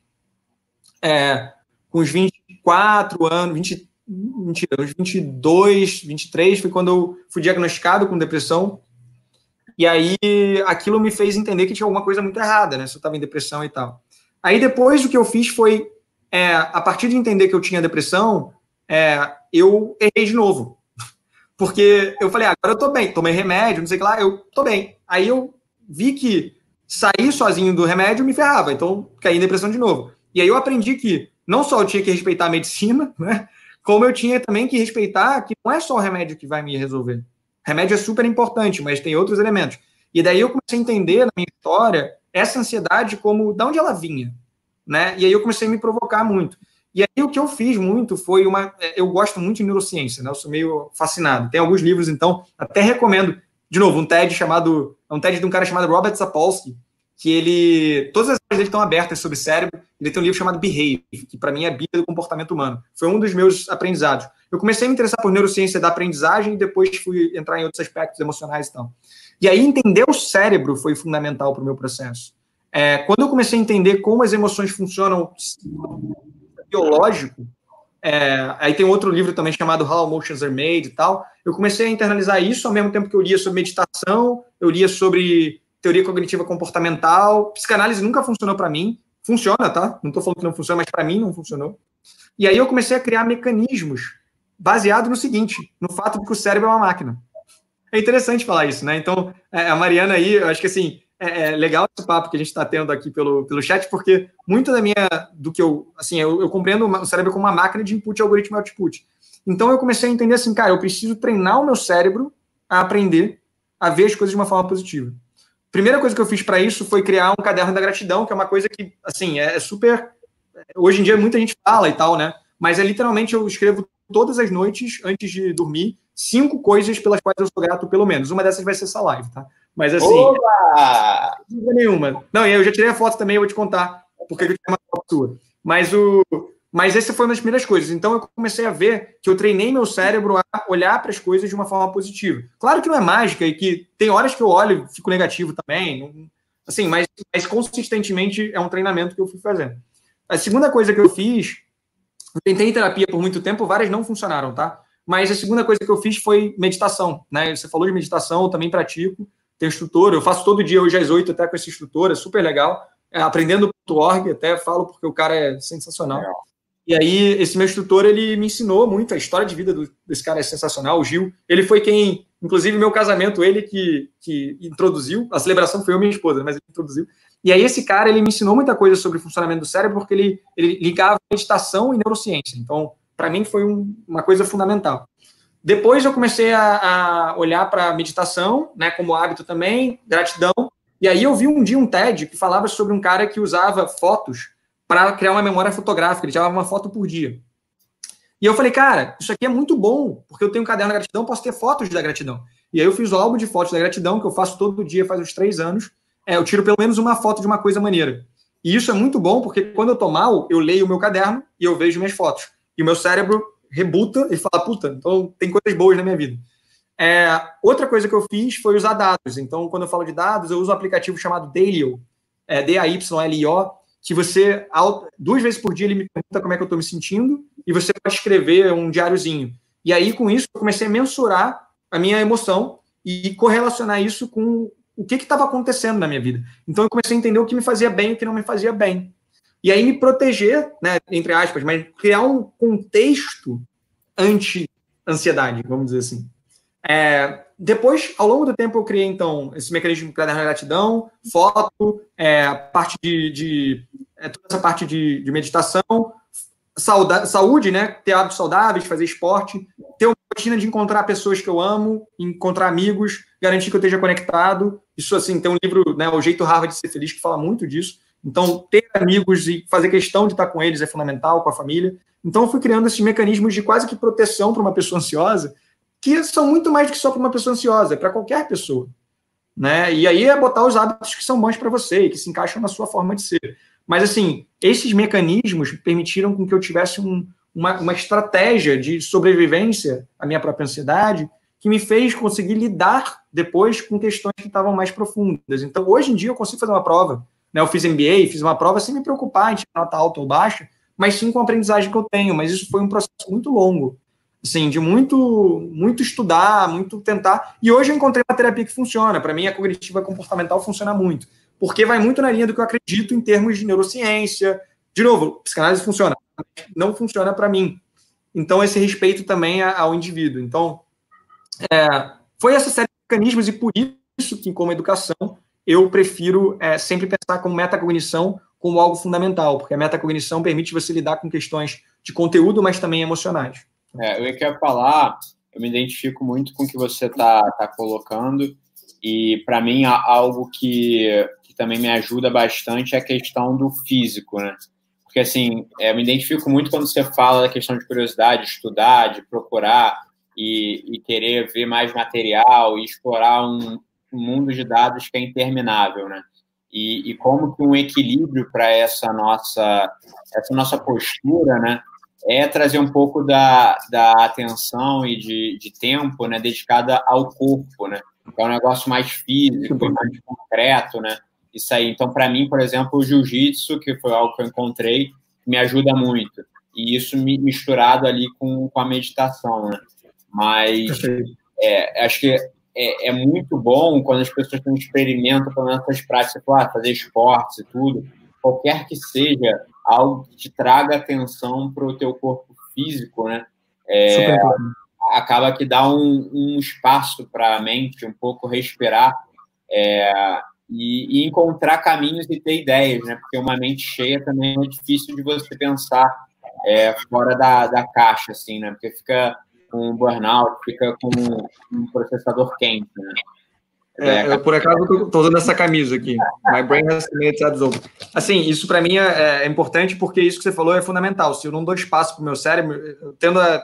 É, com os 24 anos, 20, 20, 22, 23, foi quando eu fui diagnosticado com depressão. E aí, aquilo me fez entender que tinha alguma coisa muito errada, né? Se eu estava em depressão e tal. Aí depois o que eu fiz foi, é, a partir de entender que eu tinha depressão, é, eu errei de novo. (laughs) Porque eu falei, ah, agora eu tô bem, tomei remédio, não sei o que lá, eu tô bem. Aí eu vi que sair sozinho do remédio me ferrava, então caí em depressão de novo. E aí eu aprendi que não só eu tinha que respeitar a medicina, (laughs) né, como eu tinha também que respeitar que não é só o remédio que vai me resolver. remédio é super importante, mas tem outros elementos. E daí eu comecei a entender na minha história essa ansiedade como de onde ela vinha, né? E aí eu comecei a me provocar muito. E aí o que eu fiz muito foi uma. É, eu gosto muito de neurociência, né? Eu sou meio fascinado. Tem alguns livros, então, até recomendo. De novo, um TED chamado. É um TED de um cara chamado Robert Sapolsky, que ele. Todas as áreas dele estão abertas sobre cérebro. Ele tem um livro chamado Behave, que para mim é a Bíblia do comportamento humano. Foi um dos meus aprendizados. Eu comecei a me interessar por neurociência da aprendizagem e depois fui entrar em outros aspectos emocionais e tal. E aí entender o cérebro foi fundamental para o meu processo. É, quando eu comecei a entender como as emoções funcionam biológico, é, aí tem outro livro também chamado How Emotions Are Made e tal. Eu comecei a internalizar isso ao mesmo tempo que eu lia sobre meditação, eu lia sobre teoria cognitiva comportamental. Psicanálise nunca funcionou para mim. Funciona, tá? Não estou falando que não funciona, mas para mim não funcionou. E aí eu comecei a criar mecanismos baseado no seguinte, no fato de que o cérebro é uma máquina. É interessante falar isso, né? Então, é, a Mariana aí, eu acho que assim, é, é legal esse papo que a gente está tendo aqui pelo, pelo chat, porque muito da minha, do que eu, assim, eu, eu compreendo o cérebro como uma máquina de input, algoritmo e output. Então, eu comecei a entender assim, cara, eu preciso treinar o meu cérebro a aprender a ver as coisas de uma forma positiva. Primeira coisa que eu fiz para isso foi criar um caderno da gratidão, que é uma coisa que, assim, é, é super. Hoje em dia muita gente fala e tal, né? Mas é literalmente eu escrevo todas as noites antes de dormir cinco coisas pelas quais eu sou grato, pelo menos. Uma dessas vai ser essa live, tá? Mas assim. Oba! Não nenhuma. Não, eu já tirei a foto também, eu vou te contar porque eu tirei uma foto sua. Mas o. Mas essa foi uma das primeiras coisas. Então eu comecei a ver que eu treinei meu cérebro a olhar para as coisas de uma forma positiva. Claro que não é mágica e que tem horas que eu olho e fico negativo também. Assim, mas, mas consistentemente é um treinamento que eu fui fazendo. A segunda coisa que eu fiz, tentei terapia por muito tempo, várias não funcionaram, tá? Mas a segunda coisa que eu fiz foi meditação, né? Você falou de meditação, eu também pratico. um instrutor, eu faço todo dia, hoje às 8, até com esse instrutor, é super legal. É, aprendendo.org, até falo porque o cara é sensacional. Legal. E aí, esse meu instrutor, ele me ensinou muito, a história de vida do, desse cara é sensacional, o Gil. Ele foi quem, inclusive, meu casamento, ele que, que introduziu, a celebração foi eu e minha esposa, mas ele introduziu. E aí, esse cara, ele me ensinou muita coisa sobre o funcionamento do cérebro, porque ele, ele ligava meditação e neurociência. Então, para mim, foi um, uma coisa fundamental. Depois, eu comecei a, a olhar para meditação, né, como hábito também, gratidão. E aí, eu vi um dia um TED que falava sobre um cara que usava fotos para criar uma memória fotográfica, ele tirava uma foto por dia. E eu falei, cara, isso aqui é muito bom, porque eu tenho um caderno da gratidão, posso ter fotos da gratidão. E aí eu fiz o álbum de fotos da gratidão, que eu faço todo dia, faz uns três anos. É, eu tiro pelo menos uma foto de uma coisa maneira. E isso é muito bom, porque quando eu tô mal, eu leio o meu caderno e eu vejo minhas fotos. E o meu cérebro rebuta e fala, puta, então tem coisas boas na minha vida. É, outra coisa que eu fiz foi usar dados. Então, quando eu falo de dados, eu uso um aplicativo chamado Dailyo, é, D-A-Y-L-I-O, que você, duas vezes por dia, ele me pergunta como é que eu estou me sentindo, e você pode escrever um diáriozinho. E aí, com isso, eu comecei a mensurar a minha emoção e correlacionar isso com o que estava acontecendo na minha vida. Então, eu comecei a entender o que me fazia bem e o que não me fazia bem. E aí, me proteger, né, entre aspas, mas criar um contexto anti-ansiedade, vamos dizer assim. É, depois, ao longo do tempo, eu criei, então, esse mecanismo de caderno de gratidão, foto, é, parte de, de é, toda essa parte de, de meditação, sauda, saúde, né? Ter hábitos saudáveis, fazer esporte, ter uma rotina de encontrar pessoas que eu amo, encontrar amigos, garantir que eu esteja conectado. Isso, assim, tem um livro, né, O Jeito Harvard de Ser Feliz, que fala muito disso. Então, ter amigos e fazer questão de estar com eles é fundamental, com a família. Então, eu fui criando esses mecanismos de quase que proteção para uma pessoa ansiosa, que são muito mais do que só para uma pessoa ansiosa, é para qualquer pessoa. Né? E aí é botar os hábitos que são bons para você e que se encaixam na sua forma de ser. Mas, assim, esses mecanismos permitiram com que eu tivesse um, uma, uma estratégia de sobrevivência à minha própria ansiedade que me fez conseguir lidar depois com questões que estavam mais profundas. Então, hoje em dia, eu consigo fazer uma prova. Né? Eu fiz MBA, fiz uma prova sem me preocupar em ter nota alta ou baixa, mas sim com a aprendizagem que eu tenho. Mas isso foi um processo muito longo assim, de muito, muito estudar, muito tentar. E hoje eu encontrei uma terapia que funciona. Para mim, a cognitiva comportamental funciona muito, porque vai muito na linha do que eu acredito em termos de neurociência. De novo, psicanálise funciona, não funciona para mim. Então, esse respeito também ao indivíduo. Então, é, foi essa série de mecanismos, e por isso que, como educação, eu prefiro é, sempre pensar como metacognição como algo fundamental, porque a metacognição permite você lidar com questões de conteúdo, mas também emocionais. É, eu quero falar, eu me identifico muito com o que você está tá colocando, e para mim algo que, que também me ajuda bastante é a questão do físico, né? Porque assim, é, eu me identifico muito quando você fala da questão de curiosidade, de estudar, de procurar e, e querer ver mais material e explorar um, um mundo de dados que é interminável, né? E, e, como que um equilíbrio para essa nossa essa nossa postura, né, é trazer um pouco da, da atenção e de, de tempo né, dedicada ao corpo, né? É um negócio mais físico, mais concreto, né? Isso aí. Então, para mim, por exemplo, o jiu-jitsu, que foi algo que eu encontrei, me ajuda muito. E isso misturado ali com, com a meditação, né? Mas é, acho que é, é, muito bom quando as pessoas experimentam com essas práticas, ah, fazer esportes e tudo, qualquer que seja algo que te traga atenção para o teu corpo físico, né? É, acaba que dá um, um espaço para a mente um pouco respirar é, e, e, encontrar caminhos e ter ideias, né? Porque uma mente cheia também é difícil de você pensar é, fora da, da caixa, assim, né? Porque fica com um burnout, fica com um processador quente, né? É, eu, por acaso, estou usando essa camisa aqui. My brain has minutes absorbed. Assim, isso para mim é, é, importante porque isso que você falou é fundamental. Se eu não dou espaço para o meu cérebro, eu tendo a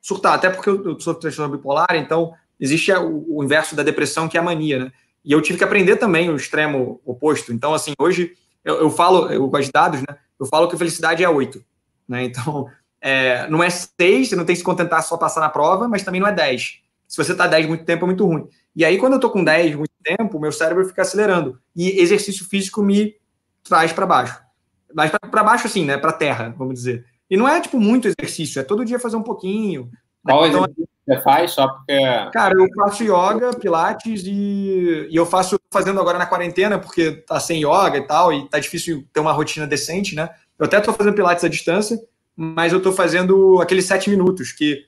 surtar, até porque eu sou transtorno bipolar, então existe o, o, inverso da depressão, que é a mania, né? E eu tive que aprender também o extremo oposto. Então, assim, hoje eu, eu falo, eu gosto de dados, né? Eu falo que a felicidade é 8, né? Então, é, não é 6, você não tem que se contentar só passar na prova, mas também não é 10. Se você está 10 muito tempo, é muito ruim. E aí, quando eu tô com 10 muito tempo, meu cérebro fica acelerando. E exercício físico me traz para baixo. Mas para baixo, assim, né? Para terra, vamos dizer. E não é, tipo, muito exercício, é todo dia fazer um pouquinho. Qual então, exercício você faz só porque. Cara, eu faço yoga, pilates e, e eu faço fazendo agora na quarentena, porque tá sem yoga e tal, e tá difícil ter uma rotina decente, né? Eu até tô fazendo pilates à distância, mas eu tô fazendo aqueles sete minutos, que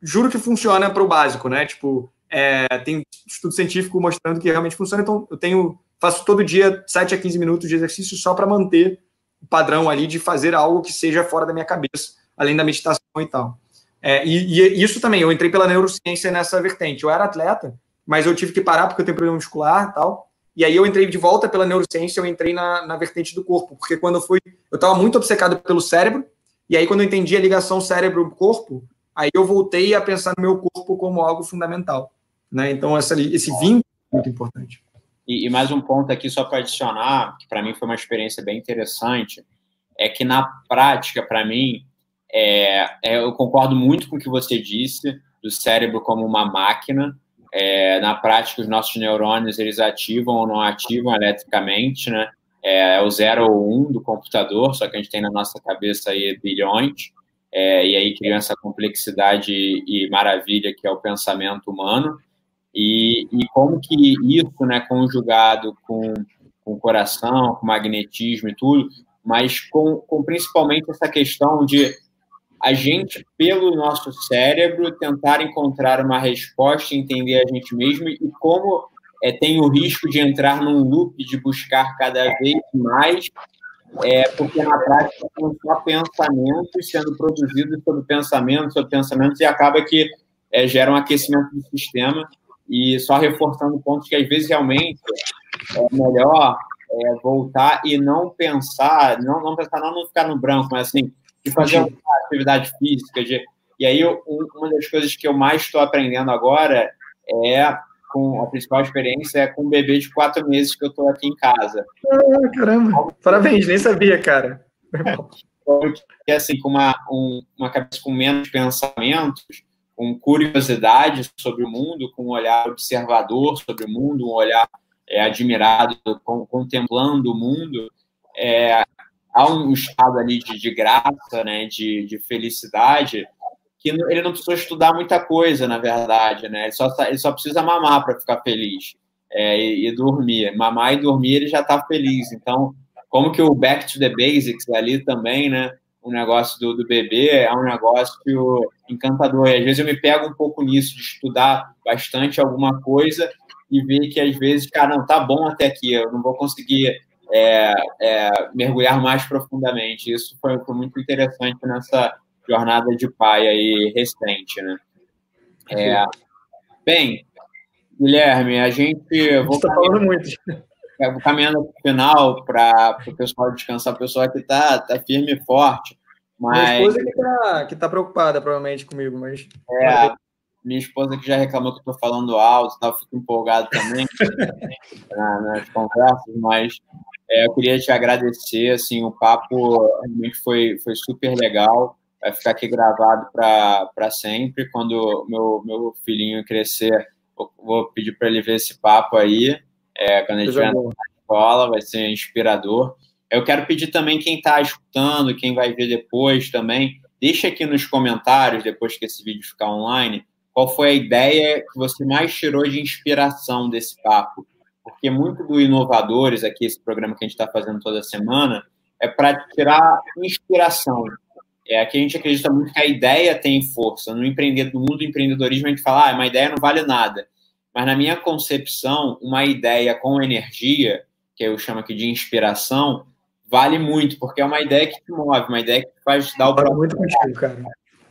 juro que funciona para o básico, né? Tipo, é, tem estudo científico mostrando que realmente funciona, então eu tenho faço todo dia 7 a 15 minutos de exercício só para manter o padrão ali de fazer algo que seja fora da minha cabeça, além da meditação e tal. É, e, e, isso também, eu entrei pela neurociência nessa vertente. Eu era atleta, mas eu tive que parar porque eu tenho problema muscular e tal. E aí eu entrei de volta pela neurociência, eu entrei na, na vertente do corpo, porque quando eu fui, eu estava muito obcecado pelo cérebro, e aí quando eu entendi a ligação cérebro-corpo, aí eu voltei a pensar no meu corpo como algo fundamental. Né? Então essa, esse vínculo é muito importante. E, e mais um ponto aqui só para adicionar, que para mim foi uma experiência bem interessante, é que na prática, para mim, é, é, eu concordo muito com o que você disse do cérebro como uma máquina. É, na prática, os nossos neurônios eles ativam ou não ativam eletricamente, né? É, é o zero ou um do computador, só que a gente tem na nossa cabeça aí bilhões, é, e aí cria essa complexidade e maravilha que é o pensamento humano. E, e como que isso, né, conjugado com, com o coração, com magnetismo e tudo, mas com, com principalmente essa questão de a gente, pelo nosso cérebro, tentar encontrar uma resposta, entender a gente mesmo e como é, tem o risco de entrar num loop de buscar cada vez mais, é, porque na prática são só pensamentos sendo produzidos sobre pensamentos, sobre pensamentos, e acaba que é, gera um aquecimento do sistema e só reforçando pontos que às vezes realmente é melhor é, voltar e não pensar, não, não pensar, não, não ficar no branco, mas assim, de fazer uma atividade física. De, e aí, eu, uma das coisas que eu mais estou aprendendo agora é com a principal experiência é com um bebê de quatro meses que eu estou aqui em casa. Ah, caramba! Parabéns, nem sabia, cara. Porque, assim, com uma, um, uma cabeça com menos pensamentos, com curiosidade sobre o mundo, com um olhar observador sobre o mundo, um olhar é, admirado, com, contemplando o mundo, é, há um estado ali de, de graça, né, de, de felicidade, que ele não precisou estudar muita coisa, na verdade, né? Ele só, ele só precisa mamar para ficar feliz é, e, e, dormir. Mamar e dormir, ele já está feliz. Então, como que o back to the basics ali também, né? O negócio do, do bebê é um negócio encantador. E às vezes eu me pego um pouco nisso, de estudar bastante alguma coisa e ver que às vezes, cara, não, tá bom até aqui, eu não vou conseguir é, é, mergulhar mais profundamente. Isso foi, foi, muito interessante nessa jornada de pai aí recente, né? É, bem, Guilherme, a gente... Está falando muito. Vou caminhando para o final para o pessoal descansar, o pessoal que está tá firme e forte. Mas... Minha esposa que está tá preocupada, provavelmente, comigo, mas... É, minha esposa que já reclamou que eu estou falando alto, tá, eu fico empolgado também (laughs) nas conversas, mas é, eu queria te agradecer, assim, o papo realmente foi, foi super legal, vai ficar aqui gravado para sempre, quando meu, meu filhinho crescer, vou pedir para ele ver esse papo aí, é, quando ele estiver na escola, vai ser inspirador. Eu quero pedir também quem está escutando, quem vai ver depois também, deixa aqui nos comentários, depois que esse vídeo ficar online, qual foi a ideia que você mais tirou de inspiração desse papo? Porque muito do Inovadores, aqui, esse programa que a gente está fazendo toda semana, é para tirar inspiração. É, aqui a gente acredita muito que a ideia tem força. No, empreendedor, no mundo do empreendedorismo, a gente fala, ah, uma ideia não vale nada. Mas na minha concepção, uma ideia com energia, que eu chamo aqui de inspiração, vale muito, porque é uma ideia que te move, uma ideia que faz dar o Concordo muito contigo, cara.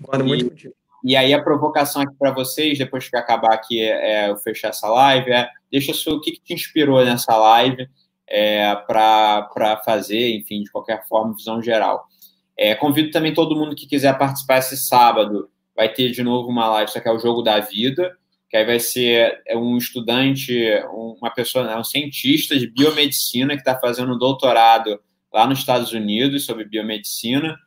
Concordo muito contigo. E aí a provocação aqui para vocês, depois que acabar aqui, é, é, eu fechar essa live, é deixa o que, que te inspirou nessa live é, para fazer, enfim, de qualquer forma, visão geral. É, convido também todo mundo que quiser participar esse sábado, vai ter de novo uma live, isso aqui é o Jogo da Vida, que aí vai ser é, um estudante, uma pessoa, um cientista de biomedicina que está fazendo um doutorado lá nos Estados Unidos sobre biomedicina,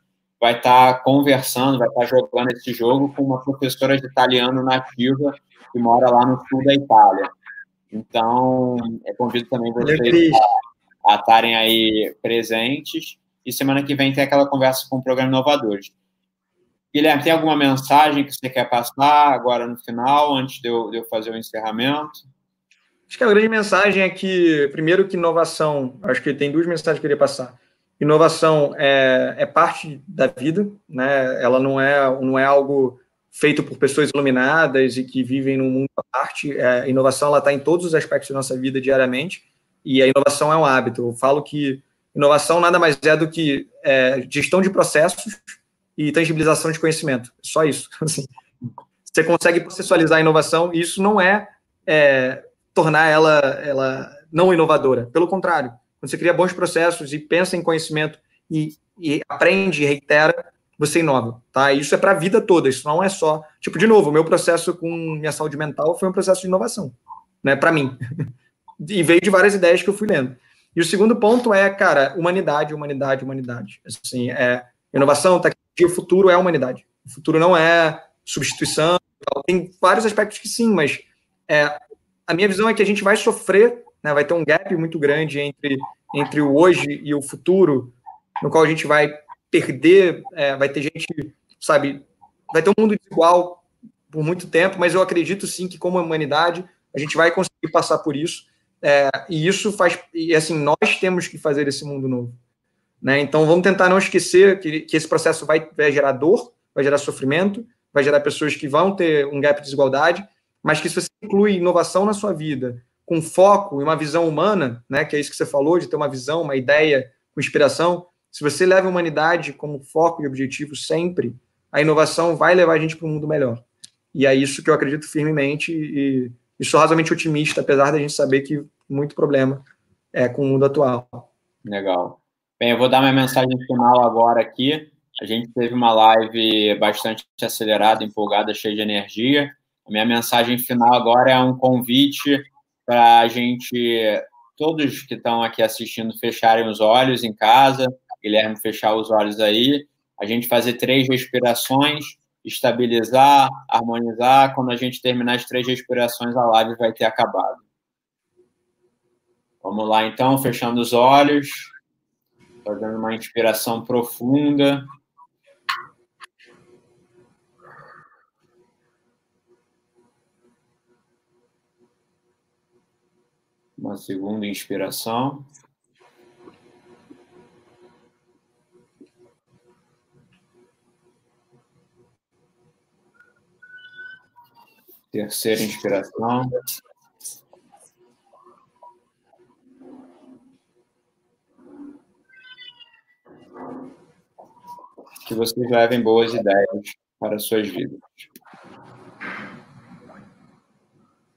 vai estar tá conversando, vai estar tá jogando esse jogo com uma professora de italiano nativa que mora lá no sul da Itália. Então, eu convido também vocês a estarem aí presentes. E semana que vem tem aquela conversa com o programa Inovadores. Guilherme, tem alguma mensagem que você quer passar agora no final, antes de eu, de eu fazer o encerramento? Acho que a grande mensagem é que, primeiro, que inovação, acho que tem duas mensagens que eu queria passar. Inovação é, é parte da vida, né? ela não é, não é algo feito por pessoas iluminadas e que vivem num mundo à parte. É, a inovação está em todos os aspectos da nossa vida diariamente e a inovação é um hábito. Eu falo que inovação nada mais é do que é, gestão de processos e tangibilização de conhecimento. Só isso. (laughs) Assim, você consegue processualizar a inovação e isso não é, é tornar ela, ela não inovadora. Pelo contrário, quando você cria bons processos e pensa em conhecimento e, e aprende e reitera, você inova, tá? Isso é para a vida toda, isso não é só... Tipo, de novo, meu processo com minha saúde mental foi um processo de inovação, né, para mim. (laughs) e veio de várias ideias que eu fui lendo. E o segundo ponto é, cara, humanidade, humanidade, humanidade. Assim, é inovação, tecnologia, o futuro é a humanidade. O futuro não é substituição, tem vários aspectos que sim, mas é, a minha visão é que a gente vai sofrer, né, vai ter um gap muito grande entre, entre o hoje e o futuro, no qual a gente vai perder, é, vai ter gente, sabe, vai ter um mundo desigual por muito tempo, mas eu acredito sim que como humanidade a gente vai conseguir passar por isso. É, e isso faz, e assim, nós temos que fazer esse mundo novo. Né? Então vamos tentar não esquecer que, que esse processo vai, vai gerar dor, vai gerar sofrimento, vai gerar pessoas que vão ter um gap de desigualdade, mas que se você inclui inovação na sua vida, com foco e uma visão humana, né, que é isso que você falou, de ter uma visão, uma ideia com inspiração, se você leva a humanidade como foco e objetivo sempre, a inovação vai levar a gente para um mundo melhor. E é isso que eu acredito firmemente e, e sou razoavelmente otimista, apesar da gente saber que muito problema é com o mundo atual. Legal. Bem, eu vou dar minha mensagem final agora aqui. A gente teve uma live bastante acelerada, empolgada, cheia de energia. A minha mensagem final agora é um convite para a gente, todos que estão aqui assistindo, fecharem os olhos em casa. Guilherme, fechar os olhos aí. A gente fazer três respirações, estabilizar, harmonizar. Quando a gente terminar as três respirações, a live vai ter acabado. Vamos lá, então, fechando os olhos, fazendo uma inspiração profunda. Uma segunda inspiração. Terceira inspiração. que vocês levem boas ideias para suas vidas.